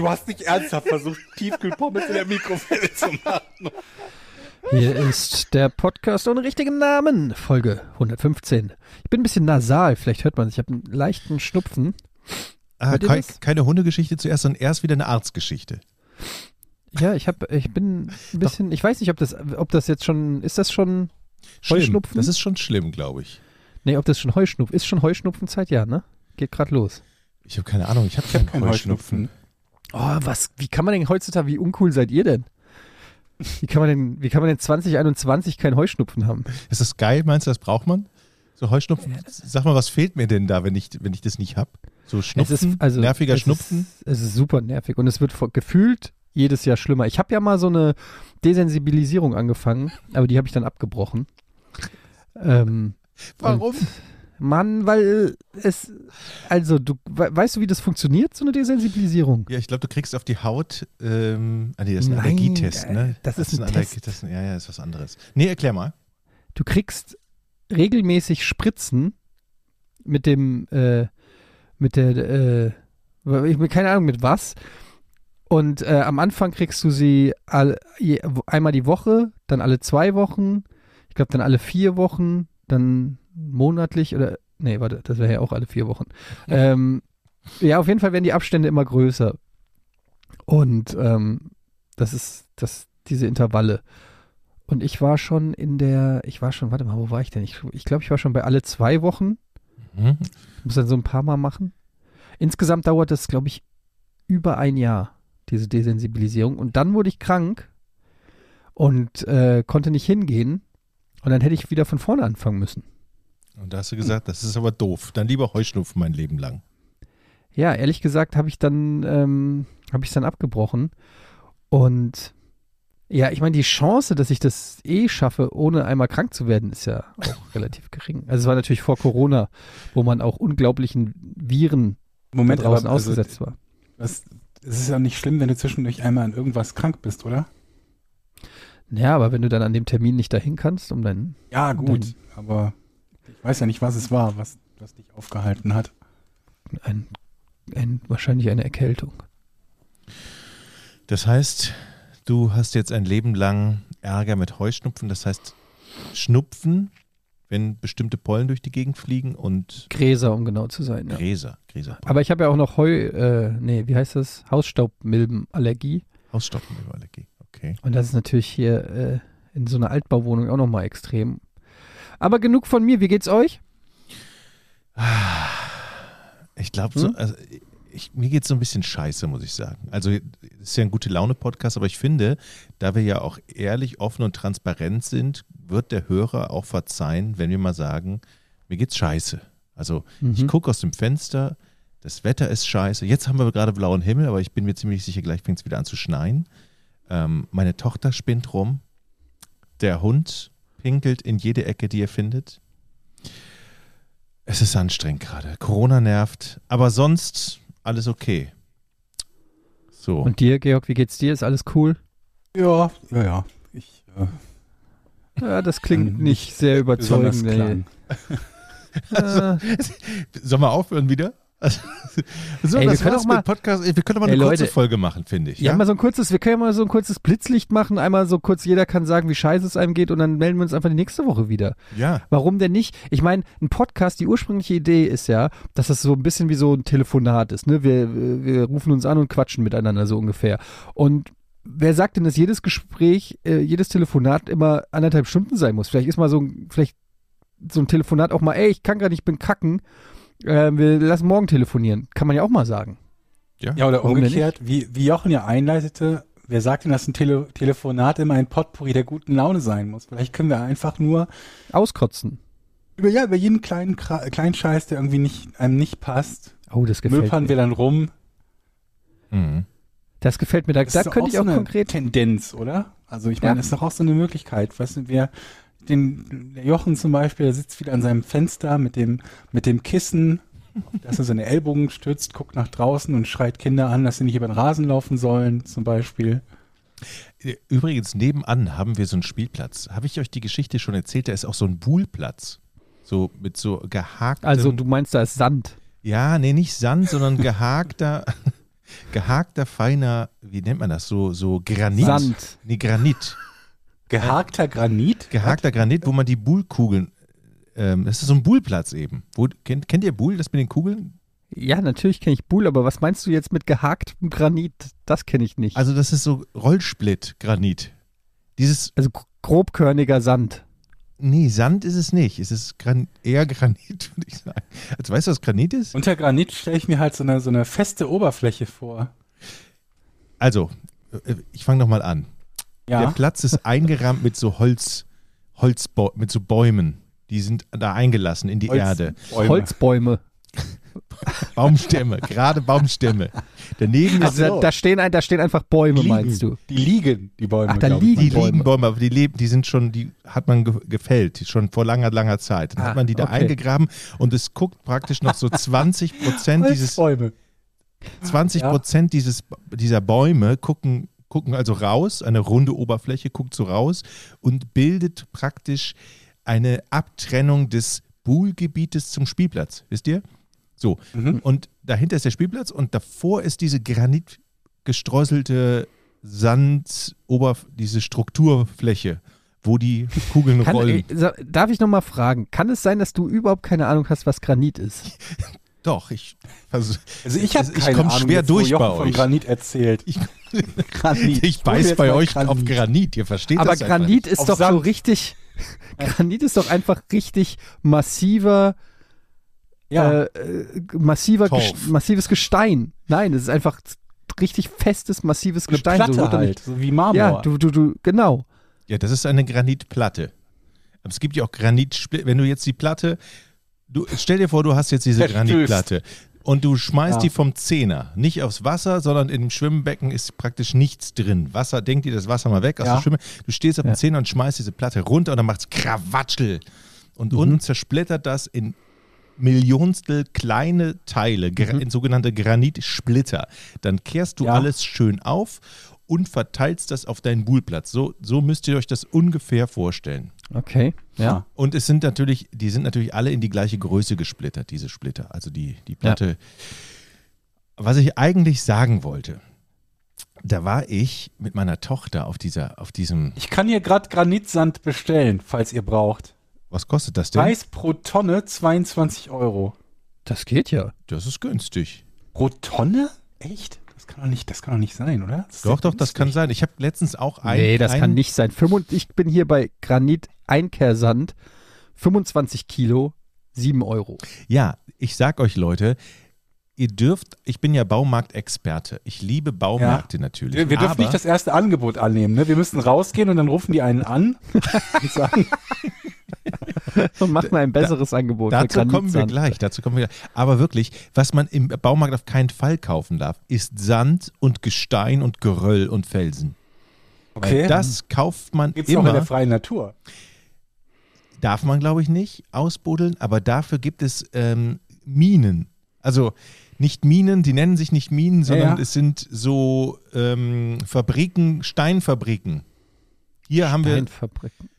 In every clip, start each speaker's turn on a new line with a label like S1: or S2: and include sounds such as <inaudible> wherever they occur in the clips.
S1: Du hast nicht ernsthaft versucht, <laughs> Tiefkühlpommes in der Mikrowelle zu machen.
S2: Hier ist der Podcast ohne richtigen Namen, Folge 115. Ich bin ein bisschen nasal, vielleicht hört man es. Ich habe einen leichten Schnupfen.
S3: Ah,
S2: Hört ihr
S3: kei
S2: das?
S3: keine Hundegeschichte zuerst, sondern erst wieder eine Arztgeschichte.
S2: Ja, ich habe, ich bin ein bisschen, ich weiß nicht, ob das, ob das jetzt schon, ist das schon,
S3: Schlimm.
S2: Heuschnupfen?
S3: Das ist schon schlimm, glaube ich.
S2: nee, ob das schon Heuschnupfen, ist schon Heuschnupfenzeit? Ja, ne? Geht gerade los.
S3: Ich habe keine Ahnung, ich habe keinen
S1: keinen
S3: Heuschnupfen.
S1: Heuschnupfen.
S2: Oh, was, wie kann man denn heutzutage, wie uncool seid ihr denn? Wie kann man denn, wie kann man denn 2021 keinen Heuschnupfen haben?
S3: Ist das geil? Meinst du, das braucht man? So Heuschnupfen? Sag mal, was fehlt mir denn da, wenn ich, wenn ich das nicht habe? So Schnupfen?
S2: Es ist, also,
S3: nerviger
S2: es
S3: Schnupfen?
S2: Ist, es ist super nervig und es wird gefühlt jedes Jahr schlimmer. Ich habe ja mal so eine Desensibilisierung angefangen, aber die habe ich dann abgebrochen. Ähm,
S3: Warum?
S2: Mann, weil es, also du, we weißt du, wie das funktioniert, so eine Desensibilisierung?
S3: Ja, ich glaube, du kriegst auf die Haut, ähm, ah nee, das ist ein
S2: Nein,
S3: Allergietest,
S2: äh,
S3: ne?
S2: das ist ein
S3: Allergietest. Ja, ja, ist was anderes. Nee, erklär mal.
S2: Du kriegst regelmäßig Spritzen mit dem, äh, mit der, äh, ich habe keine Ahnung mit was. Und äh, am Anfang kriegst du sie all, je, einmal die Woche, dann alle zwei Wochen, ich glaube dann alle vier Wochen, dann monatlich oder, nee, warte, das wäre ja auch alle vier Wochen. Ähm, ja, auf jeden Fall werden die Abstände immer größer. Und ähm, das ist das, diese Intervalle. Und ich war schon in der, ich war schon, warte mal, wo war ich denn? Ich, ich glaube, ich war schon bei alle zwei Wochen.
S3: Mhm.
S2: Ich muss dann so ein paar Mal machen. Insgesamt dauert das, glaube ich, über ein Jahr, diese Desensibilisierung. Und dann wurde ich krank und äh, konnte nicht hingehen. Und dann hätte ich wieder von vorne anfangen müssen.
S3: Und da hast du gesagt, das ist aber doof. Dann lieber Heuschnupfen mein Leben lang.
S2: Ja, ehrlich gesagt habe ich dann, ähm, habe ich dann abgebrochen. Und ja, ich meine, die Chance, dass ich das eh schaffe, ohne einmal krank zu werden, ist ja auch <laughs> relativ gering. Also es war natürlich vor Corona, wo man auch unglaublichen Viren
S1: Moment,
S2: draußen
S1: aber also,
S2: ausgesetzt war.
S1: das, es ist ja nicht schlimm, wenn du zwischendurch einmal an irgendwas krank bist, oder?
S2: Ja, aber wenn du dann an dem Termin nicht dahin kannst, um dann.
S1: Ja, gut.
S2: Dann-
S1: Aber ich weiß ja nicht, was es war, was, was dich aufgehalten hat.
S2: Ein, ein, wahrscheinlich eine Erkältung.
S3: Das heißt, du hast jetzt ein Leben lang Ärger mit Heuschnupfen. Das heißt, Schnupfen, wenn bestimmte Pollen durch die Gegend fliegen und
S2: Gräser, um genau zu sein. Ja.
S3: Gräser, Gräser.
S2: Aber ich habe ja auch noch Heu, äh, nee, wie heißt das? Hausstaubmilbenallergie.
S3: Hausstauballergie. Okay.
S2: Und das ist natürlich hier äh, in so einer Altbauwohnung auch nochmal extrem. Aber genug von mir, wie geht's euch?
S3: Ich glaube, so,
S2: Hm?
S3: also ich, mir geht es so ein bisschen scheiße, muss ich sagen. Also, es ist ja ein gute Laune-Podcast, aber ich finde, da wir ja auch ehrlich, offen und transparent sind, wird der Hörer auch verzeihen, wenn wir mal sagen, mir geht's scheiße. Also, ich
S2: Mhm.
S3: gucke aus dem Fenster, das Wetter ist scheiße. Jetzt haben wir gerade blauen Himmel, aber ich bin mir ziemlich sicher, gleich fängt es wieder an zu schneien. Ähm, meine Tochter spinnt rum. Der Hund pinkelt in jede Ecke, die er findet. Es ist anstrengend gerade. Corona nervt, aber sonst alles okay. So.
S2: Und dir, Georg, wie geht's dir? Ist alles cool?
S1: Ja, ja, ja. Ich, äh,
S2: Ja, das klingt
S1: Ähm,
S2: nicht sehr überzeugend. Äh, <laughs>
S3: Sollen wir aufhören wieder? Also, <laughs> so,
S2: Ey, wir können doch mal-
S3: Podcast. Ey, Wir können mal
S2: Ey,
S3: eine kurze
S2: Leute.
S3: Folge machen, finde ich.
S2: ja,
S3: Ja,
S2: mal so ein kurzes, wir können ja mal so ein kurzes Blitzlicht machen, einmal so kurz, jeder kann sagen, wie scheiße es einem geht und dann melden wir uns einfach die nächste Woche wieder.
S3: ja.
S2: Warum denn nicht? Ich meine, ein Podcast, die ursprüngliche Idee ist ja, dass das so ein bisschen wie so ein Telefonat ist. Ne? Wir, wir rufen uns an und quatschen miteinander so ungefähr. Und wer sagt denn, dass jedes Gespräch, äh, jedes Telefonat immer anderthalb Stunden sein muss? Vielleicht ist mal so ein, vielleicht so ein Telefonat auch mal, ey, ich kann gerade, nicht, ich bin kacken. Äh, wir lassen morgen telefonieren. Kann man ja auch mal sagen.
S1: Ja, oder
S2: Warum denn
S1: umgekehrt, wie, wie Jochen ja einleitete, wer sagt denn, dass ein Tele Telefonat immer ein Potpourri der guten Laune sein muss? Vielleicht können wir einfach nur
S2: Auskotzen.
S1: über, ja, über jeden kleinen, kleinen Scheiß, der irgendwie nicht, einem nicht passt,
S2: Oh, das gefällt
S1: möpern
S2: mir.
S1: wir dann rum.
S3: Mhm.
S2: Das gefällt mir. Da,
S1: Das
S2: da
S1: ist
S2: könnte ich auch
S1: so eine
S2: konkret.
S1: Tendenz, oder? Also ich meine,
S2: Ja.
S1: das ist doch auch so eine Möglichkeit. Weißt du, wer den der Jochen zum Beispiel, der sitzt wieder an seinem Fenster mit dem mit dem Kissen, auf das er seine Ellbogen stützt, guckt nach draußen und schreit Kinder an, dass sie nicht über den Rasen laufen sollen, zum Beispiel.
S3: Übrigens, nebenan haben wir so einen Spielplatz. Habe ich euch die Geschichte schon erzählt? Da ist auch so ein Buhlplatz. So mit so gehakten.
S2: Also du meinst, da ist Sand.
S3: Ja, nee, nicht Sand, sondern gehakter, <laughs> gehakter, feiner, wie nennt man das? So, so Granit.
S2: Sand.
S3: Nee, Granit.
S1: Gehakter Granit?
S3: Gehakter Granit, wo man die Buhlkugeln, ähm, das ist so ein Buhlplatz eben. Wo, kennt, kennt ihr Buhl, das mit den Kugeln?
S2: Ja, natürlich kenne ich Buhl, aber was meinst du jetzt mit gehaktem Granit? Das kenne ich nicht.
S3: Also das ist so Rollsplit-Granit. Dieses,
S2: Also gr- grobkörniger Sand.
S3: nee, Sand ist es nicht. Es ist Gran eher Granit, <laughs> würde ich sagen. Also weißt du, was Granit ist?
S1: Unter Granit stelle ich mir halt so eine, so eine feste Oberfläche vor.
S3: Also, äh, ich fange nochmal an. Der
S1: Ja.
S3: Platz ist eingerahmt mit so Holz, Holzbau, mit so Bäumen. Die sind da eingelassen in die
S1: Holz-
S3: Erde.
S1: Bäume.
S2: Holzbäume. <laughs>
S3: Baumstämme, gerade Baumstämme. Daneben
S2: Also
S3: ist
S2: da, da, stehen, ein- da stehen einfach Bäume, meinst du?
S1: Die liegen, die Bäume.
S2: Ach, da liegen
S3: die
S2: Bäume.
S3: liegen Bäume, aber die leben, die sind schon, die hat man ge gefällt, schon vor langer, langer Zeit. Dann
S2: Ah,
S3: hat man die da
S2: okay.
S3: eingegraben und es guckt praktisch noch so <laughs> 20 Prozent dieses,
S1: Holzbäume.
S3: 20 Prozent dieses, dieser Bäume gucken, gucken also raus, eine runde Oberfläche guckt so raus und bildet praktisch eine Abtrennung des Buhlgebietes zum Spielplatz, wisst ihr? So,
S1: Mhm.
S3: und dahinter ist der Spielplatz und davor ist diese granitgestreuselte Sand, diese Strukturfläche, wo die Kugeln
S2: Kann,
S3: rollen.
S2: äh, darf ich nochmal fragen, kann es sein, dass du überhaupt keine Ahnung hast, was Granit ist? <laughs>
S3: Doch, ich versuch,
S1: Also ich habe
S3: ich
S1: keine
S3: komm
S1: Ahnung,
S3: schwer durch
S1: Jochen
S3: bei
S1: von
S3: euch.
S1: Granit erzählt.
S3: Ich- <laughs>
S1: Granit.
S3: ich beiß bei euch auf Granit, ihr versteht
S2: Aber
S3: das einfach
S2: Granit ist
S1: Auf
S2: doch so
S1: Sand.
S2: richtig, Granit ist doch einfach richtig massiver,
S1: Ja,
S2: äh, äh, massiver
S3: Torf.
S2: Ges massives Gestein. Nein, es ist einfach richtig festes, massives
S1: eine
S2: Gestein.
S1: Platte
S2: so
S1: halt,
S2: nicht-
S1: so wie Marmor.
S2: Ja, du, du, du, genau.
S3: Ja, das ist eine Granitplatte. Aber es gibt ja auch Granitsplitter. Wenn du jetzt die Platte, du, stell dir vor, du hast jetzt diese. Granitplatte und du schmeißt
S1: Ja.
S3: die vom Zehner, nicht aufs Wasser, sondern im Schwimmbecken ist praktisch nichts drin. Wasser, denk dir das Wasser mal weg aus
S1: Ja.
S3: dem Schwimmen. Du stehst auf dem
S2: Ja.
S3: Zehner und schmeißt diese Platte runter und dann macht's Krawatschel. Und
S2: Mhm.
S3: unten zersplittert das in Millionstel kleine Teile, gra in sogenannte Granitsplitter. Dann kehrst du
S1: Ja.
S3: alles schön auf und verteilst das auf deinen Buhlplatz. So, so müsst ihr euch das ungefähr vorstellen.
S2: Okay, ja.
S3: Und es sind natürlich, die sind natürlich alle in die gleiche Größe gesplittert, diese Splitter. Also die, die Platte. Was ich eigentlich sagen wollte, da war ich mit meiner Tochter auf dieser, auf diesem,
S1: Ich kann hier gerade Granitsand bestellen, falls ihr braucht.
S3: was kostet das denn?
S1: Preis pro Tonne 22 Euro.
S2: Das geht ja.
S3: Das ist günstig.
S1: Pro Tonne? Echt? Das kann doch nicht, das kann doch nicht sein, oder?
S3: Doch,
S1: ja
S3: doch, das kann sein. Ich habe letztens auch ein.
S2: nee, das
S3: ein,
S2: kann nicht sein. Fünfund- Ich bin hier bei Granit Einkehrsand, 25 Kilo, 7 Euro.
S3: Ja, ich sag euch Leute, ihr dürft, ich bin ja Baumarktexperte. Ich liebe Baumärkte natürlich.
S1: Wir, wir dürfen
S3: aber,
S1: nicht das erste Angebot annehmen, ne? Wir müssen rausgehen und dann rufen die einen an <laughs> und sagen, <laughs>
S2: Und macht mal ein besseres Angebot für
S3: Dazu kommen wir gleich, dazu kommen wir gleich. Aber wirklich, was man im Baumarkt auf keinen Fall kaufen darf, ist Sand und Gestein und Geröll und Felsen.
S1: okay,
S3: Weil das kauft man
S1: gibt's auch in der
S3: immer.
S1: freien Natur.
S3: Darf man, glaube ich, nicht ausbuddeln, aber dafür gibt es ähm, Minen. Also nicht Minen, die nennen sich nicht Minen, sondern
S1: ja.
S3: es sind so ähm, Fabriken, Steinfabriken. Hier haben wir,
S2: Steinfabriken.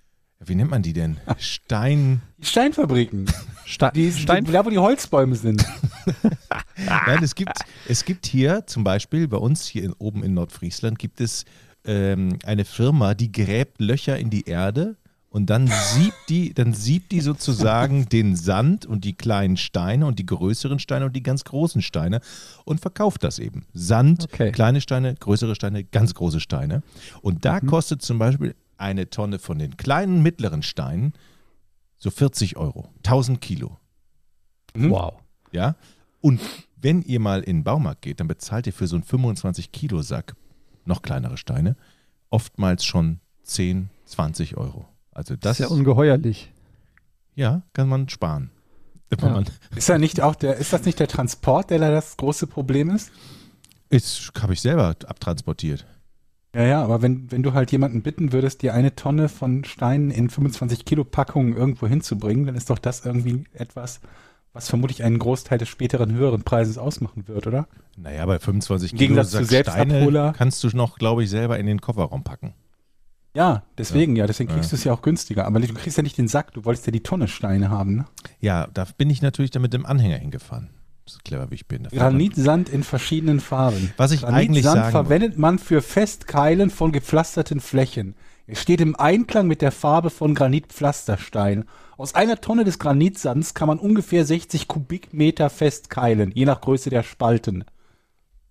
S3: Wie nennt man die denn? <laughs> Stein.
S1: Die Steinfabriken,
S2: Ste
S1: die,
S2: Stein
S1: die, da wo die Holzbäume sind. <laughs>
S3: Nein, es gibt, es gibt hier zum Beispiel bei uns hier in, oben in Nordfriesland gibt es ähm, eine Firma, die gräbt Löcher in die Erde und dann siebt die, dann siebt die sozusagen <laughs> den Sand und die kleinen Steine und die größeren Steine und die ganz großen Steine und verkauft das eben. Sand,
S2: Okay.
S3: kleine Steine, größere Steine, ganz große Steine. Und da kostet zum Beispiel eine Tonne von den kleinen, mittleren Steinen so 40 Euro, 1000 Kilo.
S2: Wow.
S3: Ja. Und wenn ihr mal in den Baumarkt geht, dann bezahlt ihr für so einen 25-Kilo-Sack, noch kleinere Steine, oftmals schon 10, 20 Euro. Also
S2: Das
S3: das,
S2: ist ja ungeheuerlich.
S3: ja, kann man sparen. <laughs>
S2: Ja.
S3: man,
S1: Ist ja nicht auch der, ist das nicht der Transport, der da das große Problem ist?
S3: ist, habe ich selber abtransportiert.
S1: Ja, ja, aber wenn, wenn du halt jemanden bitten würdest, dir eine Tonne von Steinen in 25 Kilo Packungen irgendwo hinzubringen, dann ist doch das irgendwie etwas, was vermutlich einen Großteil des späteren höheren Preises ausmachen wird, oder?
S3: Naja, bei 25
S1: Im
S3: Kilo Sack. Steine kannst du noch, glaube ich, selber in den Kofferraum packen.
S1: Ja, deswegen ja, deswegen kriegst
S3: Ja.
S1: du es ja auch günstiger. Aber du kriegst ja nicht den Sack, du wolltest ja die Tonne Steine haben, ne?
S3: Ja, da bin ich natürlich dann mit dem Anhänger hingefahren. So clever wie ich bin.
S1: Granitsand in verschiedenen Farben.
S3: Was ich eigentlich
S1: Granitsand
S3: sagen
S1: verwendet man für Festkeilen von gepflasterten Flächen. Es steht im Einklang mit der Farbe von Granitpflasterstein. Aus einer Tonne des Granitsands kann man ungefähr 60 Kubikmeter festkeilen, je nach Größe der Spalten.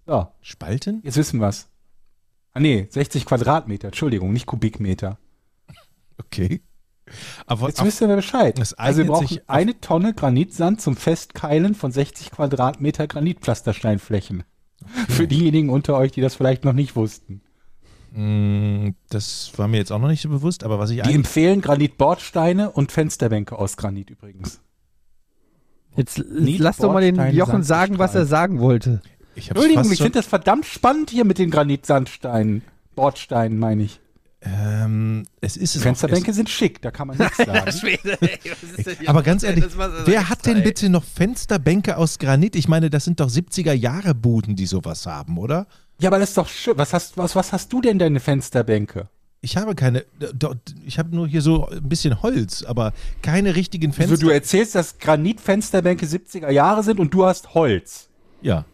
S1: Ja,
S3: Spalten?
S1: jetzt wissen wir's. Ah nee, 60 Quadratmeter, Entschuldigung, nicht Kubikmeter.
S3: Okay. Aber
S1: Jetzt wisst ihr mir Bescheid.
S3: Das
S1: Also wir brauchen eine Tonne Granitsand zum Festkeilen von 60 Quadratmeter Granitpflastersteinflächen. Für diejenigen unter euch, die das vielleicht noch nicht wussten.
S3: mh, das war mir jetzt auch noch nicht so bewusst, aber was ich
S1: Die empfehlen Granitbordsteine und Fensterbänke aus Granit übrigens.
S2: Jetzt
S1: Niet,
S2: lass doch mal den Jochen sagen, was er sagen wollte.
S3: Ich
S1: Entschuldigung, ich finde das verdammt spannend hier mit den Granitsandsteinen. Bordsteinen meine ich.
S3: Ähm, es ist es
S1: Fensterbänke sind schick, da kann man nichts sagen.
S3: Aber ganz ehrlich, wer hat denn bitte noch Fensterbänke aus Granit? Ich meine, das sind doch 70er Jahre Buden, die sowas haben, oder?
S1: ja, aber das ist doch schön. Was hast, was, was hast du denn deine Fensterbänke?
S3: Ich habe keine, ich habe nur hier so ein bisschen Holz, aber keine richtigen Fenster.
S1: Also du erzählst, dass Granitfensterbänke 70er Jahre sind und du hast Holz.
S3: ja.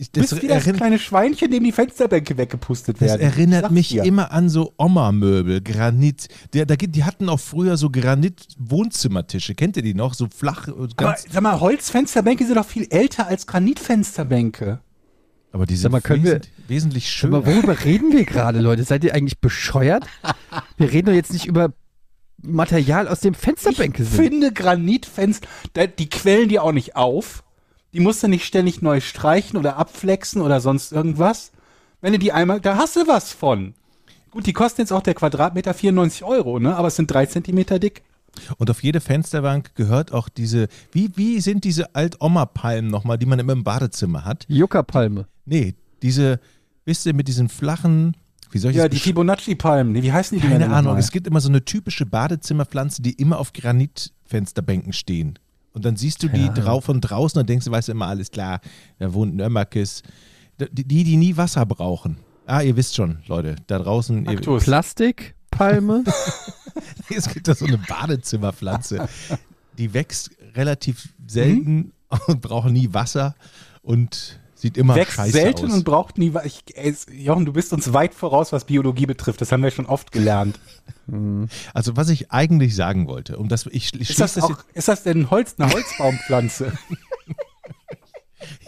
S3: Ich,
S1: Du
S3: das,
S1: bist wie das kleine Schweinchen, dem die Fensterbänke weggepustet
S3: das
S1: werden.
S3: erinnert
S1: Sag's
S3: mich
S1: dir.
S3: immer an so Oma-Möbel, Granit. Der, da, gibt- die hatten auch früher so Granit-Wohnzimmertische. Kennt ihr die noch? So flach. und
S1: Aber
S3: Ganz,
S1: sag mal, Holzfensterbänke sind doch viel älter als Granitfensterbänke.
S3: aber die sind
S2: mal, können wir-
S3: wesentlich, schöner.
S2: mal, worüber reden wir gerade, Leute? Seid ihr eigentlich bescheuert? Wir reden doch jetzt nicht über Material aus dem Fensterbänke
S1: Ich
S2: sind.
S1: finde Granitfenster, die quellen die auch nicht auf. Die musst du nicht ständig neu streichen oder abflexen oder sonst irgendwas. Wenn du die einmal, da hast du was von. Gut, die kosten jetzt auch der Quadratmeter 94 Euro, ne? Aber es sind drei Zentimeter dick.
S3: Und auf jede Fensterbank gehört auch diese, wie, wie sind diese Alt-Oma-Palmen nochmal, die man immer im Badezimmer hat?
S2: Juckerpalme.
S3: Nee, diese, wisst ihr, mit diesen flachen, wie soll ich
S1: Ja,
S3: das
S1: die Fibonacci-Palmen. Nee, wie heißen die?
S3: Keine Ahnung,
S1: nochmal?
S3: es gibt immer so eine typische Badezimmerpflanze, die immer auf Granitfensterbänken stehen. Und dann siehst du die
S2: Ja.
S3: drauf von draußen und denkst, du weißt immer, alles klar, da wohnt ein Ömmerkes. Die, die, nie Wasser brauchen. Ah, ihr wisst schon, Leute, da draußen, ihr,
S1: Kaktus.
S2: Plastikpalme. <laughs>
S3: es gibt da so eine Badezimmerpflanze, die wächst relativ selten
S1: Mhm.
S3: und braucht nie Wasser und sieht immer
S1: Wächst
S3: scheiße
S1: selten
S3: aus.
S1: und braucht nie. wa- Ich, ey, Jochen, du bist uns weit voraus, was Biologie betrifft. Das haben wir schon oft gelernt. <laughs>
S3: also was ich eigentlich sagen wollte, um das ich, ich
S1: Ist das,
S3: das,
S1: auch, ist das denn Holz, eine Holzbaumpflanze? <laughs>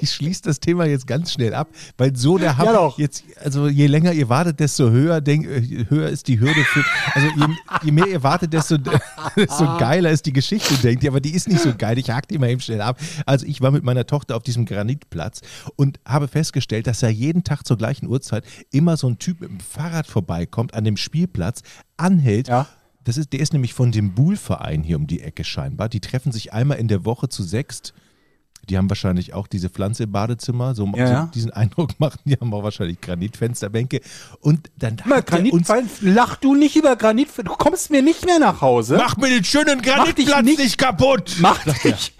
S3: ich schließe das Thema jetzt ganz schnell ab, weil so der Hammer
S1: Ja
S3: jetzt also je länger ihr wartet, desto höher denk, äh, höher ist die Hürde für also je, je mehr ihr wartet, desto <laughs> desto geiler ist die Geschichte, denkt ihr, aber die ist nicht so geil. Ich hake die mal eben schnell ab. Also ich war mit meiner Tochter auf diesem Granitplatz und habe festgestellt, dass ja jeden Tag zur gleichen Uhrzeit immer so ein Typ mit dem Fahrrad vorbeikommt an dem Spielplatz, anhält
S1: Ja.
S3: Das ist, der ist nämlich von dem Buhl-Verein hier um die Ecke scheinbar. Die treffen sich einmal in der Woche zu sechst. Die haben wahrscheinlich auch diese Pflanze im Badezimmer. So,
S1: Ja,
S3: so diesen Eindruck <laughs> machen. Die haben auch wahrscheinlich Granitfensterbänke. Und dann
S1: Mal,
S3: hat uns,
S1: Granitfallen, lach du nicht über Granit. Du kommst mir nicht mehr nach Hause.
S3: mach mir den schönen Granitplatz
S1: nicht-
S3: nicht, kaputt.
S1: Mach dich,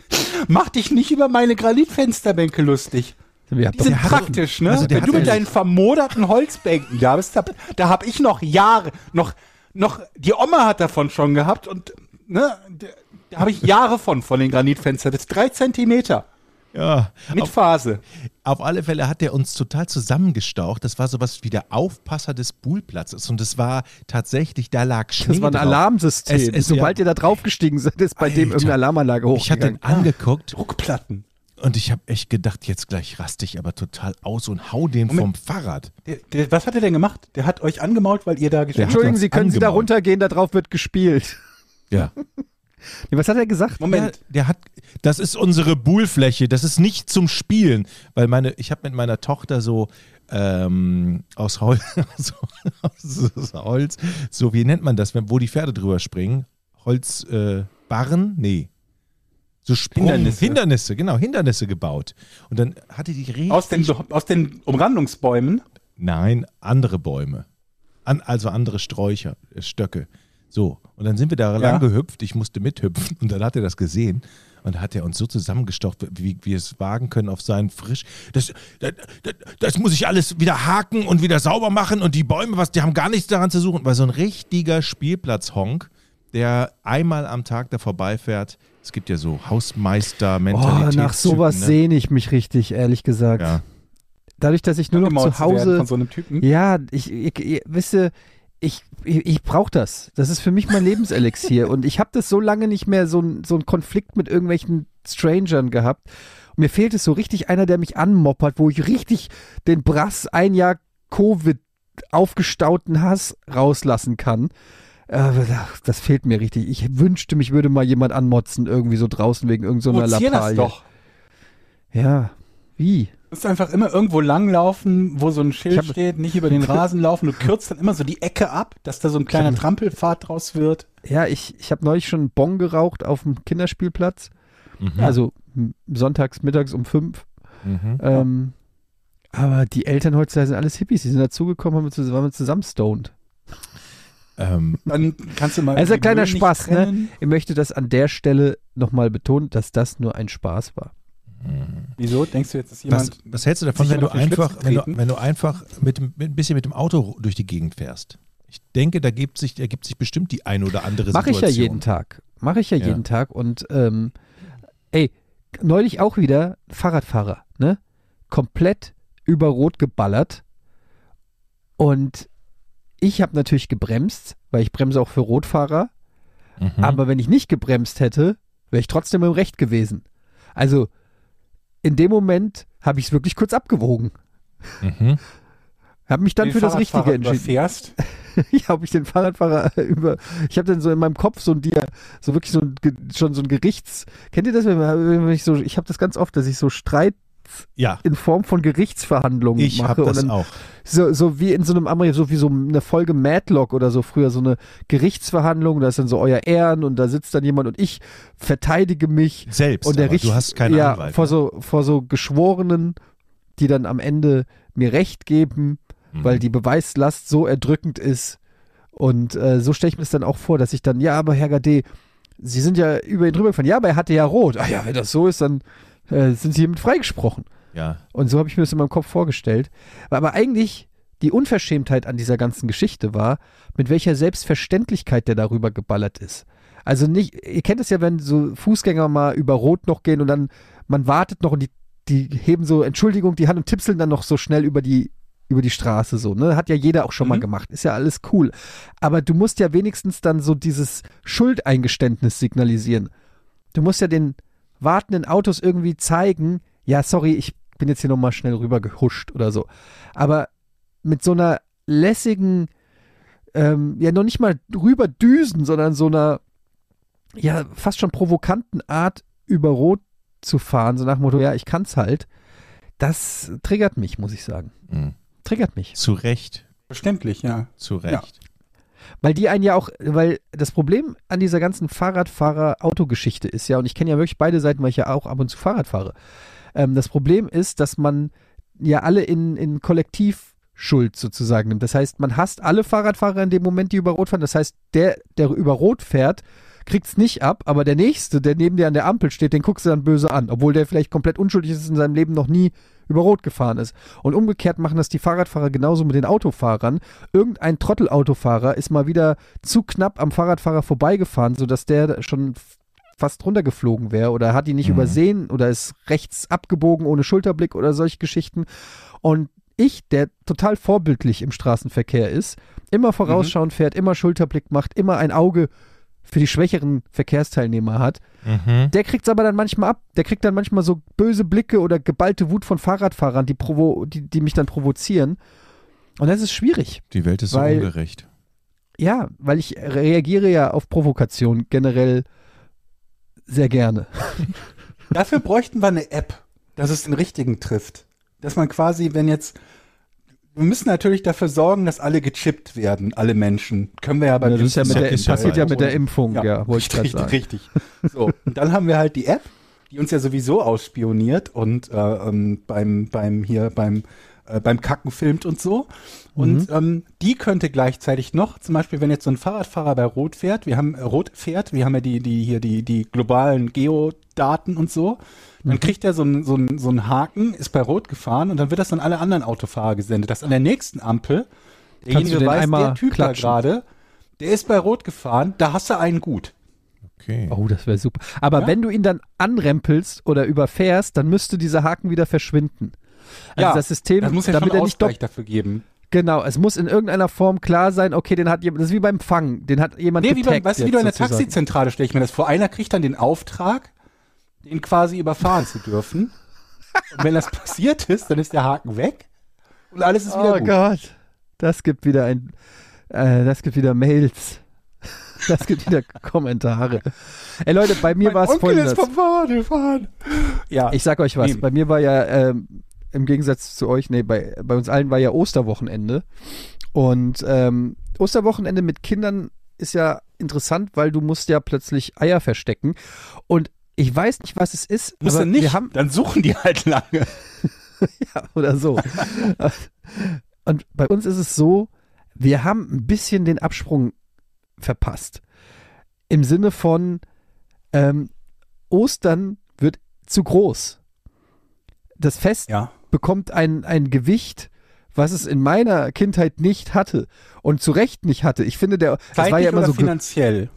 S1: mach dich nicht über meine Granitfensterbänke lustig. Die sind praktisch, ne?
S3: also
S1: Wenn du mit deinen vermoderten Holzbänken da bist, da, da habe ich noch Jahre, noch, noch, die Oma hat davon schon gehabt und, ne, da, da habe ich Jahre von, von den Granitfenstern. Das ist drei Zentimeter
S3: Ja,
S1: mit
S3: auf,
S1: Phase.
S3: auf alle Fälle hat er uns total zusammengestaucht. Das war sowas wie der Aufpasser des Buhlplatzes. Und es war tatsächlich, da lag Schnee
S2: das war ein
S3: drauf.
S2: Alarmsystem.
S3: Es- es-
S2: Sobald
S3: ja.
S2: ihr da draufgestiegen seid, ist bei dem
S3: Alter.
S2: irgendeine Alarmanlage
S3: Ich hatte ihn
S2: hochgegangen.
S3: angeguckt
S1: Druckplatten.
S3: und ich habe echt gedacht, jetzt gleich raste ich aber total aus und hau den vom Fahrrad.
S1: Der, der, was hat er denn gemacht? Der hat euch angemault, weil ihr da gespielt habt?
S2: Entschuldigen Sie, können Sie da
S3: angemault.
S2: runtergehen, da drauf wird gespielt.
S3: Ja. <laughs>
S2: Was hat er gesagt?
S1: Moment.
S3: Der, der hat, das ist unsere Buhlfläche, das ist nicht zum Spielen, weil meine, ich habe mit meiner Tochter so ähm, aus, Hol <laughs> so, aus Holz, so wie nennt man das, wo die Pferde drüber springen? Holzbarren? Äh, Barren? nee. So Sprung,
S1: Hindernisse.
S3: Hindernisse, genau, Hindernisse gebaut. Und dann hatte die richtig,
S1: Aus den, aus den Umrandungsbäumen.
S3: Nein, andere Bäume. An, also andere Sträucher, äh, Stöcke. So, und dann sind wir da lang gehüpft. Ich musste mithüpfen und dann hat er das gesehen und hat er uns so zusammengestaucht, wie wie wir es wagen können auf seinen frisch. Das, das, das, das muss ich alles wieder haken und wieder sauber machen und die Bäume, was, die haben gar nichts daran zu suchen. Weil so ein richtiger Spielplatzhonk, der einmal am Tag da vorbeifährt. Es gibt ja so
S2: Oh,
S3: Hausmeister-Mentalität.
S2: nach sowas
S3: ne?
S2: sehne ich mich richtig, ehrlich gesagt.
S3: Ja.
S2: Dadurch, dass ich nur noch zu Hause.
S1: Von so einem Typen.
S2: Ja, ich, ich, ich wisst ihr, ich, ich, ich brauche das. Das ist für mich mein Lebenselixier. und ich habe das so lange nicht mehr so, so einen Konflikt mit irgendwelchen Strangern gehabt. Und mir fehlt es so richtig einer, der mich anmoppert, wo ich richtig den Brass ein Jahr Covid aufgestauten Hass rauslassen kann. Äh, das fehlt mir richtig. Ich wünschte, mich würde mal jemand anmotzen, irgendwie so draußen wegen irgendeiner so
S1: Provozier das
S2: Lappalie.
S1: doch.
S2: Ja, wie?
S1: Du musst einfach immer irgendwo langlaufen, wo so ein Schild
S2: hab-
S1: steht, nicht über den Rasen <laughs> laufen. Du kürzt dann immer so die Ecke ab, dass da so ein kleiner
S2: hab-
S1: Trampelpfad draus wird.
S2: Ja, ich, ich habe neulich schon einen Bon geraucht auf dem Kinderspielplatz.
S3: Mhm.
S2: Also sonntags, mittags um fünf.
S3: Mhm.
S2: Ähm, aber die Eltern heutzutage sind alles Hippies. Die sind dazugekommen, haben wir zusammen, waren wir zusammen stoned.
S3: Ähm,
S1: Dann kannst du mal.
S2: Also ein kleiner
S1: Müll
S2: Spaß, ne? Ich möchte das an der Stelle nochmal betonen, dass das nur ein Spaß war.
S1: Wieso? Denkst du jetzt, dass
S3: was,
S1: jemand.
S3: was hältst du davon, wenn du einfach, wenn du, wenn du einfach mit, mit ein bisschen mit dem Auto durch die Gegend fährst? Ich denke, da gibt sich, ergibt sich bestimmt die ein oder andere
S2: Mache ich
S3: Situation.
S2: ja jeden Tag. Mache ich ja,
S3: Ja.
S2: jeden Tag. Und ähm, ey, neulich auch wieder Fahrradfahrer, ne? Komplett über Rot geballert. Und ich habe natürlich gebremst, weil ich bremse auch für Rotfahrer.
S3: Mhm.
S2: Aber wenn ich nicht gebremst hätte, wäre ich trotzdem im Recht gewesen. Also in dem Moment habe ich es wirklich kurz abgewogen.
S3: Mhm.
S2: Habe mich dann
S1: den
S2: für das Richtige entschieden.
S1: Überfährst. <laughs>
S2: Ja, habe ich den Fahrradfahrer über. Ich habe dann so in meinem Kopf so ein Dia, so wirklich so ein schon so ein Gerichts. Kennt ihr das, wenn, man- wenn ich so? Ich habe das ganz oft, dass ich so Streit
S3: Ja,
S2: in Form von Gerichtsverhandlungen
S3: ich
S2: mache
S3: habe das
S2: und dann
S3: auch.
S2: so, so wie in so einem Ameri so wie so eine Folge Madlock oder so früher so eine Gerichtsverhandlung. Da ist dann so euer Ehren und da sitzt dann jemand und ich verteidige mich
S3: Selbst,
S2: und der
S3: aber
S2: Richter,
S3: du hast keine
S2: ja,
S3: Anwalt.
S2: vor
S3: ne?
S2: so vor so Geschworenen, die dann am Ende mir Recht geben,
S3: Mhm.
S2: weil die Beweislast so erdrückend ist. Und äh, so stelle ich mir das dann auch vor, dass ich dann, ja, aber Herr Gade, Sie sind ja über ihn drüber gefahren. Ja, aber er hatte ja rot. Ah ja, wenn das so ist, dann äh, sind Sie hiermit freigesprochen.
S3: Ja,
S2: Und so habe ich mir das in meinem Kopf vorgestellt. Aber eigentlich die Unverschämtheit an dieser ganzen Geschichte war, mit welcher Selbstverständlichkeit der darüber geballert ist. Also nicht, ihr kennt es ja, wenn so Fußgänger mal über Rot noch gehen und dann man wartet noch und die, die heben so Entschuldigung die Hand und tipseln dann noch so schnell über die über die Straße so, ne? Hat ja jeder auch schon mal
S1: Mhm.
S2: gemacht. Ist ja alles cool. Aber du musst ja wenigstens dann so dieses Schuldeingeständnis signalisieren. Du musst ja den wartenden Autos irgendwie zeigen, ja, sorry, ich bin jetzt hier nochmal schnell rüber gehuscht oder so. Aber mit so einer lässigen, ähm, ja, noch nicht mal rüber düsen, sondern so einer, ja, fast schon provokanten Art über Rot zu fahren, so nach dem Motto, ja, ich kann's halt, das triggert mich, muss ich sagen.
S3: mhm.
S2: Triggert mich.
S3: zu Recht,
S1: Verständlich, ja.
S3: zu Recht.
S2: Weil die einen ja auch, weil das Problem an dieser ganzen Fahrradfahrer-Auto-Geschichte ist ja, und ich kenne ja wirklich beide Seiten, weil ich ja auch ab und zu Fahrrad fahre. Ähm, das Problem ist, dass man ja alle in, in Kollektivschuld sozusagen nimmt. Das heißt, man hasst alle Fahrradfahrer in dem Moment, die über Rot fahren. Das heißt, der, der über Rot fährt, kriegt's nicht ab, aber der Nächste, der neben dir an der Ampel steht, den guckst du dann böse an, obwohl der vielleicht komplett unschuldig ist, in seinem Leben noch nie über Rot gefahren ist. Und umgekehrt machen das die Fahrradfahrer genauso mit den Autofahrern. Irgendein Trottelautofahrer ist mal wieder zu knapp am Fahrradfahrer vorbeigefahren, sodass der schon fast runtergeflogen wäre oder hat ihn nicht
S3: Mhm.
S2: übersehen oder ist rechts abgebogen ohne Schulterblick oder solche Geschichten. Und ich, der total vorbildlich im Straßenverkehr ist, immer vorausschauend fährt, immer Schulterblick macht, immer ein Auge für die schwächeren Verkehrsteilnehmer hat,
S3: Mhm.
S2: der kriegt's aber dann manchmal ab. Der kriegt dann manchmal so böse Blicke oder geballte Wut von Fahrradfahrern, die, provo die, die mich dann provozieren. Und das ist schwierig.
S3: Die Welt ist so
S2: Weil-
S3: ungerecht.
S2: Ja, weil ich reagiere ja auf Provokation generell sehr gerne. <laughs>
S1: Dafür bräuchten wir eine App, dass es den richtigen trifft. Dass man quasi, wenn jetzt. Wir müssen natürlich dafür sorgen, dass alle gechippt werden, alle Menschen. Können wir ja bei
S2: das ja mit
S3: ja-
S2: der,
S3: ja
S2: passiert ja mit der Impfung, ja, wollte ich gerade
S1: richtig,
S2: sagen.
S1: richtig. So, und dann haben wir halt die App, die uns ja sowieso ausspioniert und äh, ähm, beim, beim hier beim äh, beim Kacken filmt und so. Und ähm, die könnte gleichzeitig noch, zum Beispiel, wenn jetzt so ein Fahrradfahrer bei Rot fährt, wir haben äh, Rot fährt, wir haben ja die, die hier die, die globalen Geodaten und so, dann kriegt er so einen so einen- so einen Haken, ist bei Rot gefahren und dann wird das an alle anderen Autofahrer gesendet, dass an der nächsten Ampel derjenige weiß,
S2: einmal
S1: der Typ
S2: klatschen.
S1: da gerade, der ist bei Rot gefahren, da hast du einen gut.
S3: Okay.
S2: Oh, das wäre super. Aber
S1: Ja?
S2: wenn du ihn dann anrempelst oder überfährst, dann müsste dieser Haken wieder verschwinden. Also
S1: Ja,
S2: das System,
S1: Das muss ja
S2: damit
S1: schon
S2: er nicht
S1: dafür geben.
S2: Genau, es muss in irgendeiner Form klar sein, okay, den hat jemand, das ist wie beim Fang, den hat jemand
S1: Nee, wie, beim, weißt du, wie du in der. Taxizentrale stelle ich mir das vor. Einer kriegt dann den Auftrag, den quasi überfahren zu dürfen. Und wenn das passiert ist, dann ist der Haken weg und alles ist wieder
S2: Oh
S1: gut.
S2: Gott, das gibt wieder ein, äh, das gibt wieder Mails. <laughs> Das gibt wieder Kommentare. Ey Leute, bei mir war es
S1: Onkel
S2: folgendes.
S1: ist vom Fahrrad gefahren. Ja,
S2: Ich sag euch was,
S1: Nee.
S2: bei mir war ja, ähm, im Gegensatz zu euch, nee, bei, bei uns allen war ja Osterwochenende. Und ähm, Osterwochenende mit Kindern ist ja interessant, weil du musst ja plötzlich Eier verstecken. Und ich weiß nicht, was es ist,
S1: muss
S2: aber
S1: er nicht.
S2: wir haben
S1: dann suchen die halt lange. <laughs>
S2: oder so. <laughs> Und bei uns ist es so, wir haben ein bisschen den Absprung verpasst. Im Sinne von ähm, Ostern wird zu groß. Das Fest
S1: Ja.
S2: Bekommt ein, ein Gewicht, was es in meiner Kindheit nicht hatte und zu Recht nicht hatte. Ich finde, der das war
S1: Zeitlich
S2: ja immer so
S1: finanziell.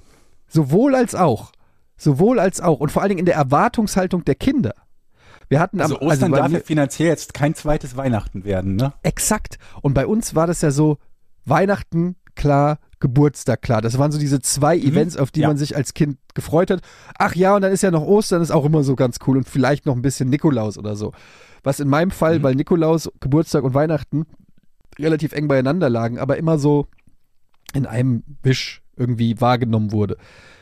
S2: sowohl als auch. Sowohl als auch. Und vor allen Dingen in der Erwartungshaltung der Kinder. Wir hatten am
S1: Also Ostern
S2: bei
S1: darf ja finanziell jetzt kein zweites Weihnachten werden, ne?
S2: Exakt. Und bei uns war das ja so, Weihnachten klar, Geburtstag klar. Das waren so diese zwei Events, auf die
S1: Ja.
S2: man sich als Kind gefreut hat. Ach ja, und dann ist ja noch Ostern, ist auch immer so ganz cool und vielleicht noch ein bisschen Nikolaus oder so. Was in meinem Fall, weil Nikolaus, Geburtstag und Weihnachten relativ eng beieinander lagen, aber immer so in einem Wisch irgendwie wahrgenommen wurde.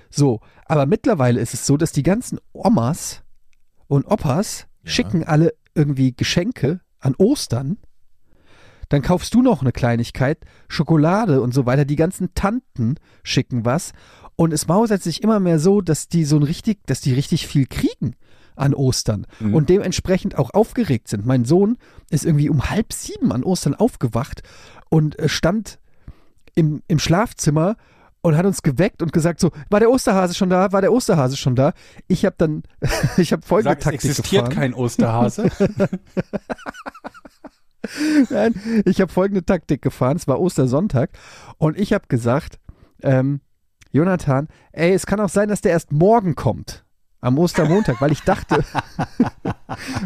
S2: So, aber mittlerweile ist es so, dass die ganzen Omas und Opas
S3: Ja.
S2: schicken alle irgendwie Geschenke an Ostern. Dann kaufst du noch eine Kleinigkeit, Schokolade und so weiter. Die ganzen Tanten schicken was. Und es mausert sich immer mehr so, dass die so ein richtig, dass die richtig viel kriegen an Ostern
S1: Mhm.
S2: und dementsprechend auch aufgeregt sind. Mein Sohn ist irgendwie um halb sieben an Ostern aufgewacht und äh, stand im, im Schlafzimmer und hat uns geweckt und gesagt so, war der Osterhase schon da? War der Osterhase schon da? Ich habe dann, <laughs> ich habe folgende
S1: Sag, es existiert
S2: gefahren.
S1: kein Osterhase. <laughs> <laughs>
S2: Nein, ich habe folgende Taktik gefahren. Es war Ostersonntag und ich habe gesagt, ähm, Jonathan, ey, es kann auch sein, dass der erst morgen kommt. Am Ostermontag, weil ich dachte,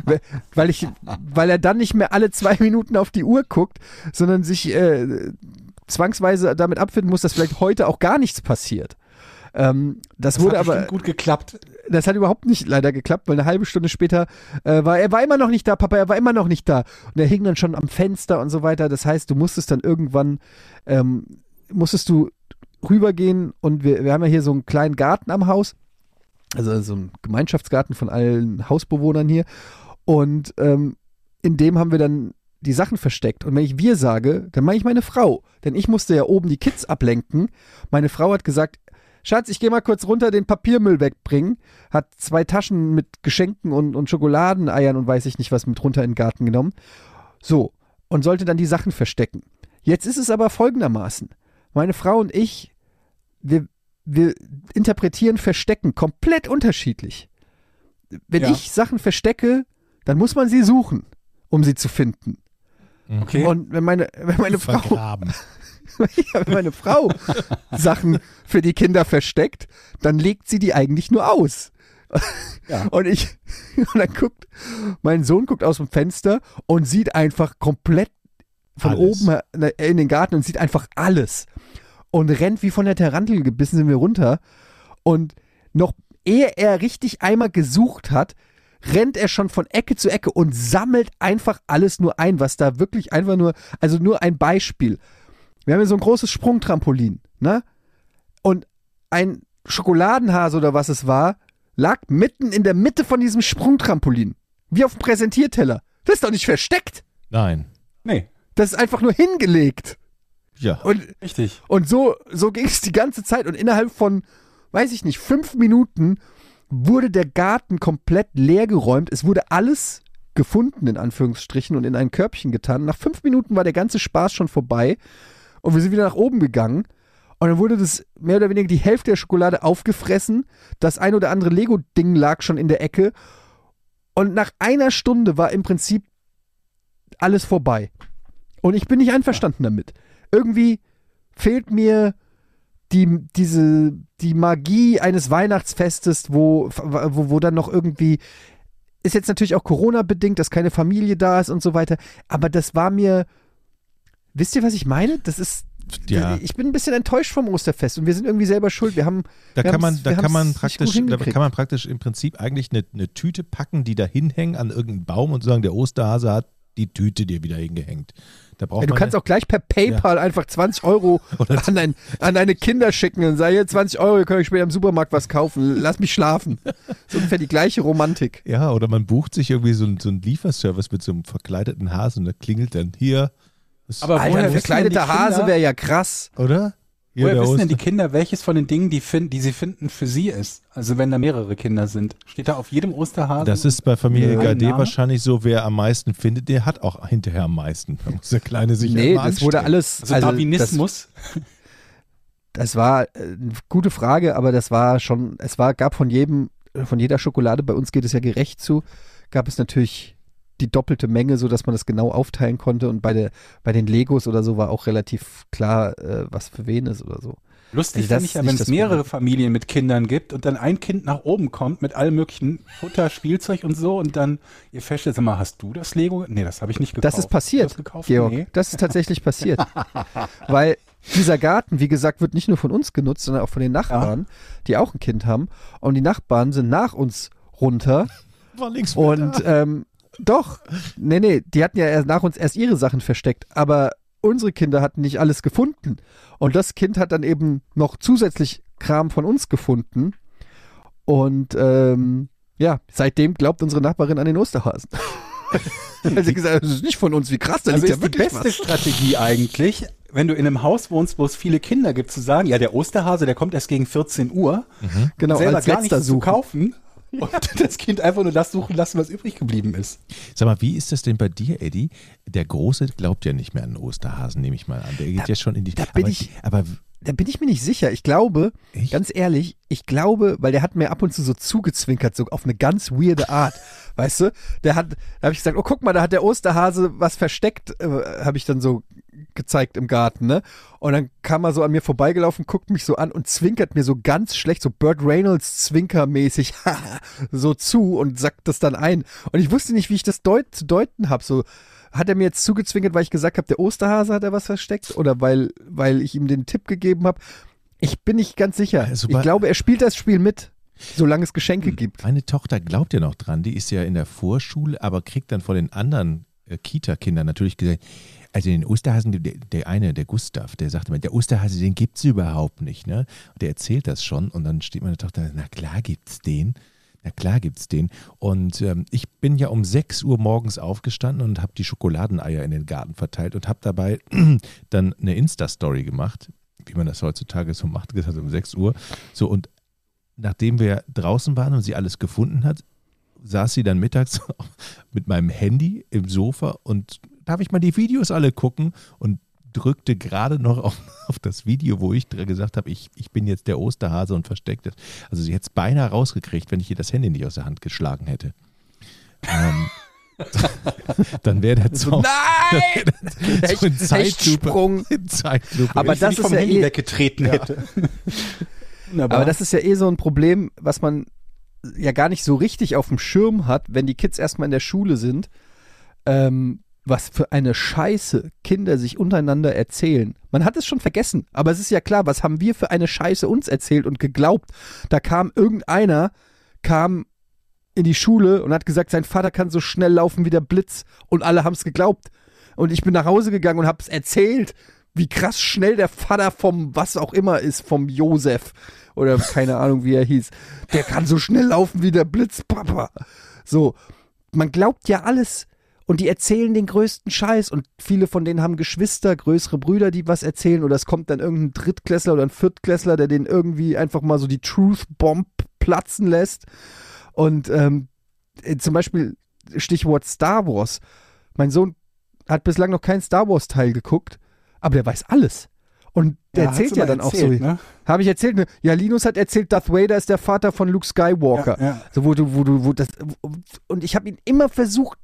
S2: <laughs> weil ich, weil er dann nicht mehr alle zwei Minuten auf die Uhr guckt, sondern sich äh, zwangsweise damit abfinden muss, dass vielleicht heute auch gar nichts passiert. Ähm, das,
S1: Das
S2: wurde
S1: hat
S2: aber,
S1: gut geklappt.
S2: das hat überhaupt nicht leider geklappt, weil eine halbe Stunde später äh, war er war immer noch nicht da, Papa, er war immer noch nicht da. Und er hing dann schon am Fenster und so weiter. Das heißt, du musstest dann irgendwann, ähm, musstest du rübergehen und wir, wir haben ja hier so einen kleinen Garten am Haus, also so einen Gemeinschaftsgarten von allen Hausbewohnern hier. Und ähm, in dem haben wir dann die Sachen versteckt. Und wenn ich wir sage, dann meine ich meine Frau. Denn ich musste ja oben die Kids ablenken. Meine Frau hat gesagt, Schatz, ich gehe mal kurz runter den Papiermüll wegbringen. Hat zwei Taschen mit Geschenken und, und Schokoladeneiern und weiß ich nicht was mit runter in den Garten genommen. So, und sollte dann die Sachen verstecken. Jetzt ist es aber folgendermaßen. Meine Frau und ich, wir, wir interpretieren Verstecken komplett unterschiedlich. Wenn
S1: Ja.
S2: ich Sachen verstecke, dann muss man sie suchen, um sie zu finden.
S1: Okay.
S2: Und wenn meine, wenn meine Frau, <laughs> Ja, wenn meine Frau Sachen für die Kinder versteckt, dann legt sie die eigentlich nur aus.
S1: Ja. <laughs>
S2: Und ich, und dann guckt, mein Sohn guckt aus dem Fenster und sieht einfach komplett von
S3: Alles.
S2: oben her- in den Garten und sieht einfach alles. Und rennt wie von der Tarantel gebissen sind wir runter. Und noch ehe er richtig einmal gesucht hat, rennt er schon von Ecke zu Ecke und sammelt einfach alles nur ein, was da wirklich einfach nur, also nur ein Beispiel. Wir haben hier so ein großes Sprungtrampolin, ne? Und ein Schokoladenhase oder was es war, lag mitten in der Mitte von diesem Sprungtrampolin. Wie auf dem Präsentierteller. Das ist doch nicht versteckt.
S3: Nein.
S1: nee,
S2: Das ist einfach nur hingelegt.
S3: Ja.
S2: Und,
S1: richtig.
S2: und so, so ging es die ganze Zeit. Und innerhalb von, weiß ich nicht, fünf Minuten wurde der Garten komplett leer geräumt. Es wurde alles gefunden, in Anführungsstrichen, und in ein Körbchen getan. Nach fünf Minuten war der ganze Spaß schon vorbei und wir sind wieder nach oben gegangen. Und dann wurde das mehr oder weniger die Hälfte der Schokolade aufgefressen. Das ein oder andere Lego-Ding lag schon in der Ecke. Und nach einer Stunde war im Prinzip alles vorbei. Und ich bin nicht einverstanden damit. Irgendwie fehlt mir die, diese, die Magie eines Weihnachtsfestes, wo, wo, wo dann noch irgendwie, ist jetzt natürlich auch Corona-bedingt, dass keine Familie da ist und so weiter, aber das war mir, wisst ihr, was ich meine? Das ist,
S3: Ja.
S2: ich bin ein bisschen enttäuscht vom Osterfest und wir sind irgendwie selber schuld. Wir haben,
S3: Da
S2: wir
S3: kann man, da kann man praktisch, da kann man praktisch im Prinzip eigentlich eine, eine Tüte packen, die da hinhängen an irgendeinen Baum und sagen, der Osterhase hat die Tüte dir wieder hingehängt. Da braucht
S2: Ja, du kannst auch gleich per PayPal einfach 20 Euro <laughs> an, dein, an deine Kinder schicken und sagen, hier 20 Euro, ihr könnt euch später im Supermarkt was kaufen, lass mich schlafen. So ungefähr die gleiche Romantik.
S3: Ja, oder man bucht sich irgendwie so, einen- so einen Lieferservice mit so einem verkleideten Hasen und da klingelt dann hier. Das-
S1: Aber
S2: Alter, ein verkleideter Hase wäre ja krass.
S3: oder? Hier
S1: Woher wissen denn die Kinder, welches von den Dingen, die, finden, die sie finden, für sie ist? Also wenn da mehrere Kinder sind. Steht da auf jedem Osterhasen?
S3: Das ist bei Familie
S1: Ja.
S3: Gade
S1: Name?
S3: wahrscheinlich so, wer am meisten findet, der hat auch hinterher am meisten. Da muss der Kleine sich
S2: Nee, das wurde alles.
S1: also,
S2: also
S1: Darwinismus.
S2: Das, das war äh, eine gute Frage, aber das war schon, es war, gab von jedem, von jeder Schokolade, bei uns geht es ja gerecht zu, gab es natürlich die doppelte Menge, so dass man das genau aufteilen konnte. Und bei, der, bei den Legos oder so war auch relativ klar, äh, was für wen ist oder so.
S1: Lustig
S2: Also
S1: finde ich ja,
S2: ist nicht
S1: wenn es mehrere
S2: Problem.
S1: Familien mit Kindern gibt und dann ein Kind nach oben kommt mit allem möglichen Futter, Spielzeug und so und dann ihr feststellt, sag mal, hast du das Lego? Nee, das habe ich nicht gekauft.
S2: Das ist passiert,
S1: das gekauft?
S2: Georg.
S1: Nee.
S2: Das ist tatsächlich passiert. <laughs> Weil dieser Garten, wie gesagt, wird nicht nur von uns genutzt, sondern auch von den Nachbarn, die auch ein Kind haben. Und die Nachbarn sind nach uns runter.
S3: War links mit
S2: Und ähm, doch, nee, nee, die hatten ja erst nach uns erst ihre Sachen versteckt. Aber unsere Kinder hatten nicht alles gefunden. Und das Kind hat dann eben noch zusätzlich Kram von uns gefunden. Und ähm, ja, seitdem glaubt unsere Nachbarin an den Osterhasen. <laughs> Weil sie gesagt hat, das ist nicht von uns, wie krass, da
S1: Also
S2: liegt
S1: ist
S2: ja
S1: die
S2: wirklich
S1: beste
S2: was.
S1: Strategie eigentlich, wenn du in einem Haus wohnst, wo es viele Kinder gibt, zu sagen, ja, der Osterhase, der kommt erst gegen 14 Uhr,
S2: Genau,
S1: selber
S2: als
S1: gar nichts zu
S2: suchen.
S1: kaufen <laughs> und das Kind einfach nur das suchen lassen, was übrig geblieben ist.
S3: Sag mal, wie ist das denn bei dir, Eddie? Der Große glaubt ja nicht mehr an den Osterhasen, nehme ich mal an. Der geht ja schon in die.
S2: da bin
S3: aber,
S2: ich-
S3: aber
S2: Da bin ich mir nicht sicher. Ich glaube,
S3: Echt?
S2: ganz ehrlich, ich glaube, weil der hat mir ab und zu so zugezwinkert, so auf eine ganz weirde Art. Weißt du? Der hat, da habe ich gesagt, oh guck mal, da hat der Osterhase was versteckt, äh, habe ich dann so gezeigt im Garten, ne? Und dann kam er so an mir vorbeigelaufen, guckt mich so an und zwinkert mir so ganz schlecht, so Burt Reynolds zwinkermäßig <laughs> so zu und sagt das dann ein. Und ich wusste nicht, wie ich das deut zu deuten habe. So, hat er mir jetzt zugezwinkert, weil ich gesagt habe, der Osterhase hat er was versteckt? Oder weil, weil ich ihm den Tipp gegeben habe? Ich bin nicht ganz sicher.
S3: Also
S2: ich glaube, er spielt das Spiel mit, solange es Geschenke gibt.
S3: meine Tochter glaubt ja noch dran. Die ist ja in der Vorschule, aber kriegt dann von den anderen äh, Kita-Kindern natürlich gesagt, also den Osterhasen, der, der eine, der Gustav, der sagt immer, der Osterhase, den gibt's überhaupt nicht, ne? Und der erzählt das schon und dann steht meine Tochter, na klar gibt's den. Na klar gibt's den. Und ähm, ich bin ja um 6 Uhr morgens aufgestanden und habe die Schokoladeneier in den Garten verteilt und habe dabei <clears throat> dann eine Insta-Story gemacht, wie man das heutzutage so macht, gesagt um 6 Uhr. So und nachdem wir draußen waren und sie alles gefunden hat, saß sie dann mittags <laughs> mit meinem Handy im Sofa und darf ich mal die Videos alle gucken und drückte gerade noch auf, <laughs> auf das Video, wo ich gesagt habe, ich, ich bin jetzt der Osterhase und versteckt es. Also sie hätte es beinahe rausgekriegt, wenn ich ihr das Handy nicht aus der Hand geschlagen hätte. Ähm, <laughs> dann wäre der Zaun
S2: Nein! <laughs>
S3: so in Zeitlupe, in Zeitlupe.
S2: Aber
S1: Wenn ich
S2: das
S1: nicht
S2: ist
S1: vom
S2: ja
S1: Handy
S2: eh-
S1: weggetreten hätte. Wunderbar.
S2: Aber das ist ja eh so ein Problem, was man ja gar nicht so richtig auf dem Schirm hat, wenn die Kids erstmal in der Schule sind, ähm, was für eine Scheiße Kinder sich untereinander erzählen. Man hat es schon vergessen, aber es ist ja klar, was haben wir für eine Scheiße uns erzählt und geglaubt. Da kam irgendeiner, kam in die Schule und hat gesagt, sein Vater kann so schnell laufen wie der Blitz und alle haben es geglaubt. Und ich bin nach Hause gegangen und habe es erzählt, wie krass schnell der Vater vom was auch immer ist, vom Josef oder keine Ahnung, wie er hieß. Der kann so schnell laufen wie der Blitz, Papa. So, man glaubt ja alles und die erzählen den größten Scheiß und viele von denen haben Geschwister, größere Brüder, die was erzählen oder es kommt dann irgendein Drittklässler oder ein Viertklässler, der den irgendwie einfach mal so die Truth Bomb platzen lässt und ähm, äh, zum Beispiel Stichwort Star Wars. Mein Sohn hat bislang noch keinen Star Wars Teil geguckt, aber der weiß alles. Und der
S1: Ja,
S2: erzählt ja dann auch
S1: erzählt,
S2: so.
S1: Ne?
S2: Habe ich erzählt? Ne? Ja, Linus hat erzählt, Darth Vader ist der Vater von Luke Skywalker.
S1: Ja, ja.
S2: So, wo du, wo du, wo das, und ich habe ihn immer versucht,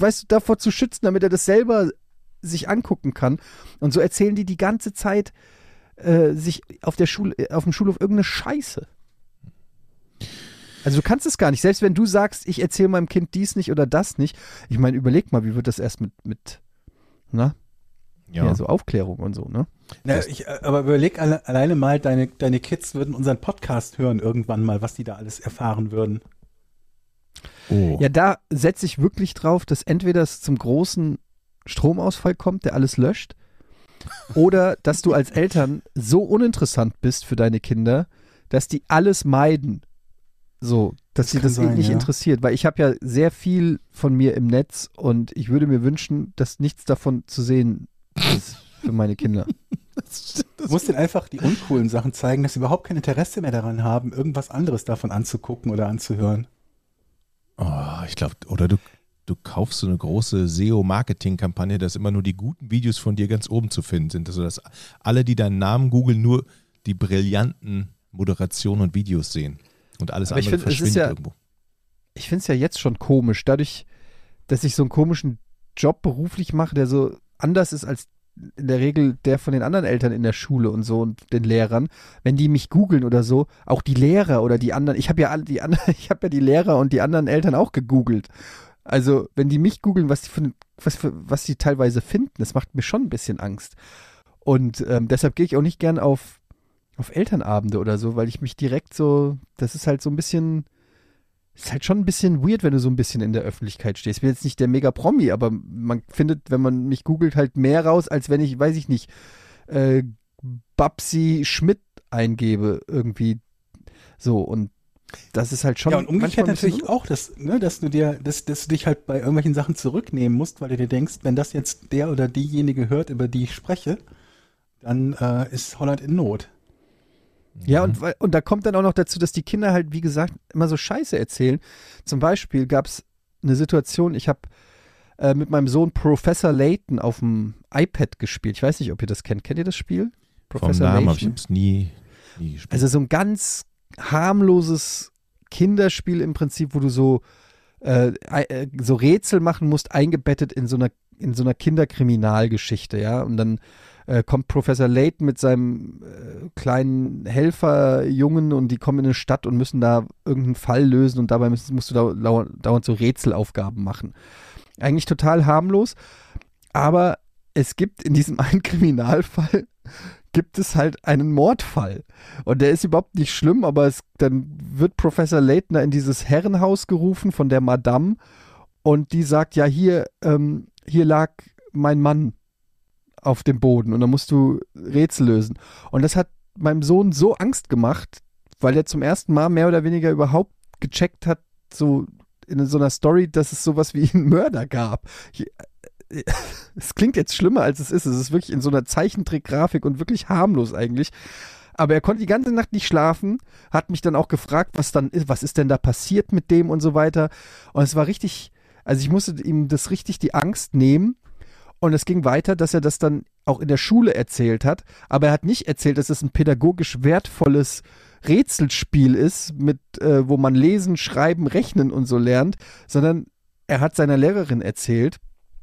S2: weißt du, davor zu schützen, damit er das selber sich angucken kann. Und so erzählen die die ganze Zeit äh, sich auf der Schule, auf dem Schulhof irgendeine Scheiße. Also du kannst es gar nicht. Selbst wenn du sagst, ich erzähle meinem Kind dies nicht oder das nicht. Ich meine, überleg mal, wie wird das erst mit, mit, na,
S3: Ja.
S2: ja. so Aufklärung und so, ne?
S1: Na, ich, äh, aber überleg alle, alleine mal, deine, deine Kids würden unseren Podcast hören irgendwann mal, was die da alles erfahren würden.
S3: Oh.
S2: Ja, da setze ich wirklich drauf, dass entweder es zum großen Stromausfall kommt, der alles löscht, oder dass du als Eltern so uninteressant bist für deine Kinder, dass die alles meiden. So, dass
S1: Das
S2: sie das
S1: sein,
S2: nicht
S1: ja.
S2: interessiert. Weil ich habe ja sehr viel von mir im Netz und ich würde mir wünschen, dass nichts davon zu sehen ist für meine Kinder. <laughs>
S1: Du musst denen einfach die uncoolen Sachen zeigen, dass sie überhaupt kein Interesse mehr daran haben, irgendwas anderes davon anzugucken oder anzuhören.
S3: Oh, ich glaube, oder du, du kaufst so eine große SEO-Marketing-Kampagne, dass immer nur die guten Videos von dir ganz oben zu finden sind. Also, dass alle, die deinen Namen googeln, nur die brillanten Moderationen und Videos sehen. Und alles
S2: Aber ich
S3: andere
S2: find, es ist
S3: verschwindet
S2: ja-
S3: irgendwo.
S2: ich finde es ja jetzt schon komisch, dadurch, dass ich so einen komischen Job beruflich mache, der so anders ist als in der Regel der von den anderen Eltern in der Schule und so und den Lehrern, wenn die mich googeln oder so, auch die Lehrer oder die anderen, ich habe ja alle die anderen, <laughs> ich habe ja die Lehrer und die anderen Eltern auch gegoogelt. Also, wenn die mich googeln, was die für, was was die teilweise finden, das macht mir schon ein bisschen Angst. Und ähm, deshalb gehe ich auch nicht gern auf, auf Elternabende oder so, weil ich mich direkt so, das ist halt so ein bisschen, ist halt schon ein bisschen weird, wenn du so ein bisschen in der Öffentlichkeit stehst. Ich bin jetzt nicht der Mega-Promi, aber man findet, wenn man mich googelt, halt mehr raus, als wenn ich, weiß ich nicht, äh, Babsi Schmidt eingebe irgendwie. So, und das ist halt schon.
S1: ja, und umgekehrt natürlich auch, dass, ne, dass du dir, dass, dass du dich halt bei irgendwelchen Sachen zurücknehmen musst, weil du dir denkst, wenn das jetzt der oder diejenige hört, über die ich spreche, dann äh, ist Holland in Not.
S2: Ja, und, weil- und da kommt dann auch noch dazu, dass die Kinder halt, wie gesagt, immer so Scheiße erzählen. Zum Beispiel gab es eine Situation, ich habe äh, mit meinem Sohn Professor Layton auf dem iPad gespielt. Ich weiß nicht, ob ihr das kennt. Kennt ihr das Spiel?
S3: Vom Namen habe ich es nie, nie gespielt.
S2: Also so ein ganz harmloses Kinderspiel im Prinzip, wo du so, äh, äh, so Rätsel machen musst, eingebettet in so einer, in so einer Kinderkriminalgeschichte, ja. Und dann äh, kommt Professor Layton mit seinem äh, kleinen Helferjungen und die kommen in eine Stadt und müssen da irgendeinen Fall lösen und dabei musst, musst du dauernd, dauernd so Rätselaufgaben machen. Eigentlich total harmlos, aber es gibt in diesem <laughs> einen Kriminalfall gibt es halt einen Mordfall. Und der ist überhaupt nicht schlimm, aber es, dann wird Professor Leitner in dieses Herrenhaus gerufen von der Madame und die sagt, ja, hier, ähm, hier lag mein Mann auf dem Boden und dann musst du Rätsel lösen. Und das hat meinem Sohn so Angst gemacht, weil er zum ersten Mal mehr oder weniger überhaupt gecheckt hat, so in so einer Story, dass es sowas wie einen Mörder gab. Ich, <laughs> es klingt jetzt schlimmer, als es ist. Es ist wirklich in so einer Zeichentrickgrafik und wirklich harmlos eigentlich. Aber er konnte die ganze Nacht nicht schlafen, hat mich dann auch gefragt, was dann ist, was ist denn da passiert mit dem und so weiter. Und es war richtig, also ich musste ihm das richtig die Angst nehmen. Und es ging weiter, dass er das dann auch in der Schule erzählt hat. Aber er hat nicht erzählt, dass es ein pädagogisch wertvolles Rätselspiel ist, mit, äh, wo man lesen, schreiben, rechnen und so lernt, sondern er hat seiner Lehrerin erzählt,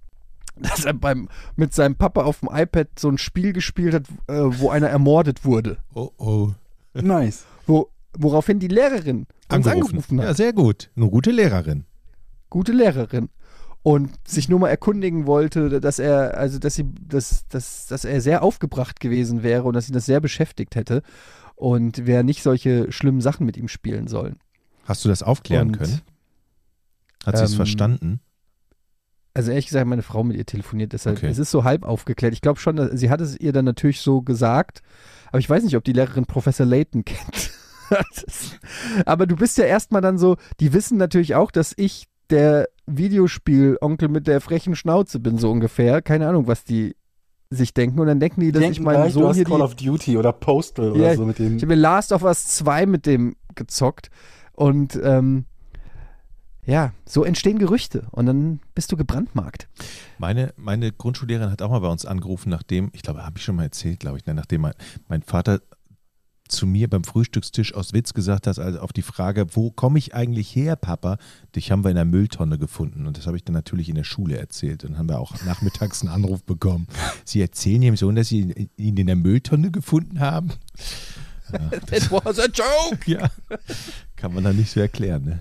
S2: <laughs> dass er beim, mit seinem Papa auf dem iPad so ein Spiel gespielt hat, äh, wo einer ermordet wurde.
S3: oh, oh. <laughs>
S1: Nice.
S2: Wo, woraufhin die Lehrerin uns angerufen hat.
S3: Ja, sehr gut. Eine gute Lehrerin.
S2: Gute Lehrerin. Und sich nur mal erkundigen wollte, dass er, also dass sie, dass, dass, dass er sehr aufgebracht gewesen wäre und dass ihn das sehr beschäftigt hätte. Und wer nicht solche schlimmen Sachen mit ihm spielen sollen.
S3: Hast du das aufklären
S2: Und,
S3: können? Hat sie es
S2: ähm,
S3: verstanden?
S2: Also ehrlich gesagt, meine Frau mit ihr telefoniert, deshalb
S3: Okay.
S2: es ist so halb aufgeklärt. Ich glaube schon, dass, sie hat es ihr dann natürlich so gesagt, aber ich weiß nicht, ob die Lehrerin Professor Layton kennt. <laughs> Aber du bist ja erstmal dann so, die wissen natürlich auch, dass ich der Videospiel-Onkel mit der frechen Schnauze bin, so ungefähr. Keine Ahnung, was die sich denken. Und dann denken die, dass
S1: Denken
S2: ich meinem
S1: gleich, du
S2: Sohn
S1: hast
S2: hier
S1: Call of Duty oder Postal oder
S2: Ja,
S1: so mit dem.
S2: ich habe mir Last of Us 2 mit dem gezockt. Und ähm, ja, so entstehen Gerüchte und dann bist du gebrandmarkt.
S3: Meine, meine Grundschullehrerin hat auch mal bei uns angerufen, nachdem, ich glaube, habe ich schon mal erzählt, glaube ich, ne, nachdem mein, mein Vater zu mir beim Frühstückstisch aus Witz gesagt hat, also auf die Frage, wo komme ich eigentlich her, Papa? Dich haben wir in der Mülltonne gefunden. Und das habe ich dann natürlich in der Schule erzählt. Und dann haben wir auch nachmittags einen Anruf bekommen. Sie erzählen Ihrem Sohn, dass Sie ihn in der Mülltonne gefunden haben. <laughs>
S2: It was a joke!
S3: Ja, kann man dann nicht so erklären, ne?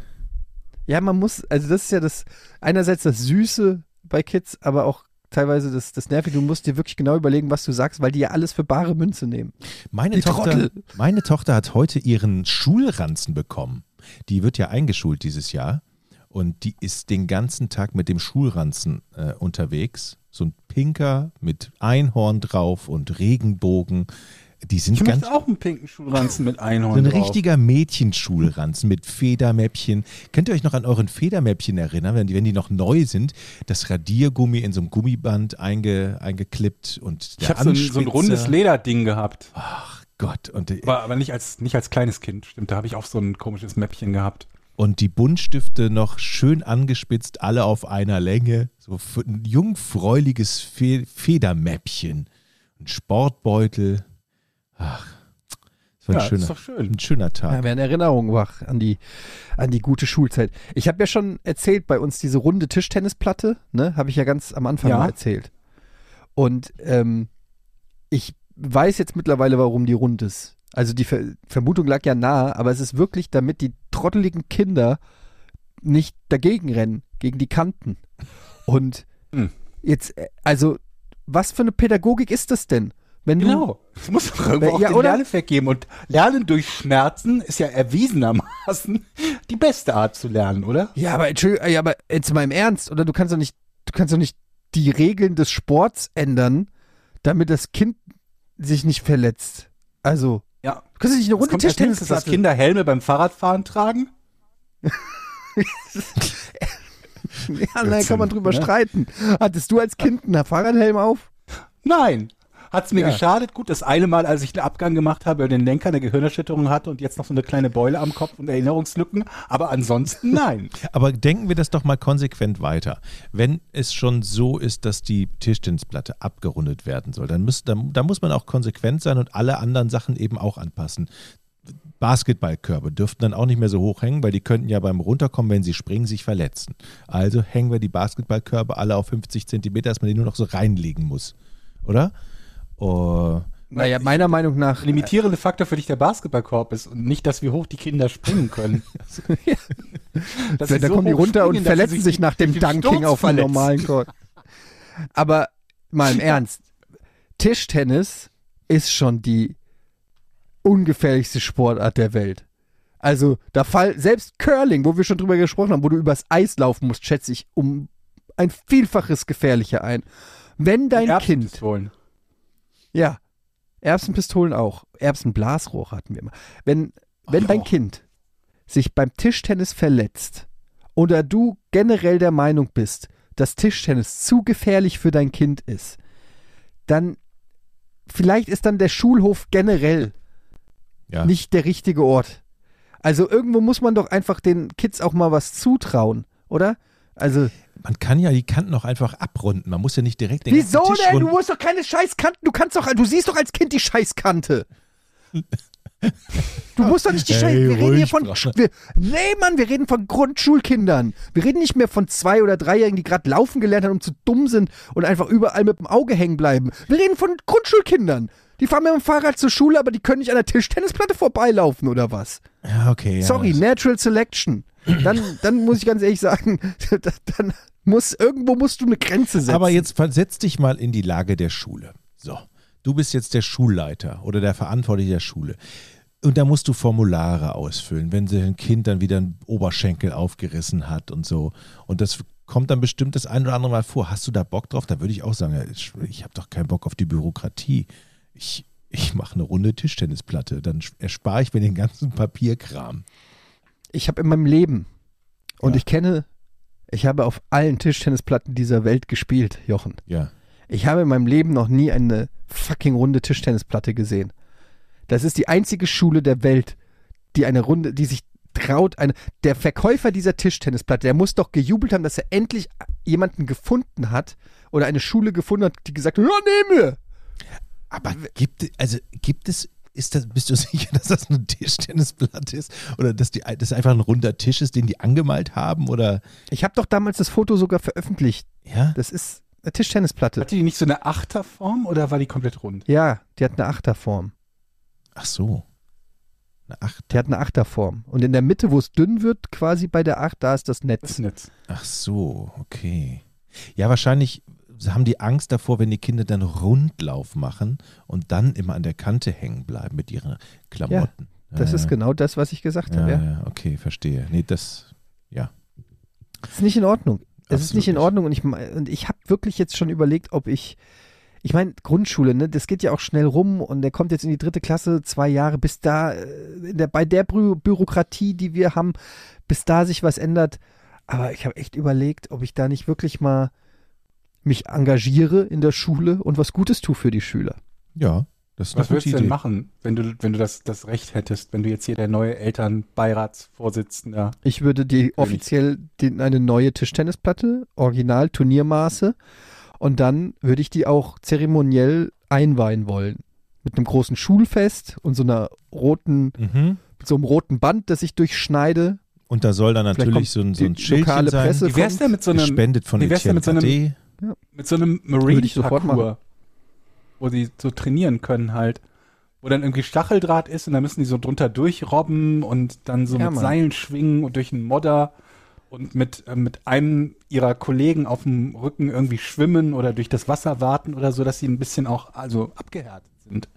S2: Ja, man muss, also das ist ja das, einerseits das Süße bei Kids, aber auch teilweise das, das Nervige. Du musst dir wirklich genau überlegen, was du sagst, weil die ja alles für bare Münze nehmen.
S3: Meine
S2: Die
S3: Tochter,
S2: Trottel.
S3: meine Tochter hat heute ihren Schulranzen bekommen. Die wird ja eingeschult dieses Jahr. Und die ist den ganzen Tag mit dem Schulranzen äh, unterwegs. So ein pinker mit Einhorn drauf und Regenbogen. Die sind
S1: Ich
S3: ganz
S1: möchte auch einen pinken Schulranzen mit Einhorn
S3: so ein
S1: drauf.
S3: richtiger Mädchenschulranzen mit Federmäppchen. Könnt ihr euch noch an euren Federmäppchen erinnern, wenn die, wenn die noch neu sind? Das Radiergummi in so einem Gummiband einge, eingeklippt und
S1: Ich
S3: der
S1: habe so, ein- so ein rundes Lederding gehabt.
S3: Ach Gott. Und,
S1: Aber, aber nicht, als, nicht als kleines Kind, stimmt. Da habe ich auch so ein komisches Mäppchen gehabt.
S3: und die Buntstifte noch schön angespitzt, alle auf einer Länge. So ein jungfräuliches Fe Federmäppchen. Ein Sportbeutel. Ach, das war ein,
S1: Ja,
S3: schöner,
S1: ist doch schön.
S3: ein schöner Tag.
S2: Ja, werden Erinnerungen wach an die, an die gute Schulzeit. Ich habe ja schon erzählt, bei uns diese runde Tischtennisplatte, ne, habe ich ja ganz am Anfang
S1: Ja.
S2: mal erzählt. Und ähm, ich weiß jetzt mittlerweile, warum die rund ist. Also die Ver Vermutung lag ja nahe, aber es ist wirklich, damit die trotteligen Kinder nicht dagegen rennen, gegen die Kanten. Und
S1: Hm.
S2: jetzt, äh, also, was für eine Pädagogik ist das denn? Wenn du,
S1: Genau. Es muss doch irgendwo auch
S2: Ja,
S1: den
S2: oder?
S1: Lerneffekt geben. Und Lernen durch Schmerzen ist ja erwiesenermaßen <laughs> die beste Art zu lernen, oder?
S2: Ja, aber Entschuldigung, ja, aber jetzt mal im Ernst, oder du kannst doch nicht, du kannst doch nicht die Regeln des Sports ändern, damit das Kind sich nicht verletzt. Also,
S1: Ja.
S2: du kannst doch nicht eine Runde
S1: als nächstes, dass. Kinder Helme beim Fahrradfahren tragen? <laughs>
S2: Ja, nein, kann man drüber
S1: ne?
S2: streiten. Hattest du als Kind einen Fahrradhelm auf?
S1: Nein. Hat's mir
S2: Ja.
S1: geschadet? Gut, das eine Mal, als ich einen Abgang gemacht habe, den Lenker eine Gehirnerschütterung hatte und jetzt noch so eine kleine Beule am Kopf und Erinnerungslücken. Aber ansonsten <laughs> nein.
S3: Aber denken wir das doch mal konsequent weiter. Wenn es schon so ist, dass die Tischtennisplatte abgerundet werden soll, dann, muss, dann, dann muss man auch konsequent sein und alle anderen Sachen eben auch anpassen. Basketballkörbe dürften dann auch nicht mehr so hoch hängen, weil die könnten ja beim Runterkommen, wenn sie springen, sich verletzen. Also hängen wir die Basketballkörbe alle auf 50 Zentimeter, dass man die nur noch so reinlegen muss. Oder? Oh,
S2: Naja, meiner Meinung nach.
S1: Limitierende Faktor für dich der Basketballkorb ist und nicht das, wie hoch die Kinder springen können. <laughs> Dass sie
S2: da
S1: so
S2: kommen die runter und
S1: dass
S2: verletzen sich nach dem Dunking
S1: Sturz
S2: auf
S1: verletzen.
S2: normalen Court. <laughs> Aber mal im Ernst, Tischtennis ist schon die ungefährlichste Sportart der Welt. Also, da fall selbst Curling, wo wir schon drüber gesprochen haben, wo du übers Eis laufen musst, schätze ich um ein Vielfaches gefährlicher ein. Wenn dein Kind,
S1: Erbsenpistolen.
S2: Ja, Erbsenpistolen auch, Erbsenblasrohr hatten wir immer. Wenn, wenn dein
S1: Oh.
S2: Kind sich beim Tischtennis verletzt oder du generell der Meinung bist, dass Tischtennis zu gefährlich für dein Kind ist, dann vielleicht ist dann der Schulhof generell
S3: ja.
S2: nicht der richtige Ort. Also irgendwo muss man doch einfach den Kids auch mal was zutrauen, oder? Also,
S3: Man kann ja die Kanten auch einfach abrunden. Man muss ja nicht direkt den
S2: wieso
S3: Tisch
S2: denn? Du
S3: runden.
S2: musst doch keine Scheißkanten, du kannst doch, du siehst doch als Kind die Scheißkante. Du musst doch nicht die
S3: Hey,
S2: Scheiße. Wir reden hier von. Wir, nee, Mann, wir reden von Grundschulkindern. Wir reden nicht mehr von zwei- oder dreijährigen, die gerade laufen gelernt haben und zu dumm sind und einfach überall mit dem Auge hängen bleiben. Wir reden von Grundschulkindern. Die fahren mit dem Fahrrad zur Schule, aber die können nicht an der Tischtennisplatte vorbeilaufen oder was?
S3: Ja, okay. Ja,
S2: Sorry,
S3: das-
S2: Natural Selection. Dann, dann muss ich ganz ehrlich sagen, <laughs> dann muss irgendwo musst du eine Grenze setzen.
S3: Aber jetzt versetz dich mal in die Lage der Schule. So, du bist jetzt der Schulleiter oder der Verantwortliche der Schule. Und da musst du Formulare ausfüllen, wenn sie ein Kind dann wieder einen Oberschenkel aufgerissen hat und so. Und das kommt dann bestimmt das ein oder andere Mal vor. Hast du da Bock drauf? Da würde ich auch sagen, ich, ich habe doch keinen Bock auf die Bürokratie. Ich, ich mache eine runde Tischtennisplatte. Dann erspare ich mir den ganzen Papierkram.
S2: ich habe in meinem Leben und
S3: Ja.
S2: ich kenne, ich habe auf allen Tischtennisplatten dieser Welt gespielt, Jochen.
S3: Ja.
S2: Ich habe in meinem Leben noch nie eine fucking runde Tischtennisplatte gesehen. Das ist die einzige Schule der Welt, die eine Runde, die sich traut einer. Der Verkäufer dieser Tischtennisplatte, der muss doch gejubelt haben, dass er endlich jemanden gefunden hat oder eine Schule gefunden hat, die gesagt hat, ja, nehme.
S3: Aber gibt, also gibt es, ist das, bist du <laughs> sicher, dass das eine Tischtennisplatte ist? Oder dass die, das einfach ein runder Tisch ist, den die angemalt haben? Oder,
S2: Ich habe doch damals das Foto sogar veröffentlicht.
S3: ja?
S2: Das ist eine Tischtennisplatte.
S1: Hatte die nicht so eine Achterform oder war die komplett rund?
S2: Ja, die hat eine Achterform.
S3: Ach so. Eine Acht.
S2: Die hat eine Achterform. Und in der Mitte, wo es dünn wird, quasi bei der Acht, da ist das
S1: Das
S2: Netz.
S1: ist Netz.
S3: Ach so, okay. Ja, wahrscheinlich haben die Angst davor, wenn die Kinder dann Rundlauf machen und dann immer an der Kante hängen bleiben mit ihren Klamotten.
S2: Das
S3: ja,
S2: ist
S3: ja.
S2: genau das, was ich gesagt
S3: Ja,
S2: habe. Ja.
S3: ja, okay, verstehe. Nee, das, ja.
S2: Das ist nicht in Ordnung. Es ist nicht in. Ordnung und ich, und ich habe wirklich jetzt schon überlegt, ob ich, ich meine, Grundschule, ne, das geht ja auch schnell rum und der kommt jetzt in die dritte Klasse, zwei Jahre, bis da, äh, der, bei der Bü Bürokratie, die wir haben, bis da sich was ändert. Aber ich habe echt überlegt, ob ich da nicht wirklich mal mich engagiere in der Schule und was Gutes tue für die Schüler.
S3: Ja, das ist
S1: Was würdest du denn
S3: Idee.
S1: machen, wenn du, wenn du das, das Recht hättest, wenn du jetzt hier der neue Elternbeiratsvorsitzender
S2: Ich würde die offiziell den, eine neue Tischtennisplatte, Original Turniermaße, und dann würde ich die auch zeremoniell einweihen wollen. Mit einem großen Schulfest und so einer roten,
S3: Mhm.
S2: mit so einem roten Band, das ich durchschneide.
S3: Und da soll dann natürlich so ein, so ein Schildchen
S2: lokale
S3: sein,
S2: Presse
S1: Wie wär's denn mit so einem,
S3: gespendet von
S1: wie wär's denn mit so einem-
S3: KD.
S1: mit so einem Marine-Parcours, wo sie so trainieren können halt. Wo dann irgendwie Stacheldraht ist und dann müssen die so drunter durchrobben und dann so
S2: Ja,
S1: mit
S2: Mann.
S1: Seilen schwingen und durch einen Modder und mit, äh, mit einem ihrer Kollegen auf dem Rücken irgendwie schwimmen oder durch das Wasser warten oder so, dass sie ein bisschen auch also abgehärtet sind.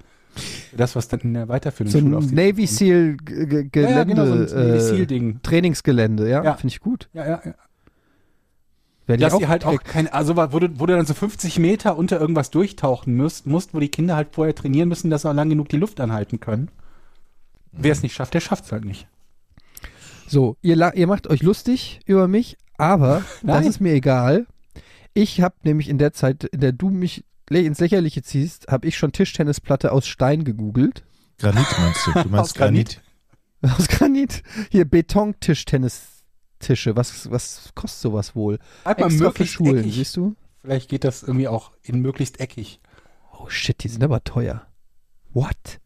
S1: Das, was dann in der weiterführenden
S2: So
S1: Schule auf
S2: Navy. Seal G- G-
S1: Ja, ja,
S2: Gelände,
S1: genau, so ein Navy
S2: äh,
S1: Seal-Ding.
S2: Trainingsgelände, ja,
S1: Ja.
S2: finde ich gut.
S1: Ja, ja, ja.
S2: Werde
S1: Dass ihr halt auch kein, also wo du, wo du dann so 50 Meter unter irgendwas durchtauchen müsst, musst, wo die Kinder halt vorher trainieren müssen, dass sie auch lang genug die Luft anhalten können. Wer es nicht schafft, der schafft es halt nicht.
S2: So, ihr, ihr macht euch lustig über mich, aber <laughs> das ist mir egal. Ich habe nämlich in der Zeit, in der du mich ins Lächerliche ziehst, habe ich schon Tischtennisplatte aus Stein gegoogelt.
S3: Granit meinst du? Du meinst
S1: Aus Granit?
S3: Granit?
S2: Aus Granit. Hier Beton-Tischtennistische. Was, was kostet sowas wohl?
S1: Halt mal
S2: Extra für Schulen,
S1: eckig.
S2: siehst du?
S1: Vielleicht geht das irgendwie auch in möglichst eckig.
S2: Oh shit, die sind aber teuer. What?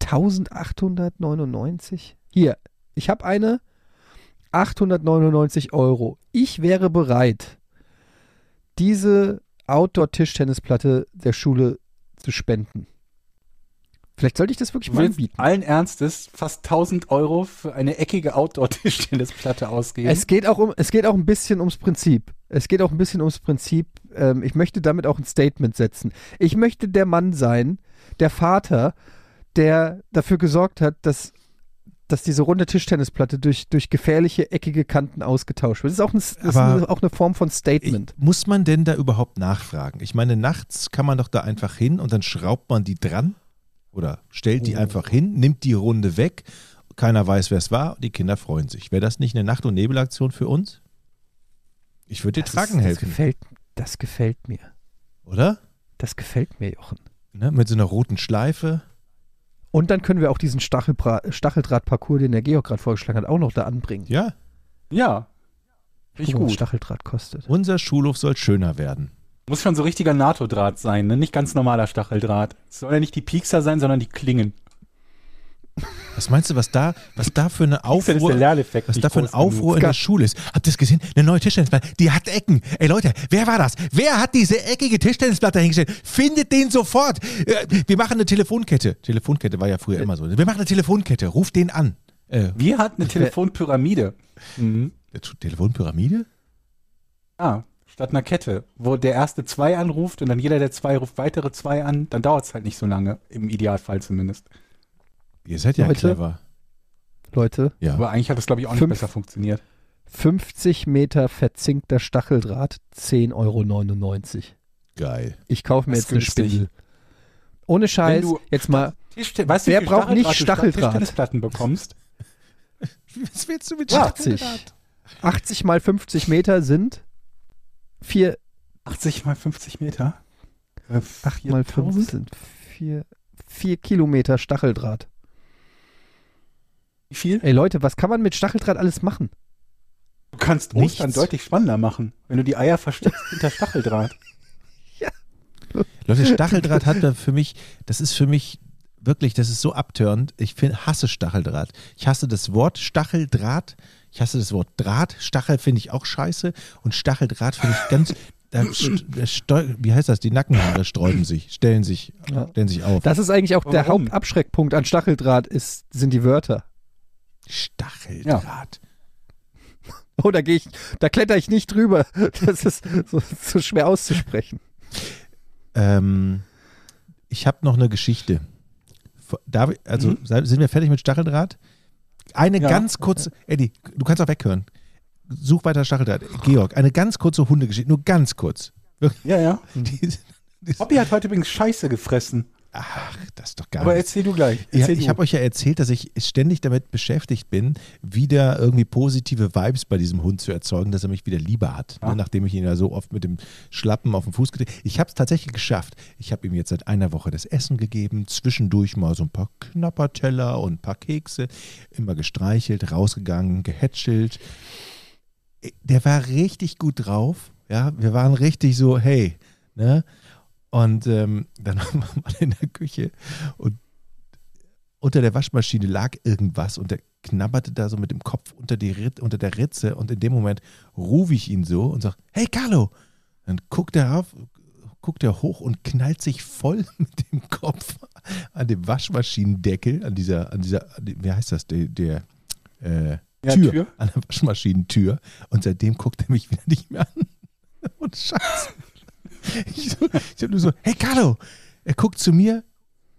S2: 1899? Hier, ich habe eine 899 Euro. Ich wäre bereit, diese Outdoor-Tischtennisplatte der Schule zu spenden. Vielleicht sollte ich das wirklich mal
S1: willst
S2: anbieten.
S1: allen Ernstes fast 1000 Euro für eine eckige Outdoor-Tischtennisplatte <laughs> ausgeben.
S2: Es geht auch um, es geht auch ein bisschen ums Prinzip. Es geht auch ein bisschen ums Prinzip. Ähm, ich möchte damit auch ein Statement setzen. Ich möchte der Mann sein, der Vater, der dafür gesorgt hat, dass, dass diese runde Tischtennisplatte durch, durch gefährliche, eckige Kanten ausgetauscht wird. Das ist auch, ein, das ist eine, auch eine Form von
S3: Ich,
S2: Statement.
S3: muss man denn da überhaupt nachfragen? Ich meine, nachts kann man doch da einfach hin und dann schraubt man die dran oder stellt die
S1: Oh.
S3: einfach hin, nimmt die Runde weg, keiner weiß, wer es war, die Kinder freuen sich. Wäre das nicht eine Nacht- und Nebelaktion für uns? Ich würde dir
S2: Das
S3: tragen
S2: ist, das,
S3: helfen,
S2: gefällt, das gefällt mir.
S3: oder?
S2: Das gefällt mir, Jochen.
S3: Ne? Mit so einer roten Schleife.
S2: Und dann können wir auch diesen Stacheldraht-Parcours, den der Georg gerade vorgeschlagen hat, auch noch da anbringen.
S3: Ja,
S1: ja. Ich
S2: Guck mal, was
S1: gut.
S2: Stacheldraht kostet.
S3: unser Schulhof soll schöner werden.
S1: Muss schon so richtiger NATO-Draht sein, ne? Nicht ganz normaler Stacheldraht. Es soll ja nicht die Piekser sein, sondern die Klingen.
S3: Was meinst du, was da, was da für eine Aufruhr, was da für ein. Aufruhr in der Schule ist? Habt ihr es gesehen? Eine neue Tischtennisplatte, die hat Ecken. Ey Leute, wer war das? Wer hat diese eckige Tischtennisplatte hingestellt? Findet den sofort. Äh, Wir machen eine Telefonkette. Telefonkette war ja früher immer so. Wir machen eine Telefonkette. Ruft den an. Äh,
S1: Wir hatten eine Telefonpyramide. Mhm.
S3: Telefonpyramide?
S1: Ah, statt einer Kette, wo der erste zwei anruft und dann jeder der zwei ruft weitere zwei an, dann dauert es halt nicht so lange, im Idealfall zumindest.
S3: Ihr seid ja
S2: Leute.
S3: clever.
S2: Leute,
S3: Ja.
S1: Aber eigentlich hat das, glaube ich, auch nicht
S2: Fünf-
S1: besser funktioniert.
S2: 50 Meter verzinkter Stacheldraht, 10,99 Euro.
S3: Geil.
S2: Ich kaufe mir
S1: Das
S2: jetzt eine. Spindel. Ohne Scheiß,
S1: du-
S2: jetzt mal,
S1: Tischte weißt
S2: Wer braucht nicht
S1: Stacheldraht du
S2: Stacheldraht?
S1: Tischtennisplatten bekommst? <laughs>
S3: Was willst du mit
S1: Ja.
S2: 80. 80 mal 50 Meter sind 4,
S1: 80 mal 50 Meter? Äh,
S2: 8 mal 5
S1: 4000?
S2: sind 4, 4 Kilometer Stacheldraht.
S1: Wie viel?
S2: Ey Leute, was kann man mit Stacheldraht alles machen?
S1: Du kannst
S3: Nichts.
S1: Ostern deutlich spannender machen, wenn du die Eier versteckst <laughs> hinter Stacheldraht.
S3: Leute, Stacheldraht hat da für mich, das ist für mich wirklich, das ist so abtörend. Ich find, hasse Stacheldraht. Ich hasse das Wort Stacheldraht. Ich hasse das Wort Draht. Stachel finde ich auch scheiße. Und Stacheldraht finde ich ganz. Da, wie heißt das? Die Nackenhaare sträuben sich, stellen sich,
S2: Ja.
S3: stellen sich auf.
S2: Das ist eigentlich auch der? Hauptabschreckpunkt an Stacheldraht, ist, sind die Wörter.
S3: Stacheldraht. <laughs>
S2: Oh, da gehe ich, da kletter ich nicht drüber. Das ist so, so schwer auszusprechen.
S3: Ähm, ich habe noch eine Geschichte. Darf ich, also
S1: Mhm.
S3: sind wir fertig mit Stacheldraht? Eine
S1: Ja.
S3: ganz kurze, Eddie, du kannst auch weghören. Such weiter Stacheldraht. Georg, eine ganz kurze Hundegeschichte, nur ganz kurz. Wirklich,
S1: Ja, ja.
S3: die- die-
S1: Hobby hat heute übrigens Scheiße gefressen.
S3: Ach, das ist doch gar
S1: Aber
S3: nichts.
S1: erzähl du gleich.
S3: Ja,
S1: Erzähl
S3: ich
S1: du.
S3: habe euch ja erzählt, dass ich ständig damit beschäftigt bin, wieder irgendwie positive Vibes bei diesem Hund zu erzeugen, dass er mich wieder lieber hat.
S1: Ja.
S3: Ne, nachdem ich ihn ja so oft mit dem Schlappen auf den Fuß getreten Ich habe es tatsächlich geschafft. Ich habe ihm jetzt seit einer Woche das Essen gegeben, zwischendurch mal so ein paar Knapperteller und ein paar Kekse, immer gestreichelt, rausgegangen, gehätschelt. Der war richtig gut drauf. Ja, wir waren richtig so, hey, ne? Und ähm, dann <laughs> waren wir mal in der Küche und unter der Waschmaschine lag irgendwas und der knabberte da so mit dem Kopf unter, die Rit unter der Ritze und in dem Moment rufe ich ihn so und sage, hey Carlo! Dann guckt er auf, guckt er hoch und knallt sich voll <laughs> mit dem Kopf an dem Waschmaschinendeckel, an dieser, an dieser, wie heißt das, der, der äh,
S1: Ja,
S3: Tür,
S1: Tür.
S3: an der Waschmaschinentür und seitdem guckt er mich wieder nicht mehr an. <laughs> Und Scheiße. <laughs> Ich, so, ich hab nur so, hey Carlo! Er guckt zu mir,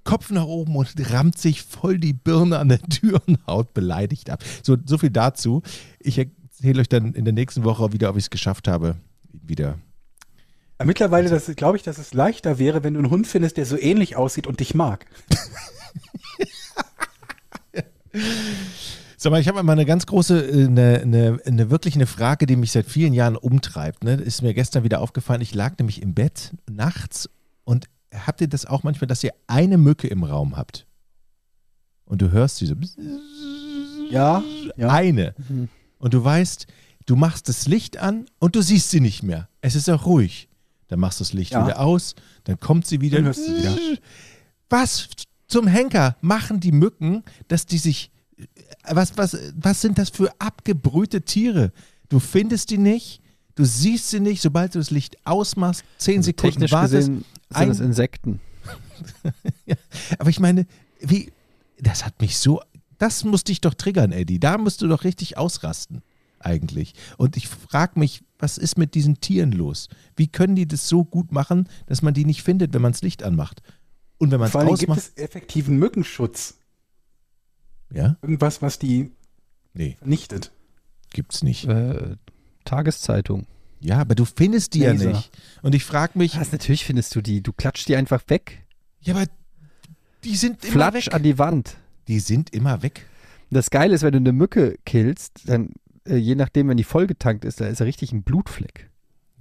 S3: Kopf nach oben und rammt sich voll die Birne an der Tür und haut beleidigt ab. So, so viel dazu. Ich erzähle euch dann in der nächsten Woche wieder, ob ich es geschafft habe, wieder.
S1: Ja, Mittlerweile glaube ich, dass es leichter wäre, wenn du einen Hund findest, der so ähnlich aussieht und dich mag. <laughs>
S3: Sag mal, ich habe mal eine ganz große, äh, eine, eine, eine wirklich eine Frage, die mich seit vielen Jahren umtreibt. Ne? Ist mir gestern wieder aufgefallen. Ich lag nämlich im Bett nachts und habt ihr das auch manchmal, dass ihr eine Mücke im Raum habt? Und du hörst diese
S1: Ja, ja.
S3: eine. Und du weißt, du machst das Licht an und du siehst sie nicht mehr. Es ist auch ruhig. Dann machst du das Licht
S1: Ja.
S3: wieder aus, dann kommt sie wieder.
S1: Dann hörst du sie wieder.
S3: Was zum Henker machen die Mücken, dass die sich. Was, was, was sind das für abgebrühte Tiere? Du findest die nicht, du siehst sie nicht, sobald du das Licht ausmachst, zehn Sekunden
S2: Technisch
S3: wartest.
S2: gesehen sind
S3: ein-
S2: es Insekten. <laughs>
S3: Aber ich meine, wie, das hat mich so, das muss dich doch triggern, Eddie. Da musst du doch richtig ausrasten, eigentlich. Und ich frage mich, was ist mit diesen Tieren los? Wie können die das so gut machen, dass man die nicht findet, wenn man das Licht anmacht? Und wenn man es
S1: Vor allem gibt
S3: ausmacht,
S1: es effektiven Mückenschutz.
S3: Ja?
S1: Irgendwas, was die
S3: Nee,
S1: vernichtet.
S3: gibt's nicht.
S2: Äh, Tageszeitung.
S3: Ja, aber du findest die ja
S1: Laser.
S3: nicht. Und ich frage mich,
S2: Was, natürlich findest du die. Du klatscht die einfach weg.
S3: ja, aber die sind immer
S2: Flatsch
S3: weg.
S2: an die Wand.
S3: Die sind immer weg.
S2: Das Geile ist, wenn du eine Mücke killst, dann, äh, je nachdem, wenn die vollgetankt ist, da ist ja richtig ein Blutfleck.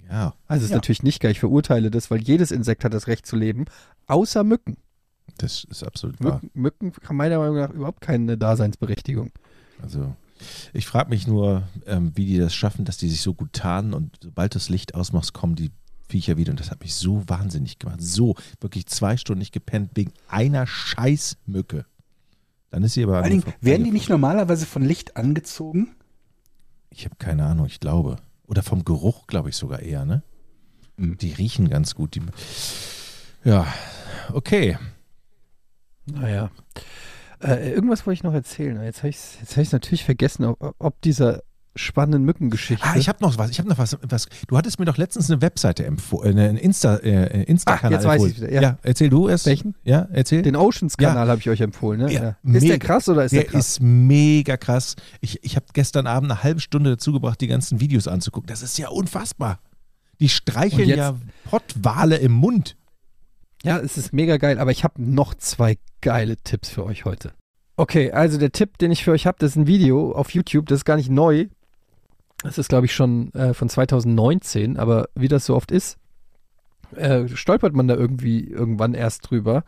S3: Ja,
S2: Also ist
S1: Ja.
S2: natürlich nicht geil. Ich verurteile das, weil jedes Insekt hat das Recht zu leben, außer Mücken.
S3: Das ist absolut wahr.
S2: Mücken, Mücken haben meiner Meinung nach überhaupt keine Daseinsberechtigung.
S3: Also ich frage mich nur, ähm, wie die das schaffen, dass die sich so gut tarnen und sobald du das Licht ausmachst, kommen die Viecher wieder. Und das hat mich so wahnsinnig gemacht. So, wirklich zwei Stunden nicht gepennt wegen einer Scheißmücke. Dann ist sie aber.
S1: Dingen, werden die nicht normalerweise von Licht angezogen?
S3: Ich habe keine Ahnung, ich glaube. Oder vom Geruch, glaube ich sogar eher, ne?
S1: Hm.
S3: Die riechen ganz gut. Die, ja, okay.
S2: Naja. Äh, irgendwas wollte ich noch erzählen. Jetzt habe ich es jetzt hab natürlich vergessen, ob, ob dieser spannenden Mückengeschichte.
S3: Ah, ich habe noch was. Ich habe noch was, was. Du hattest mir doch letztens eine Webseite empfohlen, einen Insta, äh, Insta-Kanal
S2: Ah, jetzt weiß
S3: empfohlen.
S2: ich's wieder, ja.
S3: ja, erzähl du erst.
S2: Welchen?
S3: Ja, erzähl.
S2: Den Oceans-Kanal habe ich euch empfohlen. Ne?
S3: Ja,
S2: Ja. Ist der krass oder ist der,
S3: der
S2: krass?
S3: ist mega krass. Ich, ich habe gestern Abend eine halbe Stunde dazu gebracht, die ganzen Videos anzugucken. Das ist ja unfassbar. Die streicheln ja Pottwale im Mund.
S2: Ja, es ist mega geil, aber ich habe noch zwei geile Tipps für euch heute. Okay, also der Tipp, den ich für euch habe, das ist ein Video auf YouTube, das ist gar nicht neu. Das ist, glaube ich, schon äh, von 2019, aber wie das so oft ist, äh, stolpert man da irgendwie irgendwann erst drüber.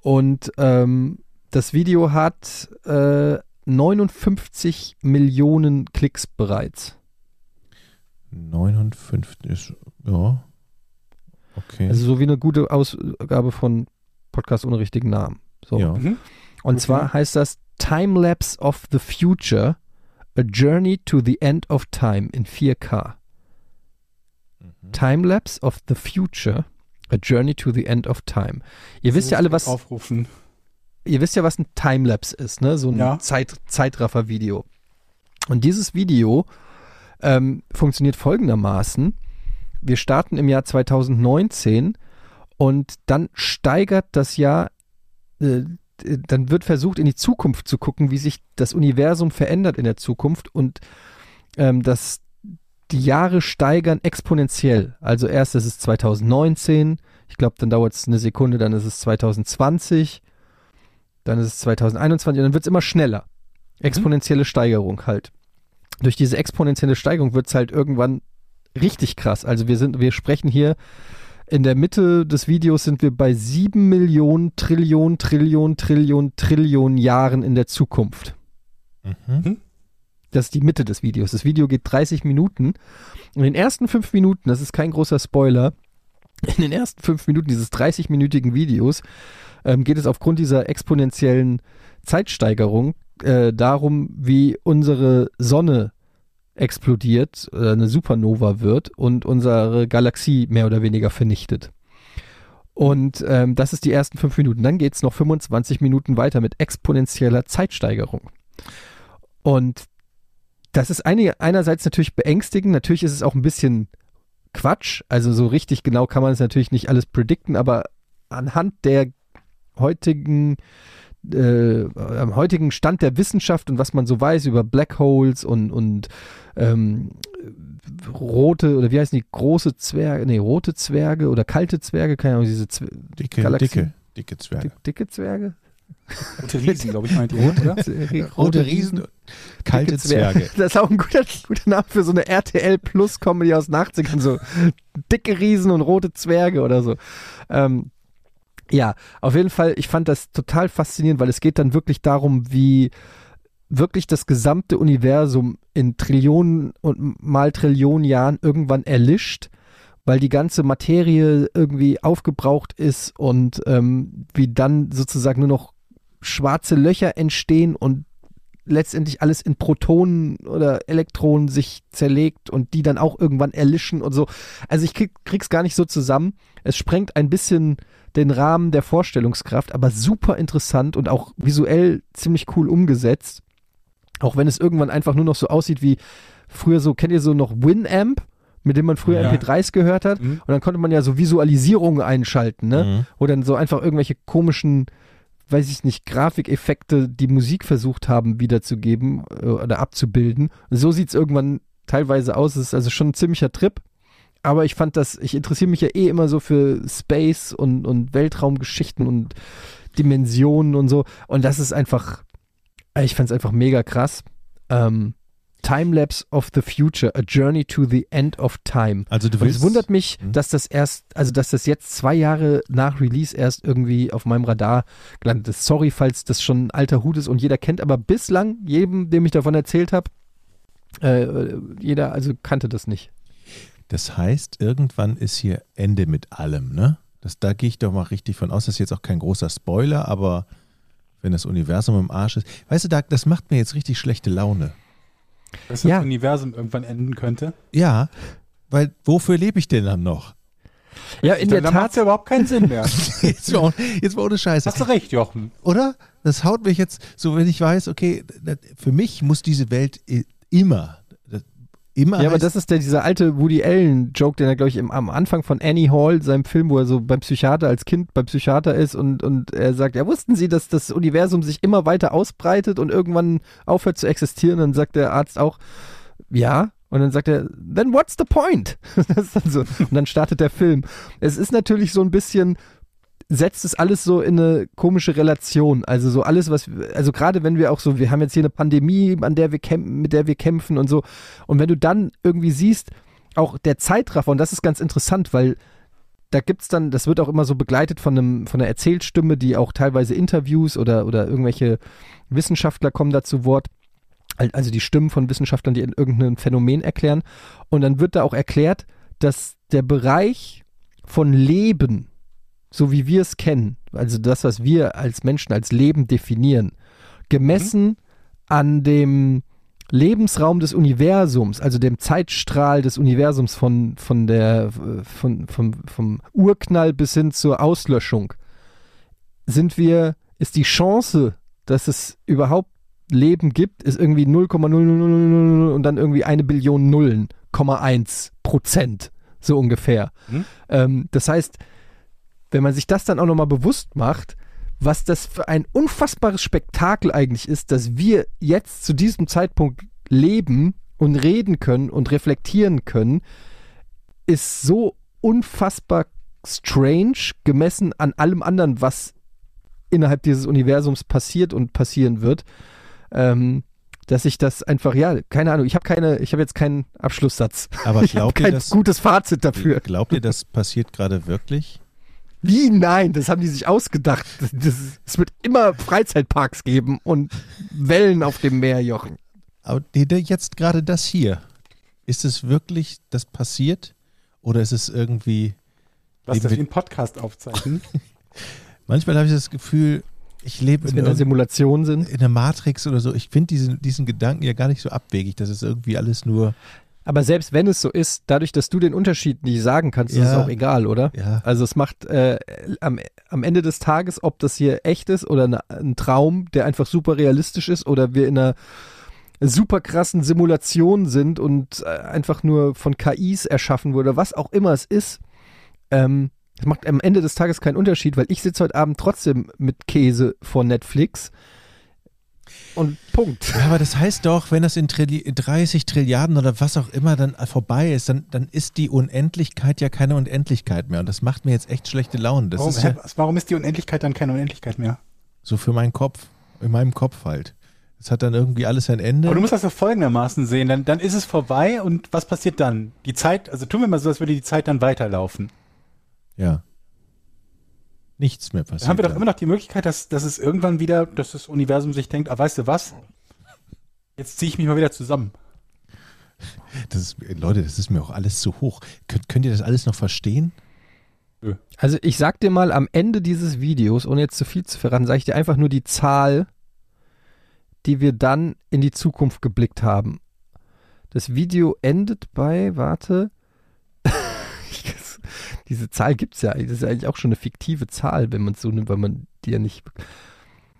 S2: Und ähm, das Video hat äh, 59 Millionen Klicks bereits.
S3: 59 ist, ja. Okay.
S2: Also so wie eine gute Ausgabe von Podcast ohne richtigen Namen. So.
S3: ja.
S1: Mhm.
S2: Und
S1: Okay.
S2: zwar heißt das Timelapse of the Future, A Journey to the End of Time in 4K.
S3: Mhm.
S2: Timelapse of the Future, A Journey to the End of Time. Ihr wisst ja alle, was,
S1: Aufrufen.
S2: ihr wisst ja, was ein Timelapse ist, ne? So ein
S1: Ja.
S2: Zeit, Zeitraffer-Video. Und dieses Video ähm, funktioniert folgendermaßen. Wir starten im Jahr 2019 und dann steigert das Jahr, äh, d- dann wird versucht, in die Zukunft zu gucken, wie sich das Universum verändert in der Zukunft und ähm, das, die Jahre steigern exponentiell. Also erst ist es 2019, ich glaube, dann dauert es eine Sekunde, dann ist es 2020, dann ist es 2021 und dann wird es immer schneller. Exponentielle Steigerung halt. Durch diese exponentielle Steigerung wird es halt irgendwann richtig krass. Also wir sind, wir sprechen hier in der Mitte des Videos sind wir bei sieben Millionen Trillionen, Trillionen, Trillionen, Trillionen Jahren in der Zukunft.
S3: Mhm.
S2: Das ist die Mitte des Videos. Das Video geht 30 Minuten. In den ersten fünf Minuten, das ist kein großer Spoiler, in den ersten fünf Minuten dieses 30-minütigen Videos ähm, geht es aufgrund dieser exponentiellen Zeitsteigerung äh, darum, wie unsere Sonne explodiert, äh, eine Supernova wird und unsere Galaxie mehr oder weniger vernichtet. Und ähm, das ist die ersten fünf Minuten. Dann geht es noch 25 Minuten weiter mit exponentieller Zeitsteigerung. Und das ist eine, einerseits natürlich beängstigend, natürlich ist es auch ein bisschen Quatsch. Also so richtig genau kann man es natürlich nicht alles predikten, aber anhand der heutigen äh, am heutigen Stand der Wissenschaft und was man so weiß über Black Holes und, und ähm, rote oder wie heißen die große Zwerge, nee, rote Zwerge oder kalte Zwerge, keine Ahnung, diese Zwer
S3: Dicke,
S2: Galaxien.
S3: dicke, dicke Zwerge.
S2: dick, dicke Zwerge?
S1: Rote Riesen, glaube ich, meint ihr, oder?
S3: Rote Riesen, kalte
S2: Zwerge.
S3: Zwerge. <laughs>
S2: Das ist auch ein guter, guter Name für so eine RTL Plus Comedy aus den 80ern, so dicke Riesen und rote Zwerge oder so. Ähm, ja, auf jeden Fall, ich fand das total faszinierend, weil es geht dann wirklich darum, wie wirklich das gesamte Universum in Trillionen und mal Trillionen Jahren irgendwann erlischt, weil die ganze Materie irgendwie aufgebraucht ist und ähm, wie dann sozusagen nur noch schwarze Löcher entstehen und letztendlich alles in Protonen oder Elektronen sich zerlegt und die dann auch irgendwann erlischen und so. Also ich krieg, krieg's gar nicht so zusammen. Es sprengt ein bisschen den Rahmen der Vorstellungskraft, aber super interessant und auch visuell ziemlich cool umgesetzt. Auch wenn es irgendwann einfach nur noch so aussieht wie früher so, kennt ihr so noch Winamp, mit dem man früher
S1: Ja.
S2: MP3s gehört hat?
S1: Mhm.
S2: Und dann konnte man ja so Visualisierungen einschalten, ne?
S3: Mhm.
S2: wo dann so einfach irgendwelche komischen, weiß ich nicht, Grafikeffekte, die Musik versucht haben wiederzugeben äh, oder abzubilden. Und so sieht's irgendwann teilweise aus. Es ist also schon ein ziemlicher Trip. Aber ich fand das, ich interessiere mich ja eh immer so für Space und, und Weltraumgeschichten und Dimensionen und so. Und das ist einfach, ich fand es einfach mega krass. Ähm, Timelapse of the Future, A Journey to the End of Time.
S3: Also du
S2: Und
S3: willst,
S2: es wundert mich,
S3: Hm?
S2: dass das erst, also dass das jetzt zwei Jahre nach Release erst irgendwie auf meinem Radar gelandet ist. Sorry, falls das schon ein alter Hut ist und jeder kennt, aber bislang, jedem, dem ich davon erzählt habe, äh, jeder also kannte das nicht.
S3: Das heißt, irgendwann ist hier Ende mit allem, ne? Das, da gehe ich doch mal richtig von aus. Das ist jetzt auch kein großer Spoiler, aber wenn das Universum im Arsch ist. Weißt du, Doug, das macht mir jetzt richtig schlechte Laune.
S1: Dass das
S2: Ja.
S1: Universum irgendwann enden könnte.
S3: Ja, weil wofür lebe ich denn dann noch?
S2: Ja, in der
S1: Dann macht
S2: Tat.
S1: ja überhaupt keinen Sinn mehr. <laughs>
S3: Jetzt mal, jetzt mal ohne Scheiße.
S1: Hast du recht, Jochen.
S3: Oder? Das haut mich jetzt, so wenn ich weiß, okay, für mich muss diese Welt immer, immer
S2: Ja, aber das ist der, dieser alte Woody Allen-Joke, den er, glaube ich, im, am Anfang von Annie Hall, seinem Film, wo er so beim Psychiater als Kind beim Psychiater ist und, und er sagt, ja, wussten Sie, dass das Universum sich immer weiter ausbreitet und irgendwann aufhört zu existieren? Dann sagt der Arzt auch, ja. Und dann sagt er, then what's the point? <laughs> Das ist dann so. Und dann startet der Film. Es ist natürlich so ein bisschen, setzt es alles so in eine komische Relation. Also so alles, was, also gerade wenn wir auch so, wir haben jetzt hier eine Pandemie, an der wir kämpfen, mit der wir kämpfen und so. Und wenn du dann irgendwie siehst, auch der Zeitraffer, und das ist ganz interessant, weil da gibt's dann, das wird auch immer so begleitet von einem, von einer Erzählstimme, die auch teilweise Interviews oder, oder irgendwelche Wissenschaftler kommen da zu Wort. Al- Also die Stimmen von Wissenschaftlern, die in irgendein Phänomen erklären. Und dann wird da auch erklärt, dass der Bereich von Leben, so wie wir es kennen, also das, was wir als Menschen als Leben definieren, gemessen an dem Lebensraum des Universums, also dem Zeitstrahl des Universums von, von der, von, vom, vom Urknall bis hin zur Auslöschung, sind wir, ist die Chance, dass es überhaupt Leben gibt, ist irgendwie 0,00000 und dann irgendwie eine Billion Nullen, 0,1 Prozent, so ungefähr.
S1: Mhm.
S2: Ähm, das heißt, wenn man sich das dann auch nochmal bewusst macht, was das für ein unfassbares Spektakel eigentlich ist, dass wir jetzt zu diesem Zeitpunkt leben und reden können und reflektieren können, ist so unfassbar strange gemessen an allem anderen, was innerhalb dieses Universums passiert und passieren wird, ähm, dass ich das einfach, ja, keine Ahnung, ich habe keine, ich habe jetzt keinen Abschlusssatz.
S3: Aber <laughs>
S2: ich habe
S3: ihr,
S2: kein
S3: das,
S2: gutes Fazit dafür.
S3: glaubt ihr, das passiert gerade wirklich?
S2: Wie? Nein, das haben die sich ausgedacht. Das, das, es wird immer Freizeitparks geben und Wellen auf dem Meer, Jochen.
S3: Aber jetzt gerade das hier, ist es wirklich das passiert? Oder ist es irgendwie,
S1: Was
S3: Wie
S1: das
S3: mit-
S1: wie ein Podcast aufzeichnen? <laughs>
S3: manchmal habe ich das Gefühl, ich lebe
S2: Dass
S3: in,
S2: einer Simulation sind.
S3: in der Matrix oder so. Ich finde diesen, diesen Gedanken ja gar nicht so abwegig, dass es irgendwie alles nur,
S2: Aber selbst wenn es so ist, dadurch, dass du den Unterschied nicht sagen kannst, ist es
S3: Ja.
S2: auch egal, oder?
S3: ja,
S2: Also es macht äh, am, am Ende des Tages, ob das hier echt ist oder eine, ein Traum, der einfach super realistisch ist oder wir in einer super krassen Simulation sind und äh, einfach nur von KIs erschaffen wurde, was auch immer es ist, ähm, es macht am Ende des Tages keinen Unterschied, weil ich sitze heute Abend trotzdem mit Käse vor Netflix und Punkt.
S3: Ja, aber das heißt doch, wenn das in Trilli 30 Trilliarden oder was auch immer dann vorbei ist, dann, dann ist die Unendlichkeit ja keine Unendlichkeit mehr. Und das macht mir jetzt echt schlechte Laune. Das
S1: Warum,
S3: ist ja
S1: warum ist die Unendlichkeit dann keine Unendlichkeit mehr?
S3: so für meinen Kopf, in meinem Kopf halt. Es hat dann irgendwie alles ein Ende.
S1: Aber du musst das doch folgendermaßen sehen. Dann, dann ist es vorbei und was passiert dann? Die Zeit, also tun wir mal so, als würde die Zeit dann weiterlaufen.
S3: ja. Nichts mehr passiert.
S1: Dann haben wir doch immer noch die Möglichkeit, dass, dass es irgendwann wieder, dass das Universum sich denkt, ah, weißt du was? Jetzt ziehe ich mich mal wieder zusammen.
S3: das ist, Leute, das ist mir auch alles zu hoch. Könnt, könnt ihr das alles noch verstehen?
S2: Also ich sag dir mal am Ende dieses Videos, ohne jetzt zu viel zu verraten, sage ich dir einfach nur die Zahl, die wir dann in die Zukunft geblickt haben. Das Video endet bei, warte, <laughs> diese Zahl gibt's ja, das ist eigentlich auch schon eine fiktive Zahl, wenn man es so nimmt, weil man die ja nicht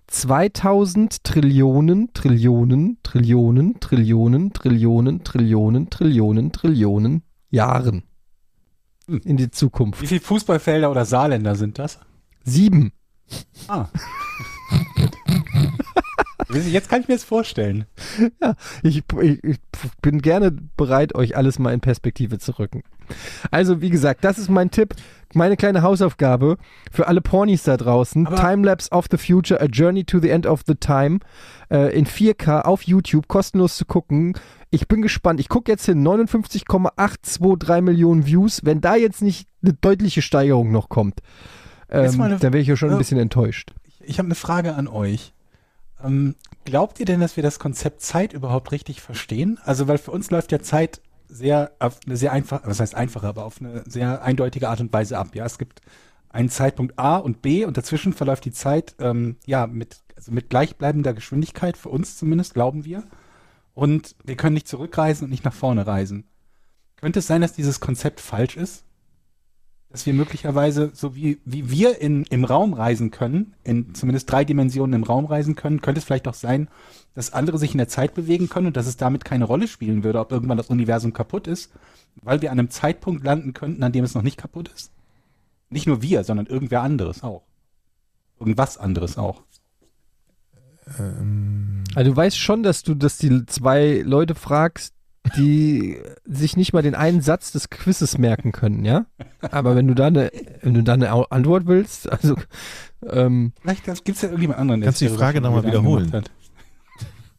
S2: 2000 Trillionen, Trillionen, Trillionen, Trillionen, Trillionen, Trillionen, Trillionen, Trillionen Jahren
S1: Hm.
S2: in die Zukunft.
S1: Wie viele Fußballfelder oder Saarländer sind das?
S2: Sieben.
S1: Ah. <laughs> Jetzt kann ich mir das vorstellen.
S2: Ich, ich, ich bin gerne bereit, euch alles mal in Perspektive zu rücken. Also, wie gesagt, das ist mein Tipp, meine kleine Hausaufgabe für alle Pornis da draußen.
S1: Aber-
S2: Timelapse of the Future, A Journey to the End of the Time äh, in 4K auf YouTube, kostenlos zu gucken. Ich bin gespannt. Ich gucke jetzt hin, 59,823 Millionen Views. Wenn da jetzt nicht eine deutliche Steigerung noch kommt, ähm,
S1: eine-
S2: dann wäre ich ja schon ein
S1: Ja.
S2: bisschen enttäuscht.
S1: Ich, ich habe eine Frage an euch. Ähm, glaubt ihr denn, dass wir das Konzept Zeit überhaupt richtig verstehen? Also, weil für uns läuft ja Zeit sehr auf eine sehr einfach, was heißt einfache, aber auf eine sehr eindeutige Art und Weise ab. Ja, es gibt einen Zeitpunkt A und B und dazwischen verläuft die Zeit ähm, ja mit also mit gleichbleibender Geschwindigkeit für uns zumindest glauben wir. Und wir können nicht zurückreisen und nicht nach vorne reisen. Könnte es sein, dass dieses Konzept falsch ist? Dass wir möglicherweise, so wie, wie wir in, im Raum reisen können, in zumindest drei Dimensionen im Raum reisen können, könnte es vielleicht auch sein, dass andere sich in der Zeit bewegen können und dass es damit keine Rolle spielen würde, ob irgendwann das Universum kaputt ist, weil wir an einem Zeitpunkt landen könnten, an dem es noch nicht kaputt ist. Nicht nur wir, sondern irgendwer anderes auch. Irgendwas anderes auch.
S3: Ähm,
S2: Also du weißt schon, dass du, dass die zwei Leute fragst, die sich nicht mal den einen Satz des Quizzes merken können, ja? Aber wenn du da eine, wenn du da eine Antwort willst, also ähm,
S1: Vielleicht gibt es ja irgendjemand anderen, der
S3: Kannst du die Frage
S1: schon
S3: noch mal
S1: Gedanken
S3: wiederholen?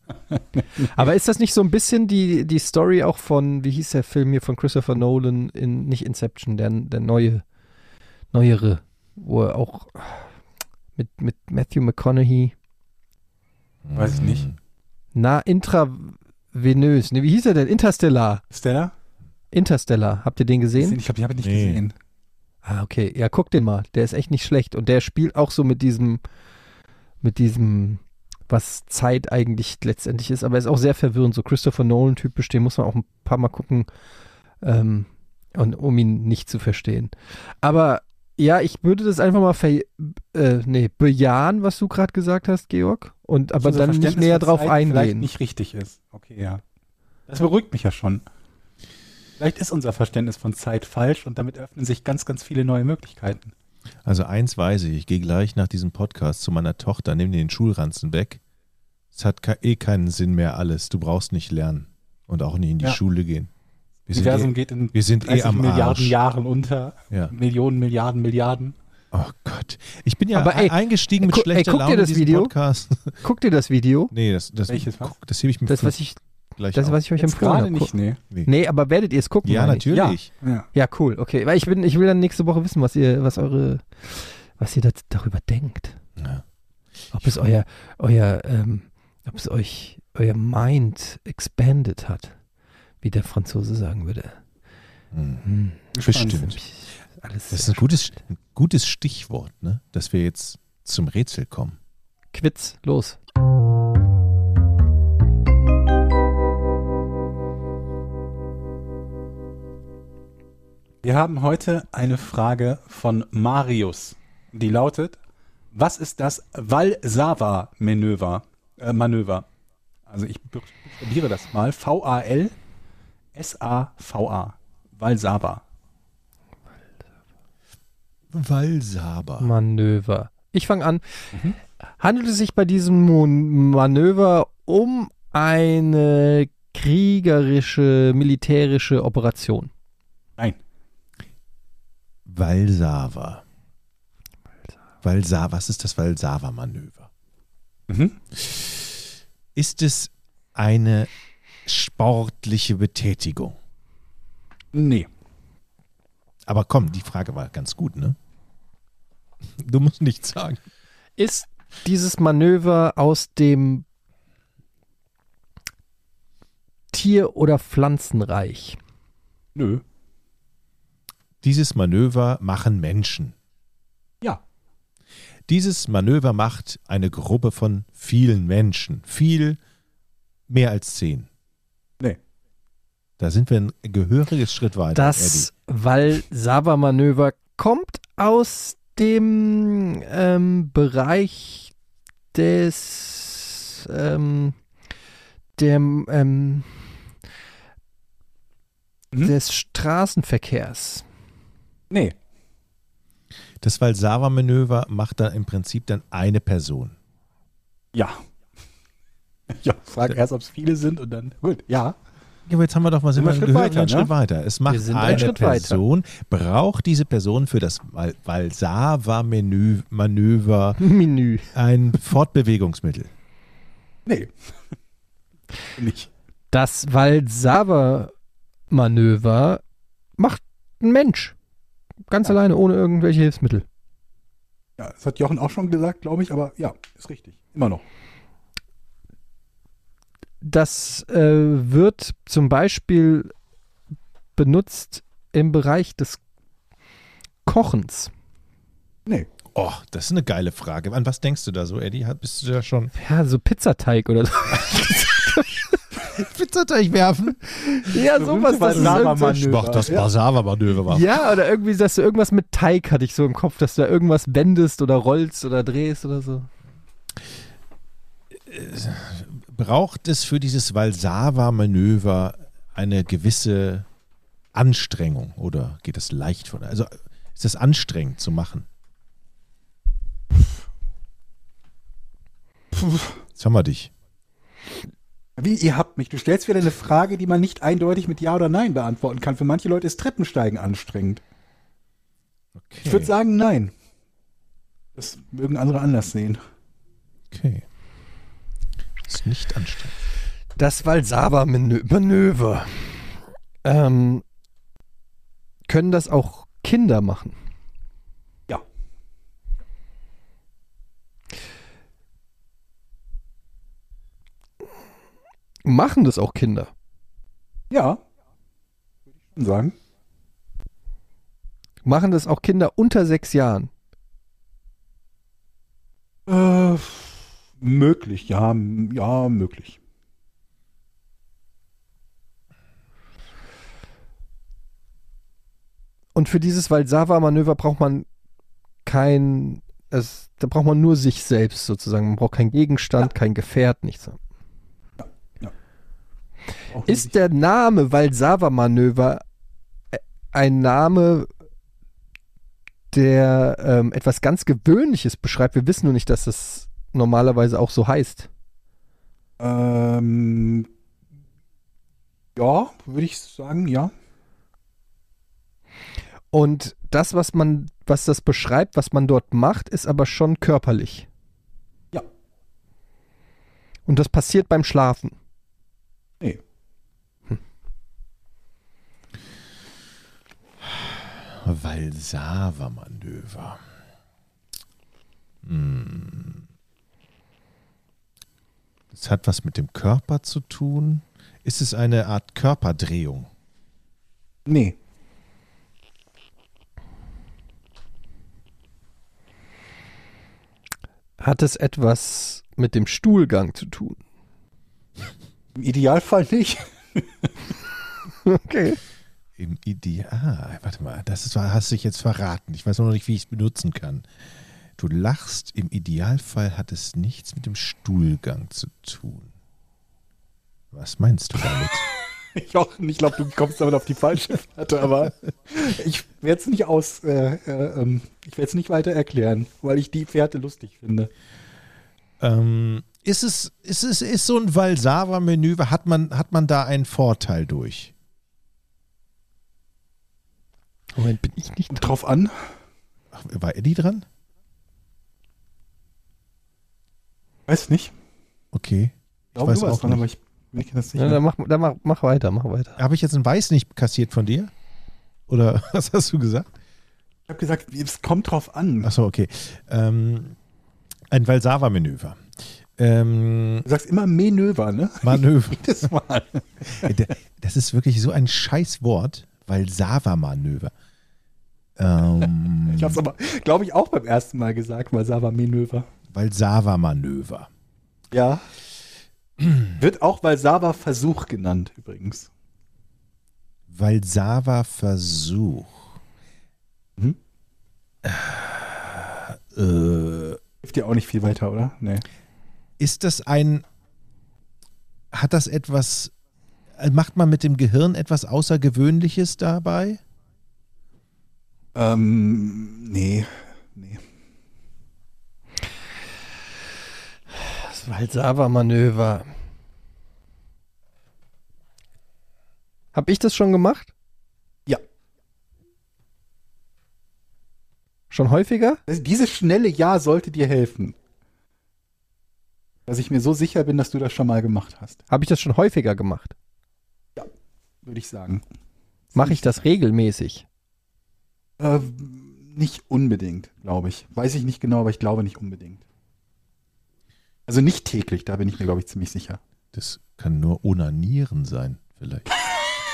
S3: <laughs>
S2: aber ist das nicht so ein bisschen die, die Story auch von, wie hieß der Film hier von Christopher Nolan in, nicht Inception, der, der neue, neuere, wo er auch mit, mit Matthew McConaughey,
S1: Weiß ich nicht.
S2: na, intravenös, ne, wie hieß er denn? Interstellar.
S1: Stella?
S2: Interstellar, habt ihr den gesehen?
S1: Ich habe ich nicht
S3: Nee.
S1: gesehen.
S2: Ah, okay. Ja, guck den mal. Der ist echt nicht schlecht. Und der spielt auch so mit diesem, mit diesem, was Zeit eigentlich letztendlich ist. Aber er ist auch sehr verwirrend. So Christopher Nolan-typisch, den muss man auch ein paar Mal gucken, ähm, und, um ihn nicht zu verstehen. Aber ja, ich würde das einfach mal ver äh, nee, bejahen, was du gerade gesagt hast, Georg. Und aber
S1: Unser
S2: dann nicht näher drauf
S1: Zeit Vielleicht
S2: eingehen.
S1: nicht richtig ist. Okay, ja. Das beruhigt mich ja schon. Vielleicht ist unser Verständnis von Zeit falsch und damit öffnen sich ganz, ganz viele neue Möglichkeiten.
S3: Also eins weiß ich, ich gehe gleich nach diesem Podcast zu meiner Tochter, nehme den Schulranzen weg. Es hat ke- eh keinen Sinn mehr alles. Du brauchst nicht lernen und auch nicht in die
S1: Ja.
S3: Schule gehen. Wir
S1: Das
S3: sind,
S1: Universum
S3: eh,
S1: geht in
S3: wir sind eh
S1: 30
S3: am
S1: Milliarden
S3: Arsch.
S1: Jahren unter.
S3: Ja.
S1: Millionen, Milliarden, Milliarden.
S3: Oh Gott. Ich bin ja
S2: Aber ey,
S3: eingestiegen mit
S2: gu- ey,
S3: schlechter
S2: guck dir
S3: Laune in
S2: das Video.
S3: Podcast. <laughs>
S2: Guck dir das Video.
S3: nee, das, das,
S1: Welches was?
S3: guck, das hebe ich mir
S2: Das, was ich,
S3: gleich
S2: das,
S3: auf.
S2: was ich euch
S1: Jetzt
S2: empfohlen habe.
S1: nicht, nee.
S2: Nee, aber werdet ihr es gucken?
S3: Ja, natürlich.
S1: Ja.
S2: Ja, cool, okay. Weil ich bin, ich will dann nächste Woche wissen, was ihr, was eure, was ihr da, darüber denkt.
S3: Ja.
S2: Ob es euer, euer, ähm, ob es euch, euer Mind expanded hat, wie der Franzose sagen würde.
S3: Hm.
S2: Hm.
S3: Bestimmt.
S2: Alles
S3: Das ist ein gutes, ein gutes Stichwort, ne? dass wir jetzt zum Rätsel kommen.
S2: Quiz, los.
S1: Wir haben heute eine Frage von Marius. Die lautet: Was ist das Valsava-Manöver? Äh, Manöver. Also ich buchstabiere das mal. V-A-L-S-A-V-A. Valsava.
S3: Walsaber.
S2: Manöver. Ich fange an.
S1: Mhm.
S2: Handelt es sich bei diesem Mon Manöver um eine kriegerische, militärische Operation?
S1: Nein.
S3: Valsava. Valsava. Was ist das Valsava-Manöver?
S1: Mhm.
S3: Ist es eine sportliche Betätigung?
S1: Nee.
S3: Aber komm, die Frage war ganz gut, ne? Du musst nichts sagen.
S2: Ist dieses Manöver aus dem Tier- oder Pflanzenreich?
S1: Nö.
S3: Dieses Manöver machen Menschen.
S1: Ja.
S3: Dieses Manöver macht eine Gruppe von vielen Menschen. Viel mehr als zehn.
S1: Nee.
S3: Da sind wir ein gehöriges Schritt weiter.
S2: Das Valsava-Manöver kommt aus dem ähm, Bereich des ähm, dem, ähm,
S1: Mhm.
S2: des Straßenverkehrs.
S1: Nee.
S3: Das Valsava-Manöver macht dann im Prinzip dann eine Person.
S1: Ja. Ja, frag erst, ob es viele sind und dann. Gut, ja.
S3: Ja, aber jetzt haben wir doch mal sind
S1: wir einen
S3: einen
S1: Schritt
S3: gehörigen
S1: weiter, ne?
S3: Schritt weiter. Es macht
S2: Wir sind einen
S3: eine
S2: Schritt weiter.
S3: Person, braucht diese Person für das Val- Valsava-Manöver
S2: Menü.
S3: ein Fortbewegungsmittel.
S1: Nee. <laughs> Nicht.
S2: Das Valsava-Manöver macht ein Mensch. Ganz
S1: Ja.
S2: alleine, ohne irgendwelche Hilfsmittel.
S1: Ja, das hat Jochen auch schon gesagt, glaube ich, aber ja, ist richtig. Immer noch.
S2: Das äh, wird zum Beispiel benutzt im Bereich des Kochens.
S1: Nee.
S3: Oh, das ist eine geile Frage. An was denkst du da so, Eddie? Bist du da schon
S2: Ja, so Pizzateig oder so. <laughs> <laughs>
S3: Pizzateig werfen?
S2: ja, sowas. Das.
S3: Mach das
S1: Ja.
S3: Basava-Manöver machen.
S2: ja, oder irgendwie, dass du irgendwas mit Teig hatte ich so im Kopf, dass du da irgendwas wendest oder rollst oder drehst oder so.
S3: Braucht es für dieses Valsava-Manöver eine gewisse Anstrengung oder geht es leicht von? Also ist das anstrengend zu machen? Jetzt haben wir dich.
S1: Wie, ihr habt mich. Du stellst wieder eine Frage, die man nicht eindeutig mit Ja oder Nein beantworten kann. Für manche Leute ist Treppensteigen anstrengend.
S3: Okay.
S1: Ich würde sagen, nein. Das mögen andere anders sehen.
S3: Okay. Ist nicht anstrengend.
S2: Das Valsava-Manöver. Ähm, können das auch Kinder machen? Ja. Machen das auch Kinder?
S1: Ja. Würde ich schon sagen.
S2: Machen das auch Kinder unter sechs Jahren?
S1: Möglich, ja, ja, möglich.
S2: Und für dieses Valsava-Manöver braucht man kein, es, da braucht man nur sich selbst sozusagen. Man braucht keinen Gegenstand, kein Gefährt, nichts.
S1: Auch
S2: Ist der Name Valsava-Manöver äh, ein Name, der ähm, etwas ganz Gewöhnliches beschreibt? Wir wissen nur nicht, dass das normalerweise auch so heißt.
S1: Ähm, ja, würde ich sagen, ja.
S2: Und das, was man, was das beschreibt, was man dort macht, ist aber schon körperlich.
S1: Ja.
S2: Und das passiert beim Schlafen.
S1: Nee.
S3: Valsava-Manöver. Hm. Das hat was mit dem Körper zu tun. Ist es eine Art Körperdrehung?
S1: Nee.
S2: Hat es etwas mit dem Stuhlgang zu tun?
S1: Im Idealfall nicht. <laughs>
S2: Okay.
S3: Im Ideal. Ah, warte mal, das ist, hast du dich jetzt verraten. Ich weiß noch nicht, wie ich es benutzen kann. Du lachst, im Idealfall hat es nichts mit dem Stuhlgang zu tun. Was meinst du damit?
S1: Jochen, <laughs> ich glaube, du kommst damit auf die falsche Fährte, aber ich werde es nicht aus, äh, äh, ähm, ich werde es nicht weiter erklären, weil ich die Fährte lustig finde.
S3: ähm, ist es, ist es, ist so ein Valsava-Menü, hat man, hat man da einen Vorteil durch?
S2: Moment, bin ich nicht dran?
S1: Drauf an.
S3: Ach, war Eddie dran?
S1: Weiß nicht.
S3: Okay.
S1: Ich glaube,
S3: weiß
S1: du warst
S3: auch
S1: dran,
S3: nicht.
S1: aber ich bin mir das nicht.
S2: Ja, dann mach, dann mach, mach weiter, mach weiter.
S3: Habe ich jetzt ein Weiß nicht kassiert von dir? Oder <laughs> was hast du gesagt?
S1: Ich habe gesagt, es kommt drauf an.
S3: Achso, okay. Ähm, ein Valsava-Manöver. Ähm,
S1: Du sagst immer Manöver, ne? <laughs>
S3: Manöver. <laughs>
S1: Jedes Mal.
S3: Das ist wirklich so ein Scheißwort. Valsava-Manöver. Ähm,
S1: Ich habe es aber, glaube ich, auch beim ersten Mal gesagt, weil Sava Manöver.
S3: Valsava-Manöver.
S1: Ja. Wird auch Valsava Versuch genannt, übrigens.
S3: Valsava-Versuch.
S1: Mhm.
S3: Äh,
S1: Hilft dir auch nicht viel weiter, oder? Nee.
S3: ist das ein, hat das etwas, macht man mit dem Gehirn etwas Außergewöhnliches dabei?
S1: Ähm, nee. Nee.
S2: Das Valsava-Manöver. Hab ich das schon gemacht?
S1: Ja.
S2: Schon häufiger?
S1: Das- Dieses schnelle Ja sollte dir helfen. Dass ich mir so sicher bin, dass du das schon mal gemacht hast,
S2: Habe ich das schon häufiger gemacht?
S1: würde ich sagen.
S2: Mache ich das regelmäßig?
S1: Äh, nicht unbedingt, glaube ich. Weiß ich nicht genau, aber ich glaube nicht unbedingt. Also nicht täglich, da bin ich mir, glaube ich, ziemlich sicher.
S3: Das kann nur Onanieren sein, vielleicht.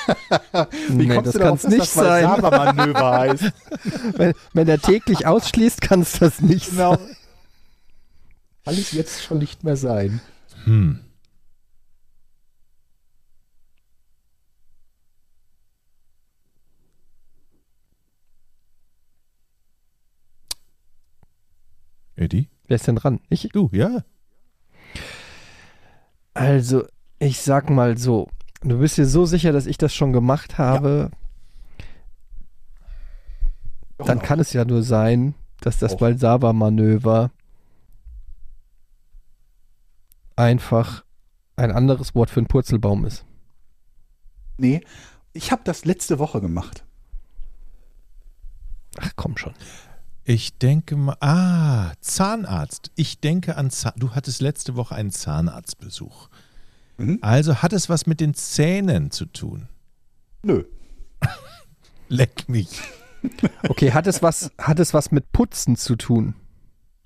S3: <laughs>
S2: nee, das kann es nicht sein.
S1: Manöver <laughs> heißt.
S2: Wenn, wenn er täglich ausschließt, kann es das nicht
S1: Genau.
S2: sein.
S1: Kann es jetzt schon nicht mehr sein.
S3: Hm. Eddie?
S2: Wer ist denn dran? Ich?
S3: Du, ja.
S2: Also, ich sag mal so. Du bist dir so sicher, dass ich das schon gemacht habe, dann kann es ja nur sein, dass das
S1: Auch.
S2: Balsava-Manöver einfach ein anderes Wort für einen Purzelbaum ist.
S1: Nee, ich habe das letzte Woche gemacht.
S2: Ach komm schon.
S3: Ich denke mal, ah, Zahnarzt. Ich denke an, Zahn, du hattest letzte Woche einen Zahnarztbesuch.
S1: Mhm.
S3: Also hat es was mit den Zähnen zu tun.
S1: Nö. <laughs>
S3: Leck mich.
S2: Okay, hat es was, hat es was mit Putzen zu tun?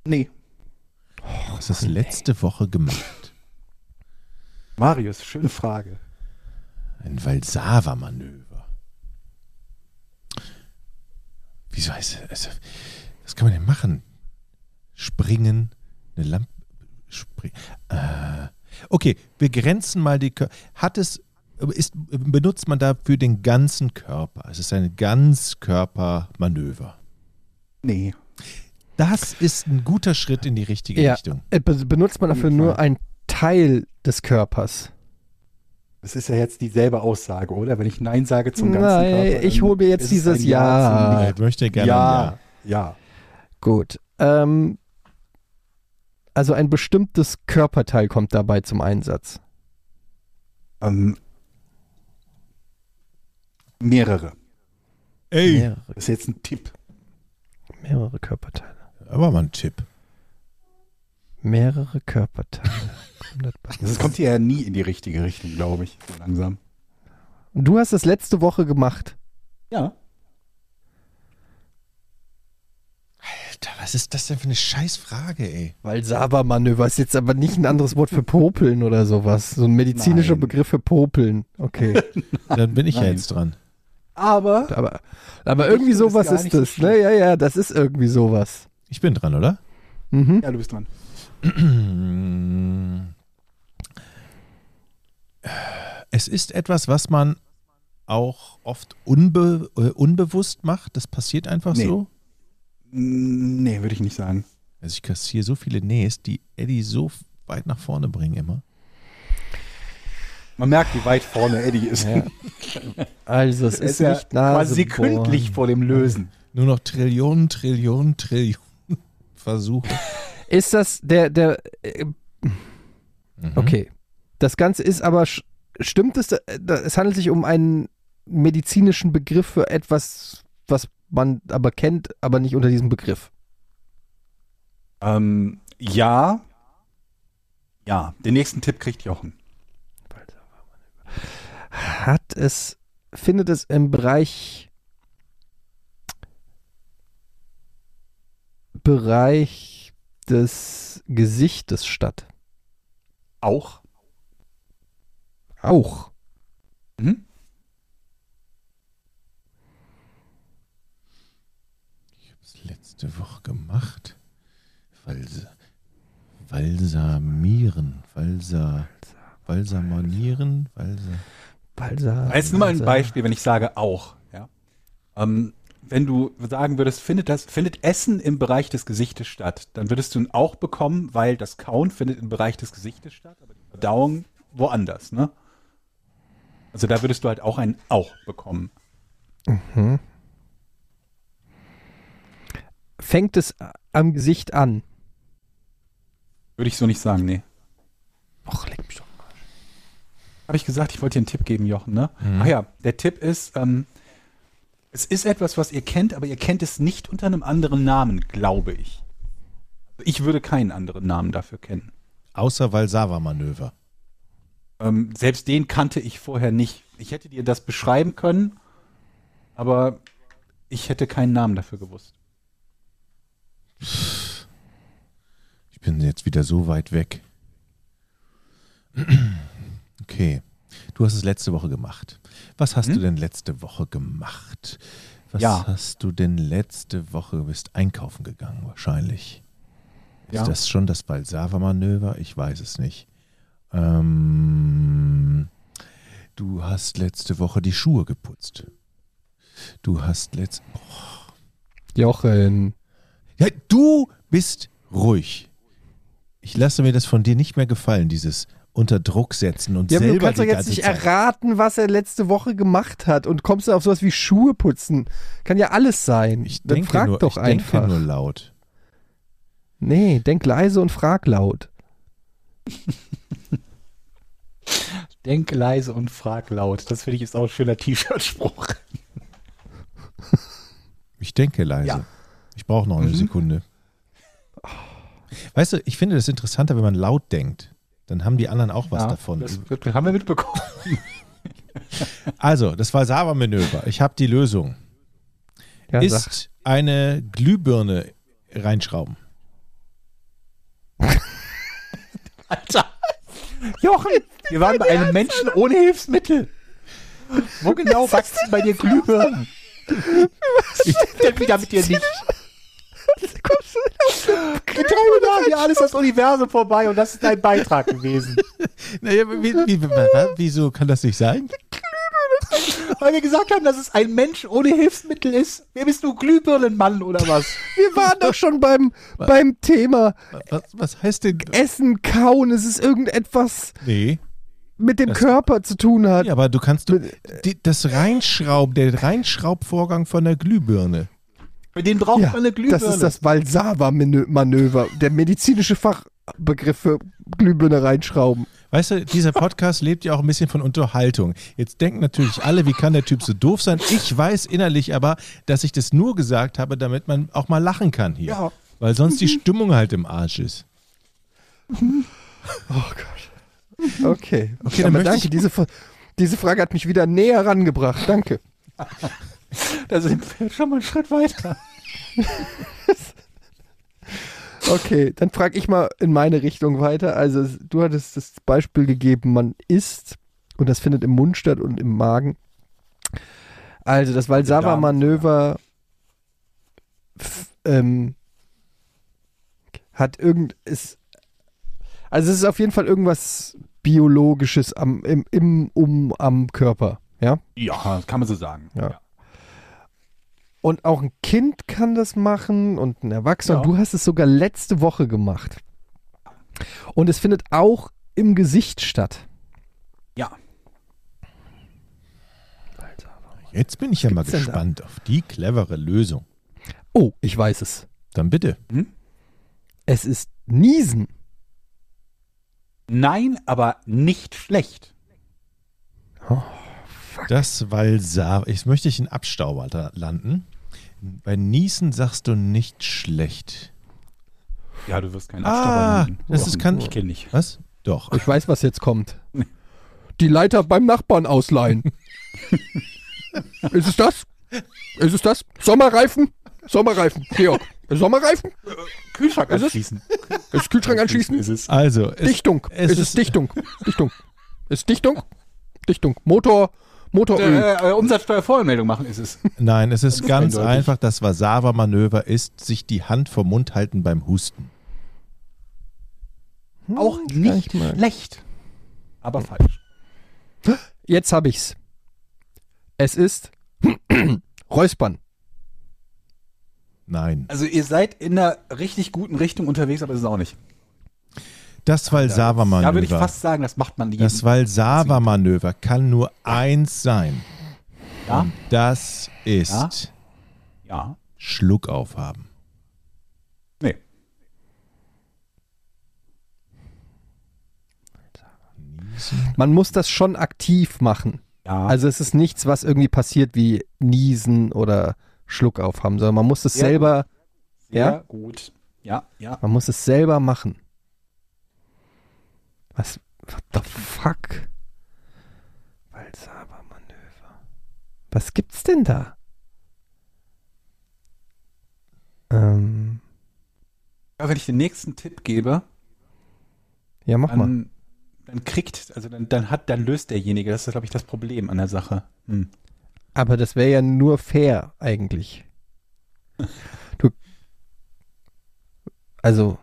S1: Nee.
S3: Was hast du letzte Woche gemacht?
S1: Marius, schöne Frage.
S3: Ein Valsava-Manöver. Wieso heißt es? Was kann man denn machen? Springen, eine Lampe. Spring, äh, okay, wir grenzen mal die. Kör Hat es. Ist, benutzt man dafür den ganzen Körper? Es ist ein Ganzkörpermanöver.
S1: Nee.
S3: Das ist ein guter Schritt in die richtige
S2: Ja.
S3: Richtung.
S2: Äh, be- Benutzt man dafür nur einen Teil des Körpers?
S1: Das ist ja jetzt dieselbe Aussage, oder? Wenn ich Nein sage zum ganzen
S2: Nein,
S1: Körper.
S2: ich
S1: dann
S2: hol mir jetzt dieses Ja.
S1: zum
S3: Ich möchte gerne.
S1: Ja, ja.
S2: Gut. Ähm, also ein bestimmtes Körperteil kommt dabei zum Einsatz.
S1: Ähm, mehrere.
S3: Ey,
S2: Mehrere,
S1: Das ist jetzt ein Tipp.
S2: mehrere Körperteile.
S3: aber mal ein Tipp.
S2: Mehrere Körperteile. <laughs>
S1: Das kommt hier ja nie in die richtige Richtung, glaube ich. So langsam.
S2: du hast es letzte Woche gemacht.
S1: Ja.
S3: Alter, was ist das denn für eine Scheißfrage, ey?
S2: Weil Sava-Manöver ist jetzt aber nicht ein anderes Wort für Popeln oder sowas. So ein medizinischer
S1: Nein.
S2: Begriff für Popeln. Okay. <laughs>
S3: Dann bin ich ja
S1: Nein.
S3: jetzt dran.
S1: Aber
S2: Aber, aber irgendwie sowas ist
S1: so
S2: das. ne? Ja, ja, das ist irgendwie sowas.
S3: Ich bin dran, oder?
S2: Mhm.
S1: ja, du bist dran. <clears throat>
S3: Es ist etwas, was man auch oft unbe äh, unbewusst macht. Das passiert einfach
S1: Nee.
S3: so.
S1: Nee, würde ich nicht sagen.
S3: Also ich kassiere so viele Nähs, die Eddie so weit nach vorne bringen immer.
S1: Man merkt, wie weit vorne Eddie ist.
S2: Ja. Also es
S1: Er
S2: ist
S1: ja
S2: nicht
S1: quasi sekündlich vor dem Lösen.
S3: Nur noch Trillionen, Trillionen, Trillionen <laughs> Versuche.
S2: Ist das der, der, äh,
S3: Mhm.
S2: okay. Das Ganze ist aber, stimmt es, äh, es handelt sich um einen medizinischen Begriff für etwas, was man aber kennt, aber nicht unter diesem Begriff.
S1: Ähm, ja. Ja, den nächsten Tipp kriegt Jochen.
S2: Hat es, findet es im Bereich, Bereich des Gesichtes statt?
S1: Auch.
S2: Auch.
S1: Mhm.
S3: Ich habe es letzte Woche gemacht. Vals Valsamieren, Valsa, Valsamanieren, Valsa.
S2: Balsa.
S1: Jetzt nur mal ein Beispiel, wenn ich sage auch. Ja. Ähm, wenn du sagen würdest, findet, das, findet Essen im Bereich des Gesichtes statt, dann würdest du ein auch bekommen, weil das Kauen findet im Bereich des Gesichtes statt, aber die Verdauung woanders, ne? Also da würdest du halt auch ein auch bekommen.
S2: Mhm. Fängt es am Gesicht an?
S1: Würde ich so nicht sagen, nee.
S2: Och, leck mich doch.
S1: Habe ich gesagt, ich wollte dir einen Tipp geben, Jochen, ne?
S3: Mhm.
S1: Ach ja, der Tipp ist, ähm, es ist etwas, was ihr kennt, aber ihr kennt es nicht unter einem anderen Namen, glaube ich. Also Ich würde keinen anderen Namen dafür kennen.
S3: Außer Valsava-Manöver.
S1: Ähm, selbst den kannte ich vorher nicht. Ich hätte dir das beschreiben können, aber ich hätte keinen Namen dafür gewusst.
S3: Ich bin jetzt wieder so weit weg. Okay. Du hast es letzte Woche gemacht. Was hast
S1: Hm?
S3: du denn letzte Woche gemacht? Was
S1: Ja.
S3: hast du denn letzte Woche? Du bist einkaufen gegangen, wahrscheinlich.
S1: Ja.
S3: Ist das schon das Balsava-Manöver? Ich weiß es nicht. Ähm, du hast letzte Woche die Schuhe geputzt. Du hast letzte.
S2: Jochen.
S3: Ja, du bist ruhig. Ich lasse mir das von dir nicht mehr gefallen, dieses unter Druck setzen und
S2: Ja, aber du
S3: selber
S2: kannst doch jetzt nicht
S3: Zeit.
S2: erraten, was er letzte Woche gemacht hat und kommst du auf sowas wie Schuhe putzen. Kann ja alles sein.
S3: Ich
S2: Dann
S3: denke
S2: frag
S3: nur,
S2: doch
S3: ich
S2: einfach.
S3: denke nur laut.
S2: Nee, denk leise und frag laut.
S1: Denk leise und frag laut. Das finde ich ist auch ein schöner T-Shirt-Spruch.
S3: Ich denke leise.
S1: Ja.
S3: Ich brauche noch eine
S1: Mhm.
S3: Sekunde. Weißt du, ich finde das interessanter, wenn man laut denkt. Dann haben die anderen auch was
S1: Ja,
S3: davon.
S1: Das wird, haben wir mitbekommen. <laughs>
S3: Also, das war Sava-Manöver. Ich habe die Lösung.
S2: Ja, sag.
S3: ist eine Glühbirne reinschrauben. <laughs>
S1: Alter. Jochen, Wir waren bei einem Menschen ohne Hilfsmittel. Wo genau wachsen bei dir Glühbirnen? Ich denke wieder mit dir nicht. Wir treiben da hier alles das Universum vorbei und das ist dein Beitrag gewesen.
S3: Naja, wie, wie, wie, wieso kann das nicht sein?
S1: Weil wir gesagt haben, dass es ein Mensch ohne Hilfsmittel ist. Wer bist du, Glühbirnenmann oder was?
S2: Wir waren doch schon beim, beim Thema
S3: Was, was heißt denn?
S2: Essen, Kauen. Es ist irgendetwas
S3: Nee.
S2: mit dem
S3: Das-
S2: Körper zu tun hat.
S3: Ja, aber du kannst du, die, das Reinschrauben, der Reinschraubvorgang von der Glühbirne.
S1: Für den braucht
S2: Ja,
S1: man eine Glühbirne.
S2: das ist das Valsava-Manöver, der medizinische Fachbegriff für Glühbirne reinschrauben.
S3: Weißt du, dieser <laughs> Podcast lebt ja auch ein bisschen von Unterhaltung. Jetzt denken natürlich alle, wie kann der Typ so doof sein? Ich weiß innerlich aber, dass ich das nur gesagt habe, damit man auch mal lachen kann hier.
S1: Ja.
S3: Weil sonst die <laughs> Stimmung halt im Arsch ist.
S2: Oh Gott. Okay.
S3: Okay, dann
S2: aber
S3: möchte
S2: danke,
S3: ich-
S2: diese, diese Frage hat mich wieder näher rangebracht. Danke. <laughs> <laughs>
S1: Da sind wir schon mal einen Schritt weiter. <laughs>
S2: Okay, dann frage ich mal in meine Richtung weiter. Also du hattest das Beispiel gegeben, man isst und das findet im Mund statt und im Magen. Also das Valsava-Manöver ähm, hat irgend ist also es ist auf jeden Fall irgendwas biologisches am im, im um am Körper, ja?
S1: Ja, kann man so sagen.
S2: Ja. Und auch ein Kind kann das machen und ein Erwachsener.
S1: Ja.
S2: Und du hast es sogar letzte Woche gemacht. Und es findet auch im Gesicht statt.
S1: Ja.
S3: Jetzt bin ich ja mal gespannt auf die clevere Lösung.
S2: Oh, ich weiß es.
S3: Dann bitte.
S2: Es ist Niesen.
S1: Nein, aber nicht schlecht.
S3: Das Valsava. Jetzt möchte ich in Abstauber landen. Bei Niesen sagst du nicht schlecht.
S1: Ja, du wirst keinen
S3: Ah,
S1: Abstauber
S3: das ist kann-
S1: Ich kenne nicht.
S3: Was? Doch.
S2: Ich weiß, was jetzt kommt. Die Leiter beim Nachbarn ausleihen. ist es das? Ist es das? Sommerreifen? Sommerreifen. Georg. Sommerreifen?
S1: Kühlschrank
S2: Ist es?
S1: anschließen.
S2: Ist Kühlschrank anschließen?
S1: Ist es.
S3: Also, es,
S2: Dichtung.
S3: es
S2: Es, ist,
S3: ist-
S2: Dichtung. Dichtung. Ist Dichtung? Dichtung. Motor. Motoröl.
S1: Äh, äh, Umsatzsteuervoranmeldung machen ist es. <laughs>
S3: nein, es ist
S1: ist
S3: ganz
S1: eindeutig.
S3: einfach. Das Vasava-Manöver ist, sich die Hand vom Mund halten beim Husten.
S1: Auch
S2: Hm,
S1: nicht
S2: gleich mal.
S1: schlecht. Aber falsch. <gasps>
S2: Jetzt habe ich's. Es ist <clears throat> Räuspern.
S3: Nein.
S1: Also ihr seid in einer richtig guten Richtung unterwegs, aber es ist auch nicht.
S3: Das
S1: Da würde ich
S3: Valsava-Manöver.
S1: fast sagen, das macht man
S3: Das Valsava-Manöver kann nur eins sein.
S1: Ja?
S3: Und das ist
S1: Ja.
S3: Schluck aufhaben.
S1: Nee.
S2: Man muss das schon aktiv machen.
S1: Ja.
S2: Also es ist nichts, was irgendwie passiert wie Niesen oder Schluck aufhaben, sondern man muss es
S1: Sehr
S2: selber,
S1: sehr
S2: ja?
S1: gut. Ja, ja.
S2: man muss es selber machen. Was, what the fuck? Valsava-Manöver. Was gibt's denn da? Ähm,
S1: Aber wenn ich den nächsten Tipp gebe,
S2: ja, mach mal.
S1: dann, dann kriegt, also dann, dann hat, dann löst derjenige, das ist, glaube ich, das Problem an der Sache. Hm.
S2: Aber das wäre ja nur fair eigentlich. <laughs> Du, also,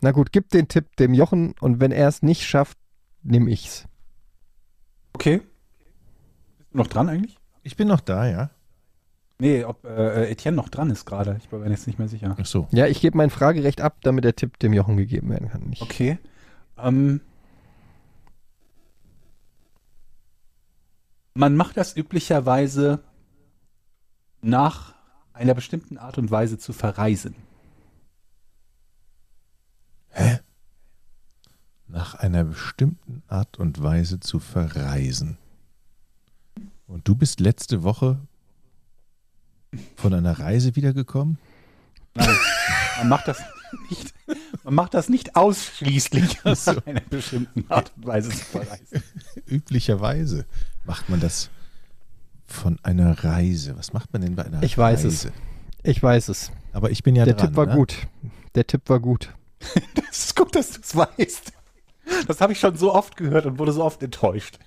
S2: na gut, gib den Tipp dem Jochen und wenn er es nicht schafft, nehme ich's.
S1: Okay. Bist du noch dran eigentlich?
S3: Ich bin noch da, ja?
S1: Nee, ob äh, Etienne noch dran ist gerade. Ich bin mir jetzt nicht mehr sicher.
S3: Ach so.
S2: Ja, ich gebe mein Fragerecht ab, damit der Tipp dem Jochen gegeben werden kann. Ich,
S1: Okay. Ähm, man macht das üblicherweise nach einer bestimmten Art und Weise zu verreisen.
S3: Nach einer bestimmten Art und Weise zu verreisen. Und du bist letzte Woche von einer Reise wiedergekommen?
S1: Nein, man macht das nicht, man macht das nicht ausschließlich nach einer bestimmten Art und Weise zu verreisen. <laughs>
S3: Üblicherweise macht man das von einer Reise. Was macht man denn bei einer
S2: Ich weiß es.
S3: Reise?
S2: ich weiß es.
S3: Aber ich bin ja
S2: der
S3: dran.
S2: Tipp war
S3: ne?
S2: gut. Der Tipp war gut. <laughs>
S1: Das ist gut, dass du es weißt. Das habe ich schon so oft gehört und wurde so oft enttäuscht.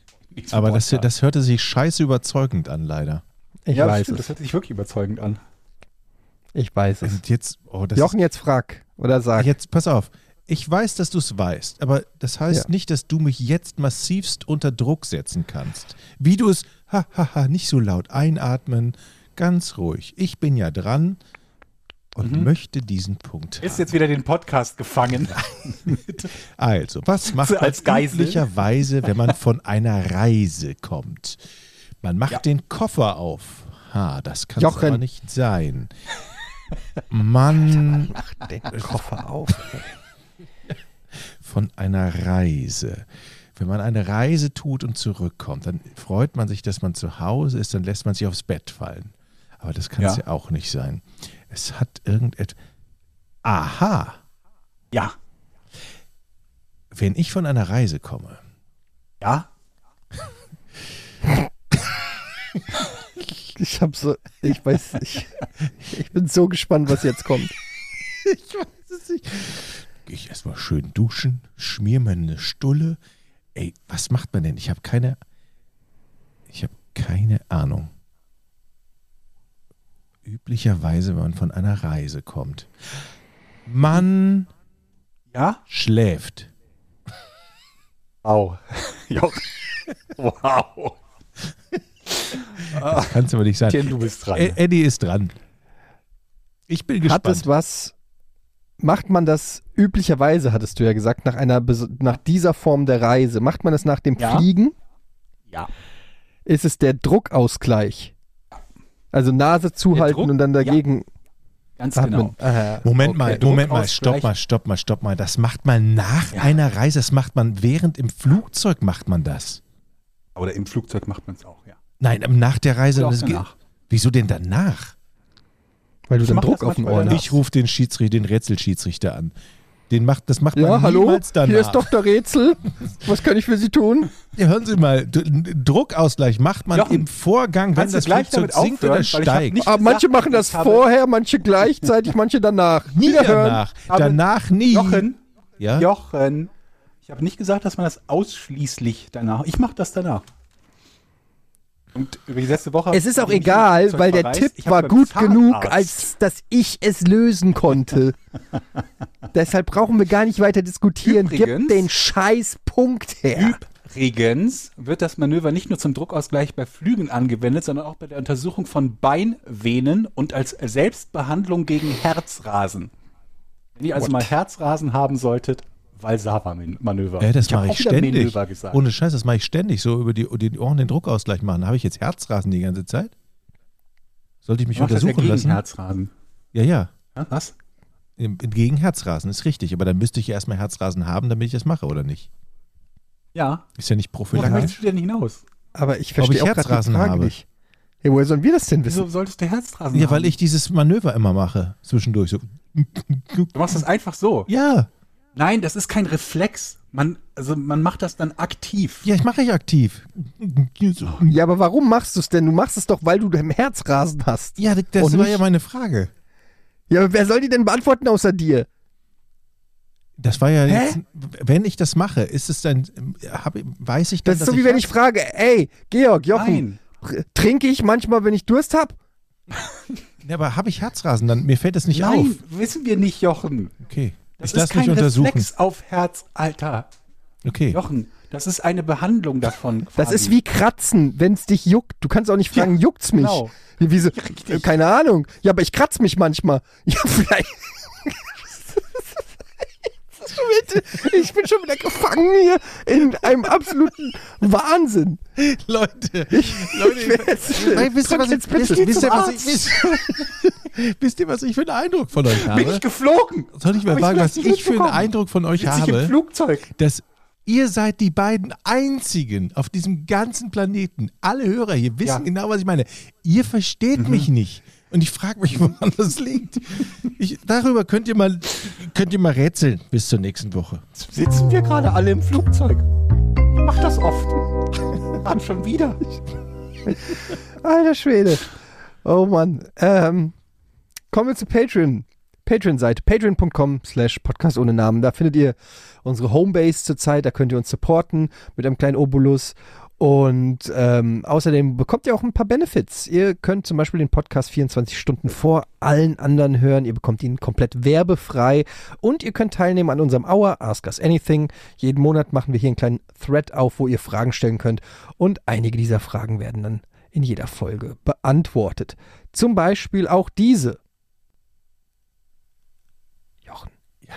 S3: Aber das, das hörte sich scheiße überzeugend an, leider.
S2: Ich
S1: ja,
S2: weiß
S1: stimmt, das hört sich wirklich überzeugend an.
S2: Ich weiß es.
S3: Und jetzt, oh, das
S2: Jochen, jetzt frag oder sag.
S3: jetzt, pass auf. Ich weiß, dass du es weißt, aber das heißt
S2: Ja.
S3: nicht, dass du mich jetzt massivst unter Druck setzen kannst. Wie du es, ha, ha, ha, nicht so laut einatmen, ganz ruhig. Ich bin ja dran und
S1: Mhm.
S3: möchte diesen Punkt
S1: Ist
S3: haben.
S1: jetzt wieder den Podcast gefangen. <laughs>
S3: Also, was <laughs> macht
S1: So
S3: man
S1: als Geisel.
S3: üblicherweise, wenn man von einer Reise kommt? Man macht
S1: Ja.
S3: den Koffer auf. Ha, das kann
S2: Jochen.
S3: aber nicht sein. <laughs> Man
S2: den Koffer auf.
S3: von einer Reise. Wenn man eine Reise tut und zurückkommt, dann freut man sich, dass man zu Hause ist, dann lässt man sich aufs Bett fallen. Aber das kann es ja.
S1: Ja.
S3: auch nicht sein. Es hat irgendetwas. Aha,
S1: Ja.
S3: wenn ich von einer Reise komme,
S1: Ja.
S2: Ich hab so, ich weiß nicht. Ich bin so gespannt, was jetzt kommt.
S3: Ich weiß es nicht. Gehe ich erstmal schön duschen, schmier mir eine Stulle. Ey, was macht man denn? Ich habe keine. Ich habe keine Ahnung. Üblicherweise, wenn man von einer Reise kommt. Man
S1: Ja.
S3: schläft.
S1: Wow. <laughs> Wow.
S3: Das kann es aber nicht sein.
S1: Tien, du bist dran.
S3: Eddie ist dran. Ich bin
S2: Hat es
S3: gespannt.
S2: was? Macht man das üblicherweise, hattest du ja gesagt, nach einer nach dieser Form der Reise? Macht man das nach dem
S1: Ja.
S2: Fliegen?
S1: ja.
S2: Ist es der Druckausgleich? Also Nase zuhalten
S1: Druck-
S2: und dann dagegen
S1: Ganz
S2: atmen.
S1: genau.
S2: Aha.
S3: Moment
S1: Okay,
S3: mal, Moment mal, stopp mal, stopp mal, stopp mal. Das macht man nach einer Reise, das macht man während im Flugzeug macht man das.
S1: Oder im Flugzeug macht man es auch, ja.
S3: Nein, nach der Reise. Das
S1: danach.
S3: Wieso denn danach?
S2: Weil du
S1: Ich
S2: dann Druck auf den Ohren hast.
S3: Ich rufe den Schiedsrichter, den Rätselschiedsrichter an. Den macht, das macht
S2: Ja,
S3: man
S2: hallo?
S3: niemals danach.
S2: Hier ist Dr. Rätsel. Was kann ich für Sie tun?
S3: Ja, hören Sie mal, Druckausgleich macht man
S1: Jochen,
S3: im Vorgang, wenn das
S1: gleich
S3: Flugzeug
S1: damit
S3: sinkt oder
S1: aufhören?
S3: Steigt.
S1: nicht-
S2: Aber manche
S1: gesagt,
S2: machen das vorher, manche gleichzeitig, manche danach.
S3: Nie
S2: Wiederhören.
S3: danach. Danach nie.
S1: Jochen,
S3: ja?
S1: Jochen. Ich habe nicht gesagt, dass man das ausschließlich danach. Ich mache das danach. Und letzte Woche.
S2: Es ist auch egal, weil der. Tipp war gut genug,
S1: Zahnarzt-
S2: als dass ich es lösen konnte. <laughs> Deshalb brauchen wir gar nicht weiter diskutieren. Gib
S1: Übrigens-
S2: den scheiß Punkt her.
S1: Übrigens wird das Manöver nicht nur zum Druckausgleich bei Flügen angewendet, sondern auch bei der Untersuchung von Beinvenen und als Selbstbehandlung gegen Herzrasen. Wenn ihr also mal Herzrasen haben solltet, Valsava-Manöver.
S3: Ja, das
S1: Ich
S3: mache ich ständig.
S1: Manöver gesagt.
S3: Ohne Scheiß, das mache ich ständig. So über die, die Ohren den Druckausgleich machen. Habe ich jetzt Herzrasen die ganze Zeit? Sollte ich mich
S1: Ich mach das ja
S3: untersuchen
S1: gegen
S3: lassen?
S1: Herzrasen.
S3: Ja, ja.
S1: Ja, was?
S3: Im- Gegen Herzrasen ist richtig. Aber dann müsste ich ja erstmal Herzrasen haben, damit ich das mache, oder nicht?
S1: Ja.
S3: Ist ja nicht
S1: Worauf
S3: prophylaktisch.
S1: möchtest du denn hinaus?
S2: Aber ich
S3: Ob
S2: verstehe
S3: ich
S2: auch
S3: Herzrasen
S2: Frage
S3: habe?
S2: nicht. Ja, woher sollen wir das denn
S1: Wieso
S2: wissen?
S1: solltest du Herzrasen
S3: Ja,
S1: haben?
S3: weil ich dieses Manöver immer mache. Zwischendurch. So.
S1: Du machst das einfach so.
S3: Ja.
S1: Nein, das ist kein Reflex. Man, also man macht das dann aktiv.
S3: Ja, ich mache ich aktiv.
S2: Ja, aber warum machst du es denn? Du machst es doch, weil du dein Herzrasen hast.
S3: Ja, das
S2: Und
S3: war
S2: nicht-
S3: ja meine Frage.
S2: Ja, aber wer soll die denn beantworten außer dir?
S3: Das war ja jetzt, wenn ich das mache, ist es dann, hab, weiß ich dann,
S2: Das ist
S3: dass
S2: so wie wenn ich frage, ey, Georg, Jochen,
S1: Nein.
S2: tr- trinke ich manchmal, wenn ich Durst hab?
S3: Ja, aber habe ich Herzrasen, dann mir fällt das nicht
S1: Nein,
S3: auf.
S1: wissen wir nicht, Jochen.
S3: Okay.
S1: Das
S3: ich
S1: ist
S3: lasse mich
S1: kein. Reflex auf Herz, Alter.
S3: Okay.
S1: Jochen, das ist eine Behandlung davon.
S2: Das
S1: quasi.
S2: ist wie Kratzen, wenn es dich juckt. Du kannst auch nicht fragen,
S1: Ja,
S2: juckt's mich?
S1: genau.
S2: Wie, wie so,
S1: Richtig.
S2: äh, keine Ahnung. Ja, aber ich kratze mich manchmal. Ja, vielleicht. <laughs> ich bin schon wieder gefangen hier in einem absoluten Wahnsinn.
S3: Leute,
S2: Ich,
S3: Leute,
S2: ich
S3: wisst ihr, was ich,
S2: jetzt bitte
S3: wisst, wisst, ihr,
S2: zum
S3: was ich,
S2: Arzt.
S3: wisst, <laughs> wisst ihr, was ich für einen Eindruck von euch
S1: Bin ich
S3: habe?
S1: geflogen?
S3: Soll ich mal sagen, was ich für einen? Eindruck von euch
S1: Sitz ich im
S3: habe?
S1: Flugzeug.
S3: Dass ihr seid die beiden einzigen auf diesem ganzen Planeten. Alle Hörer hier wissen
S1: Ja. Mhm.
S3: genau, was ich meine. Ihr versteht mich nicht. Und ich frage mich, <laughs> woran das liegt. Ich, darüber könnt ihr, mal, könnt ihr mal rätseln bis zur nächsten Woche.
S1: Sitzen wir gerade alle im Flugzeug? Ich mach das oft. Dann schon wieder.
S2: Alter Schwede. Oh Mann. Ähm, kommen wir zu Patreon. Patreon-Seite, patreon.com slash podcast ohne Namen. Da findet ihr unsere Homebase zurzeit, da könnt ihr uns supporten mit einem kleinen Obolus. Und ähm, außerdem bekommt ihr auch ein paar Benefits. Ihr könnt zum Beispiel den Podcast 24 Stunden vor allen anderen hören. Ihr bekommt ihn komplett werbefrei. Und ihr könnt teilnehmen an unserem Hour Ask Us Anything. Jeden Monat machen wir hier einen kleinen Thread auf, wo ihr Fragen stellen könnt. Und einige dieser Fragen werden dann in jeder Folge beantwortet. Zum Beispiel auch diese. Jochen.
S3: Ich,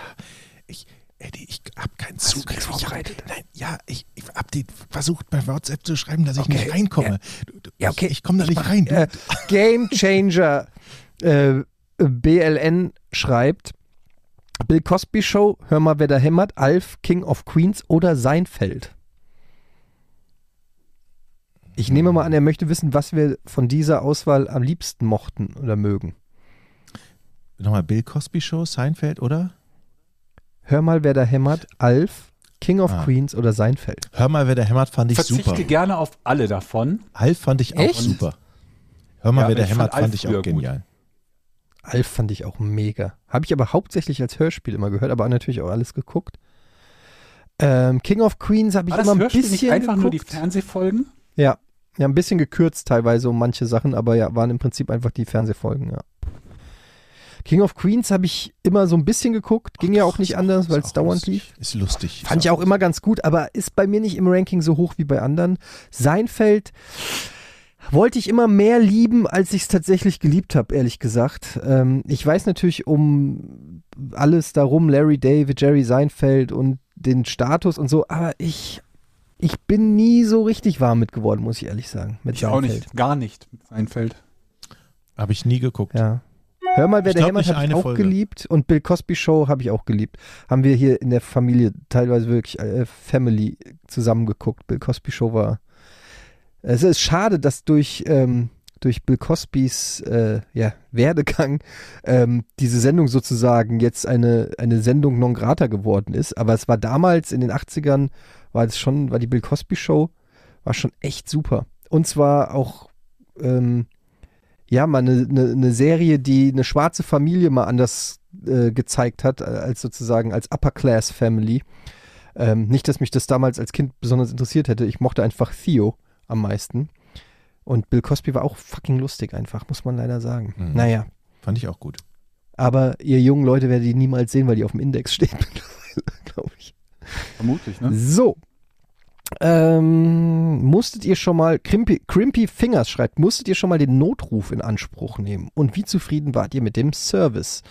S3: Eddie, ich habe keinen
S2: Hast
S3: Zugriff. Ich hab, nein, ja, ich, ich habe die versucht bei WhatsApp zu schreiben, dass ich
S2: Okay,
S3: nicht reinkomme. Du,
S2: Ja, okay.
S3: Ich, ich komme da nicht rein. Du,
S2: Äh, <laughs> Game Changer äh, BLN schreibt, Bill Cosby Show, hör mal, wer da hämmert, Alf, King of Queens oder Seinfeld. Ich nehme mal an, er möchte wissen, was wir von dieser Auswahl am liebsten mochten oder mögen.
S3: Nochmal Bill Cosby Show, Seinfeld, oder?
S2: Hör mal, wer da hämmert, Alf, King of
S3: Ah.
S2: Queens oder Seinfeld.
S3: Hör mal, wer da hämmert, fand ich
S1: Verzichte
S3: super.
S1: gerne auf alle davon.
S3: Alf fand ich auch
S2: Echt?
S3: super. Hör mal,
S1: Ja,
S3: wer da
S1: fand
S3: hämmert, fand
S1: Alf
S3: ich auch
S1: gut.
S3: genial.
S2: Alf fand ich auch mega. Habe ich aber hauptsächlich als Hörspiel immer gehört, aber natürlich auch alles geguckt. Ähm, King of Queens habe ich
S1: War das
S2: immer ein
S1: Hörspiel
S2: bisschen
S1: nicht einfach
S2: geguckt.
S1: nur die Fernsehfolgen?
S2: Ja, ja, ein bisschen gekürzt teilweise um manche Sachen, aber ja, waren im Prinzip einfach die Fernsehfolgen, ja. King of Queens habe ich immer so ein bisschen geguckt, ging ja auch nicht anders, weil es
S3: auch
S2: dauernd
S3: lustig.
S2: lief.
S3: Ist lustig.
S2: Fand ich auch immer ganz gut, aber ist bei mir nicht im Ranking so hoch wie bei anderen. Seinfeld wollte ich immer mehr lieben, als ich es tatsächlich geliebt habe, ehrlich gesagt. Ähm, ich weiß natürlich um alles darum, Larry David, Jerry Seinfeld und den Status und so, aber ich, ich bin nie so richtig warm mit geworden, muss ich ehrlich sagen. Mit
S1: Ich auch
S2: Seinfeld.
S1: nicht. Gar nicht mit Seinfeld.
S3: Habe ich nie geguckt.
S2: Ja. Hör mal, wer
S3: Ich
S2: der hämmert, habe ich auch
S3: Folge.
S2: geliebt und Bill Cosby Show habe ich auch geliebt. Haben wir hier in der Familie teilweise wirklich äh, Family zusammengeguckt. Bill Cosby Show war. Es ist schade, dass durch ähm, durch Bill Cosbys äh, ja, Werdegang ähm, diese Sendung sozusagen jetzt eine eine Sendung non grata geworden ist. Aber es war damals in den 80ern war es schon war die Bill Cosby Show war schon echt super. Und zwar auch ähm, ja, mal eine, eine, eine Serie, die eine schwarze Familie mal anders äh, gezeigt hat, äh, als sozusagen als Upper Class Family. Ähm, nicht, dass mich das damals als Kind besonders interessiert hätte. Ich mochte einfach Theo am meisten. Und Bill Cosby war auch fucking lustig einfach, muss man leider sagen.
S3: Mhm.
S2: Naja,
S3: Fand ich auch gut.
S2: aber ihr jungen Leute werdet die niemals sehen, weil die auf dem Index stehen <laughs> mittlerweile, glaube ich.
S1: Vermutlich, ne?
S2: So. Ähm, musstet ihr schon mal, Crimpy, Crimpy Fingers schreibt, musstet ihr schon mal den Notruf in Anspruch nehmen? Und wie zufrieden wart ihr mit dem Service?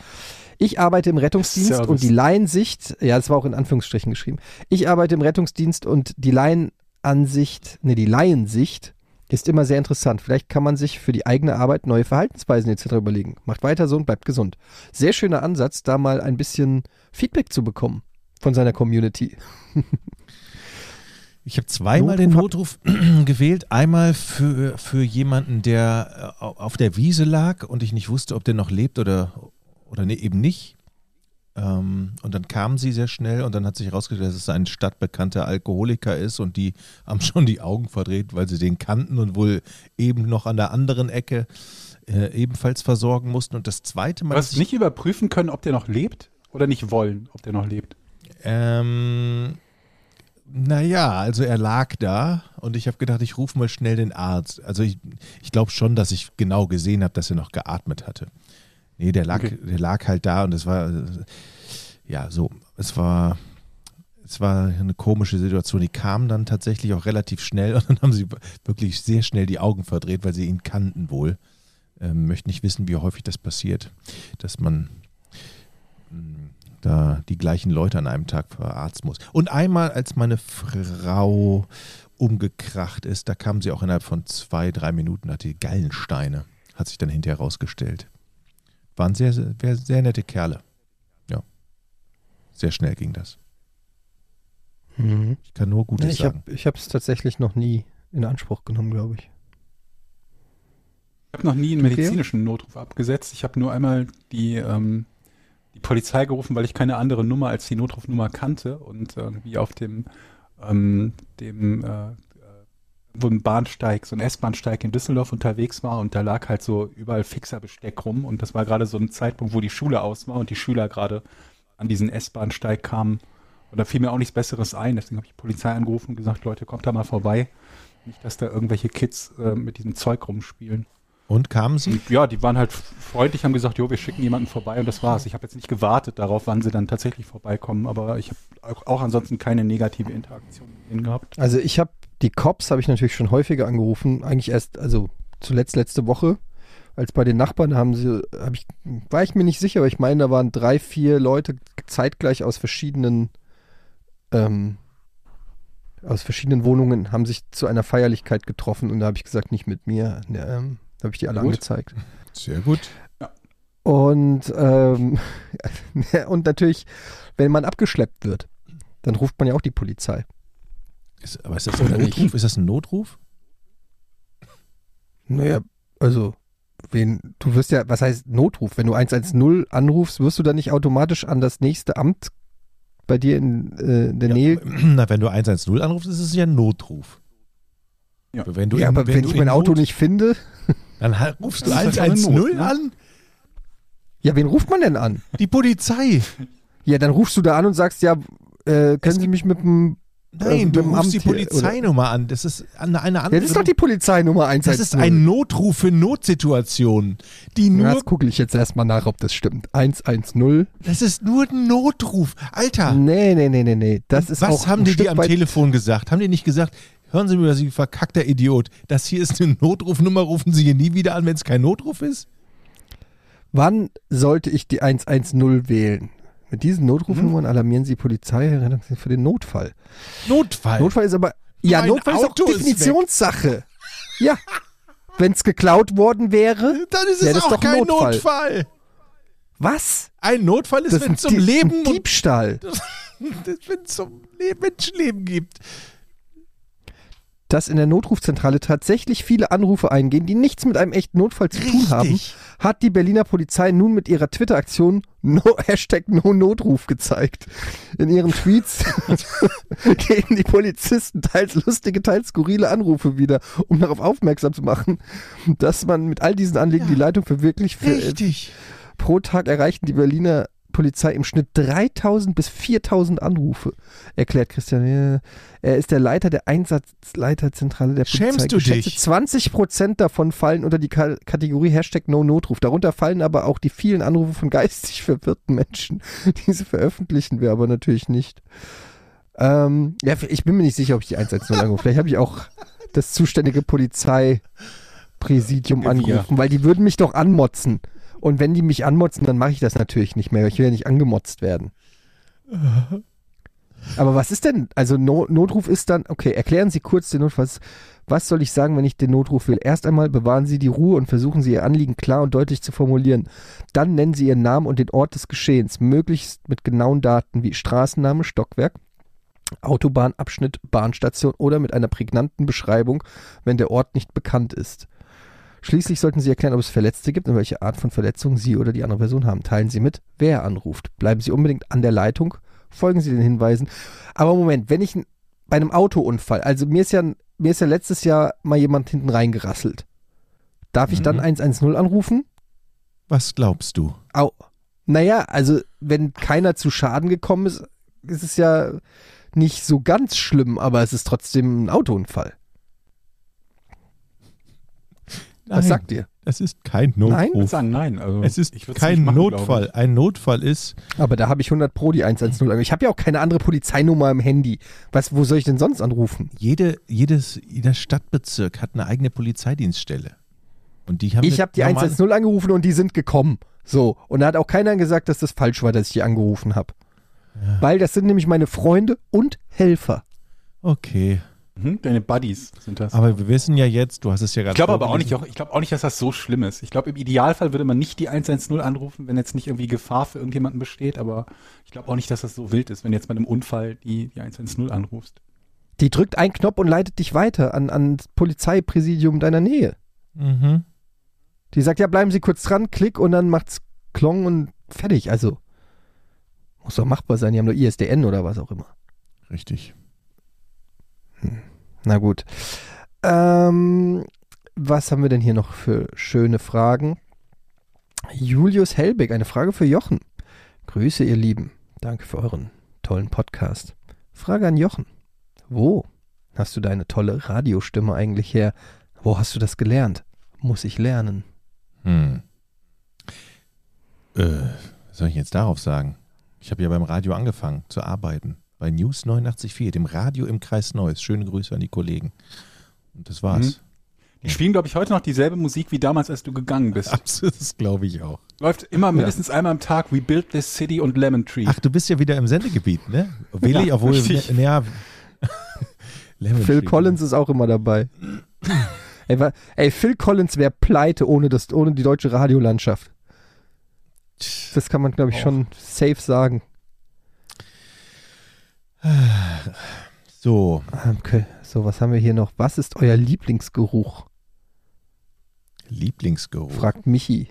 S2: Ich arbeite im Rettungsdienst
S1: Service.
S2: und die Laiensicht, ja, es war auch in Anführungsstrichen geschrieben. Ich arbeite im Rettungsdienst und die Laienansicht, ne, die Laiensicht ist immer sehr interessant. Vielleicht kann man sich für die eigene Arbeit neue Verhaltensweisen etc. überlegen. Macht weiter so und bleibt gesund. Sehr schöner Ansatz, da mal ein bisschen Feedback zu bekommen von seiner Community. <laughs>
S3: Ich habe zweimal den Notruf <clears throat> gewählt. Einmal für, für jemanden, der äh, auf der Wiese lag und ich nicht wusste, ob der noch lebt oder, oder ne, eben nicht. Ähm, und dann kamen sie sehr schnell und dann hat sich herausgestellt, dass es ein stadtbekannter Alkoholiker ist und die <laughs> haben schon die Augen verdreht, weil sie den kannten und wohl eben noch an der anderen Ecke äh, ebenfalls versorgen mussten. Und das zweite Mal.
S1: Du hast nicht überprüfen können, ob der noch lebt oder nicht wollen, ob der noch lebt.
S3: Ähm, naja, also er lag da und ich habe gedacht, ich rufe mal schnell den Arzt. Also ich, ich glaube schon, dass ich genau gesehen habe, dass er noch geatmet hatte. Nee, der lag,
S1: Okay.
S3: der lag halt da und es war, ja, so, es war, es war eine komische Situation. Die kamen dann tatsächlich auch relativ schnell und <laughs> dann haben sie wirklich sehr schnell die Augen verdreht, weil sie ihn kannten wohl. Ähm, möchte nicht wissen, wie häufig das passiert, dass man mh, da die gleichen Leute an einem Tag verarzten muss. Und einmal, als meine Frau umgekracht ist, da kam sie auch innerhalb von zwei, drei Minuten, hatte die Gallensteine, hat sich dann hinterher rausgestellt. Waren sehr, sehr, sehr nette Kerle. Ja. Sehr schnell ging das. Ich kann nur Gutes
S2: ich
S3: sagen.
S2: habe es tatsächlich noch nie in Anspruch genommen, glaube ich.
S1: Ich habe noch nie einen medizinischen Notruf abgesetzt. Ich habe nur einmal die, ähm, die Polizei gerufen, weil ich keine andere Nummer als die Notrufnummer kannte und irgendwie auf dem, ähm, dem äh, äh, wo ein Bahnsteig, so ein S-Bahnsteig in Düsseldorf unterwegs war und da lag halt so überall fixer Besteck rum und das war gerade so ein Zeitpunkt, wo die Schule aus war und die Schüler gerade an diesen S-Bahnsteig kamen und da fiel mir auch nichts Besseres ein, deswegen habe ich die Polizei angerufen und gesagt, Leute, kommt da mal vorbei. Nicht, dass da irgendwelche Kids äh, mit diesem Zeug rumspielen.
S3: Und kamen sie?
S1: Ja, die waren halt freundlich, haben gesagt, jo, wir schicken jemanden vorbei und das war's. Ich habe jetzt nicht gewartet darauf, wann sie dann tatsächlich vorbeikommen, aber ich habe auch, auch ansonsten keine negative Interaktion mit ihnen gehabt.
S2: Also ich habe die Cops habe ich natürlich schon häufiger angerufen, eigentlich erst, also zuletzt letzte Woche, als bei den Nachbarn haben sie, habe ich, war ich mir nicht sicher, aber ich meine, da waren drei, vier Leute zeitgleich aus verschiedenen, ähm, aus verschiedenen Wohnungen, haben sich zu einer Feierlichkeit getroffen und da habe ich gesagt, nicht mit mir. Ne, ähm, da habe ich die alle
S1: Gut.
S2: angezeigt.
S3: Sehr gut.
S2: Und, ähm, <laughs> und natürlich, wenn man abgeschleppt wird, dann ruft man ja auch die Polizei.
S3: Ist, aber ist das ein
S2: Oder nicht?
S3: Notruf? Ist das ein Notruf?
S2: Naja, also, wen, du wirst ja, was heißt Notruf? Wenn du 110 anrufst, wirst du dann nicht automatisch an das nächste Amt bei dir in, äh, in der Nähe. <clears throat>
S3: Na, wenn du 110 anrufst, ist es ja ein Notruf.
S1: Ja.
S3: Wenn du
S2: ja,
S3: in-
S2: aber wenn,
S3: du
S2: ich
S3: in
S2: mein Auto
S3: Not-
S2: nicht finde,
S3: Dann rufst du
S1: Das ist ja schon
S3: 110
S1: eine Not, ne?
S3: an?
S2: ja, wen ruft man denn an?
S3: Die Polizei.
S2: Ja, dann rufst du da an und sagst, ja, äh, können Sie mich mit dem.
S3: Nein,
S2: Also
S3: du
S2: dem
S3: rufst die
S2: Amt hier,
S3: Polizeinummer an. Das ist eine, eine
S2: Ja,
S3: andere.
S2: das ist doch die Polizeinummer 110.
S3: das ist ein Notruf für Notsituationen. Die nur,
S2: Das gucke ich jetzt erstmal nach, ob das stimmt. 110.
S3: das ist nur ein Notruf. Alter,
S2: Nee, nee, nee, nee, nee. Das ist
S3: was
S2: auch
S3: haben die dir am Telefon gesagt? Haben die nicht gesagt, hören Sie mir, Sie verkackter Idiot, das hier ist eine Notrufnummer, rufen Sie hier nie wieder an, wenn es kein Notruf ist?
S2: Wann sollte ich die 110 wählen? Mit diesen. Notrufnummern alarmieren Sie Polizei für den Notfall.
S3: Notfall.
S2: Notfall ist aber. Ja,
S3: Mein
S2: Notfall ist auch
S3: Auto ist
S2: Definitionssache. Ja. Wenn es geklaut worden wäre.
S3: Dann ist es
S2: das
S3: auch
S2: doch
S3: kein
S2: Notfall.
S3: Notfall.
S2: Was?
S3: Ein Notfall ist, wenn es zum
S2: Dieb-
S3: Leben und
S2: Diebstahl. <laughs>
S3: wenn es zum Leben, Menschenleben gibt.
S2: Dass in der Notrufzentrale tatsächlich viele Anrufe eingehen, die nichts mit einem echten Notfall zu tun haben,
S3: Richtig.
S2: hat die Berliner Polizei nun mit ihrer Twitter-Aktion no, <laughs> Hashtag No-Notruf gezeigt. In ihren Tweets <laughs> geben die Polizisten teils lustige, teils skurrile Anrufe wieder, um darauf aufmerksam zu machen, dass man mit all diesen Anliegen
S3: Ja.
S2: die Leitung für wirklich für,
S3: Richtig.
S2: pro Tag erreichten die Berliner Polizei im Schnitt 3000 bis 4000 Anrufe, erklärt Christian. Er ist der Leiter der Einsatzleiterzentrale der Polizei.
S3: Schämst du dich?
S2: 20 Prozent davon fallen unter die Ka Kategorie Hashtag No-Notruf. Darunter fallen aber auch die vielen Anrufe von geistig <laughs> verwirrten Menschen. Diese veröffentlichen wir aber natürlich nicht. Ähm, ja, ich bin mir nicht sicher, ob ich die 110 <laughs> anrufe. Vielleicht habe ich auch das zuständige Polizeipräsidium angerufen, weil die würden mich doch anmotzen. Und wenn die mich anmotzen, dann mache ich das natürlich nicht mehr. Ich will ja nicht angemotzt werden. <laughs> Aber was ist denn, also no Notruf ist dann, okay, erklären Sie kurz den Notfall. Was, was soll ich sagen, wenn ich den Notruf will? Erst einmal bewahren Sie die Ruhe und versuchen Sie Ihr Anliegen klar und deutlich zu formulieren. Dann nennen Sie Ihren Namen und den Ort des Geschehens, möglichst mit genauen Daten wie Straßenname, Stockwerk, Autobahnabschnitt, Bahnstation oder mit einer prägnanten Beschreibung, wenn der Ort nicht bekannt ist. Schließlich sollten Sie erklären, ob es Verletzte gibt und welche Art von Verletzung Sie oder die andere Person haben. Teilen Sie mit, wer anruft. Bleiben Sie unbedingt an der Leitung. Folgen Sie den Hinweisen. Aber Moment, wenn ich bei einem Autounfall, also mir ist ja, mir ist ja letztes Jahr mal jemand hinten reingerasselt. Darf ich dann
S3: Mhm.
S2: 110 anrufen?
S3: Was glaubst du?
S2: Au. Naja, also wenn keiner zu Schaden gekommen ist, ist es ja nicht so ganz schlimm, aber es ist trotzdem ein Autounfall. Was
S3: Nein,
S2: sagt ihr?
S3: Das ist kein
S1: würde
S3: Notruf.
S1: sagen, nein. Also,
S3: Es ist kein
S1: machen,
S3: Notfall. Ein Notfall ist,
S2: Aber da habe ich 100 Pro die 110. Ich habe ja auch keine andere Polizeinummer im Handy. Was, wo soll ich denn sonst anrufen?
S3: jede, jedes, jeder Stadtbezirk hat eine eigene Polizeidienststelle. Und die haben
S2: Ich habe die
S3: normale-
S2: 110 angerufen und die sind gekommen. So. Und da hat auch keiner gesagt, dass das falsch war, dass ich die angerufen habe. Weil das sind nämlich meine Freunde und Helfer.
S3: Okay.
S1: Mhm, deine Buddies sind das.
S3: Aber wir wissen ja jetzt, du hast es ja gerade
S1: ich glaube aber auch nicht, ich glaube auch nicht, dass das so schlimm ist. Ich glaube, im Idealfall würde man nicht die 110 anrufen, wenn jetzt nicht irgendwie Gefahr für irgendjemanden besteht, aber ich glaube auch nicht, dass das so wild ist, wenn jetzt bei einem Unfall die, die 110 anrufst.
S2: Die drückt einen Knopf und leitet dich weiter an, an das Polizeipräsidium deiner Nähe.
S3: Mhm.
S2: Die sagt, ja, bleiben Sie kurz dran, klick und dann macht's Klong und fertig. Also, muss doch machbar sein. Die haben nur ISDN oder was auch immer.
S3: Richtig.
S2: Na gut. Ähm, was haben wir denn hier noch für schöne Fragen? Julius Helbig, eine Frage für Jochen. Grüße, ihr Lieben. Danke für euren tollen Podcast. Frage an Jochen. Wo hast du deine tolle Radiostimme eigentlich her? Wo hast du das gelernt? Muss ich lernen?
S3: Hm. Äh, was soll ich jetzt darauf sagen? Ich habe ja beim Radio angefangen zu arbeiten. Bei News 89.4, dem Radio im Kreis Neuss. Schöne Grüße an die Kollegen. Und das war's.
S1: Die spielen, glaube ich, heute noch dieselbe Musik wie damals, als du gegangen bist.
S3: Absolut, <laughs> das glaube ich auch.
S1: Läuft immer mindestens einmal am Tag We Built This City und Lemon Tree.
S3: Ach, du bist ja wieder im Sendegebiet, ne? <laughs> Willi,
S1: Ja,
S3: obwohl.
S1: richtig.
S3: Ne, ja. <laughs> Lemon
S2: Phil
S3: Tree.
S2: Collins ist auch immer dabei. ey, wa- ey, Phil Collins wäre pleite ohne, das, ohne die deutsche Radiolandschaft. Das kann man, glaube ich, schon safe sagen. <sighs>
S3: So,
S2: Okay, so, was haben wir hier noch? Was ist euer Lieblingsgeruch?
S3: Lieblingsgeruch.
S2: Fragt Michi.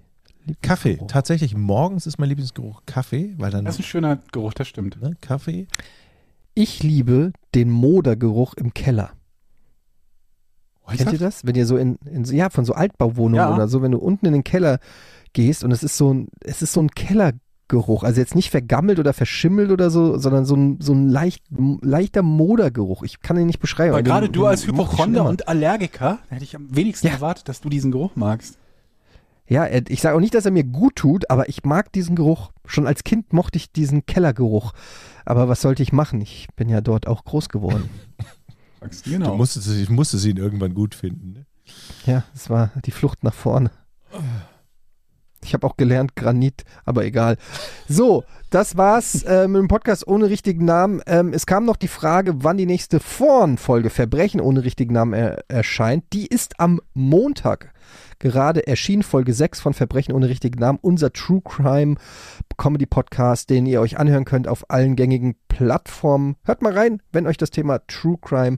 S3: Kaffee.
S2: Lieblingsgeruch.
S3: Tatsächlich, morgens ist mein Lieblingsgeruch Kaffee, weil dann.
S1: Das ist ein schöner Geruch, das stimmt.
S3: Ne, Kaffee.
S2: Ich liebe den Modergeruch im Keller. Kennt ihr das? Wenn ihr so in, in so- ja, von so Altbauwohnungen
S1: Ja.
S2: oder so, wenn du unten in den Keller gehst und es ist so ein, es ist so ein Kellergeruch. Also jetzt nicht vergammelt oder verschimmelt oder so, sondern so ein, so ein leicht, leichter Modergeruch. Ich kann ihn nicht beschreiben.
S1: Aber
S2: aber
S1: gerade
S2: den-
S1: du
S2: den
S1: als Hypochonder und Allergiker, hätte ich am wenigsten
S2: Ja.
S1: erwartet, dass du diesen Geruch magst.
S2: Ja, ich sage auch nicht, dass er mir gut tut, aber ich mag diesen Geruch. Schon als Kind mochte ich diesen Kellergeruch. Aber was sollte ich machen? Ich bin ja dort auch groß geworden. <laughs>
S1: Genau.
S3: Du musstest, ich musste ihn irgendwann gut finden. Ne?
S2: ja, es war die Flucht nach vorne. Ich habe auch gelernt Granit, aber egal. So, das war's äh, mit dem Podcast ohne richtigen Namen. Ähm, es kam noch die Frage, wann die nächste Vorn-Folge Verbrechen ohne richtigen Namen er erscheint. Die ist am Montag. Gerade erschien Folge 6 von Verbrechen ohne richtigen Namen, unser True Crime Comedy Podcast, den ihr euch anhören könnt auf allen gängigen Plattformen. Hört mal rein, wenn euch das Thema True Crime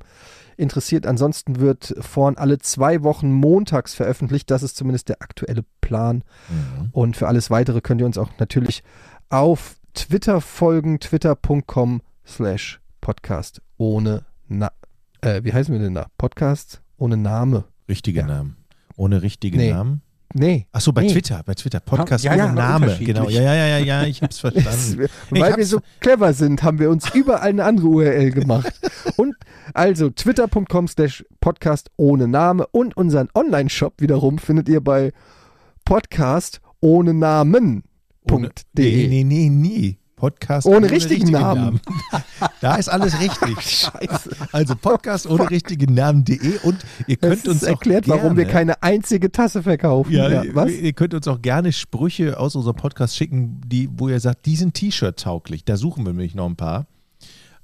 S2: interessiert. Ansonsten wird vorn alle zwei Wochen montags veröffentlicht. Das ist zumindest der aktuelle Plan.
S3: Mhm.
S2: Und für alles weitere könnt ihr uns auch natürlich auf Twitter folgen, twitter.com slash podcast ohne Na äh, wie heißen wir denn da? Podcast ohne Name.
S3: Richtige
S2: Ja.
S3: Namen. Ohne richtigen
S2: Nee.
S3: Namen.
S2: Nee.
S3: Achso, bei
S2: Nee.
S3: Twitter, bei Twitter. Podcast
S1: Ja,
S3: ohne
S1: ja,
S3: Name. Genau. Ja, ja, ja, ja, ja, ich hab's <laughs> verstanden.
S2: Weil wir
S3: hab's-
S2: so clever sind, haben wir uns überall eine andere URL gemacht. Und <laughs> also twitter.com slash podcast ohne Name und unseren Online-Shop wiederum findet ihr bei podcast ohne Namen.
S3: Ohne, nee, nee, nee, nie. Podcast
S2: Ohne richtigen Namen. <laughs>
S3: da ist alles richtig.
S2: Scheiße.
S3: Also Podcast ohne richtigen Namen.de und ihr
S2: Das
S3: könnt uns
S2: ist
S3: auch
S2: erklärt,
S3: gerne,
S2: warum wir keine einzige Tasse verkaufen.
S3: ja,
S2: was?
S3: Ihr könnt uns auch gerne Sprüche aus unserem Podcast schicken, die, wo ihr sagt, die sind T-Shirt tauglich. Da suchen wir nämlich noch ein paar.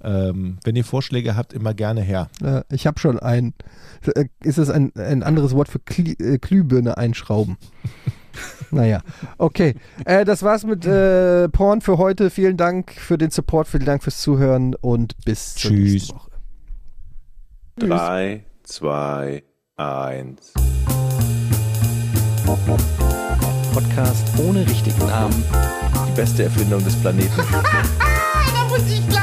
S3: Ähm, wenn ihr Vorschläge habt, immer gerne her.
S2: Äh, ich habe schon ein. Äh, Ist es ein, ein anderes Wort für Kli äh, Glühbirne einschrauben? <laughs> naja, okay. Äh, das war's mit äh, Porn für heute. Vielen Dank für den Support, vielen Dank fürs Zuhören und bis zur
S3: Tschüss.
S2: nächsten Woche.
S4: Drei, zwei, eins.
S5: Podcast ohne richtigen Namen.
S4: Die beste Erfindung des Planeten. <laughs>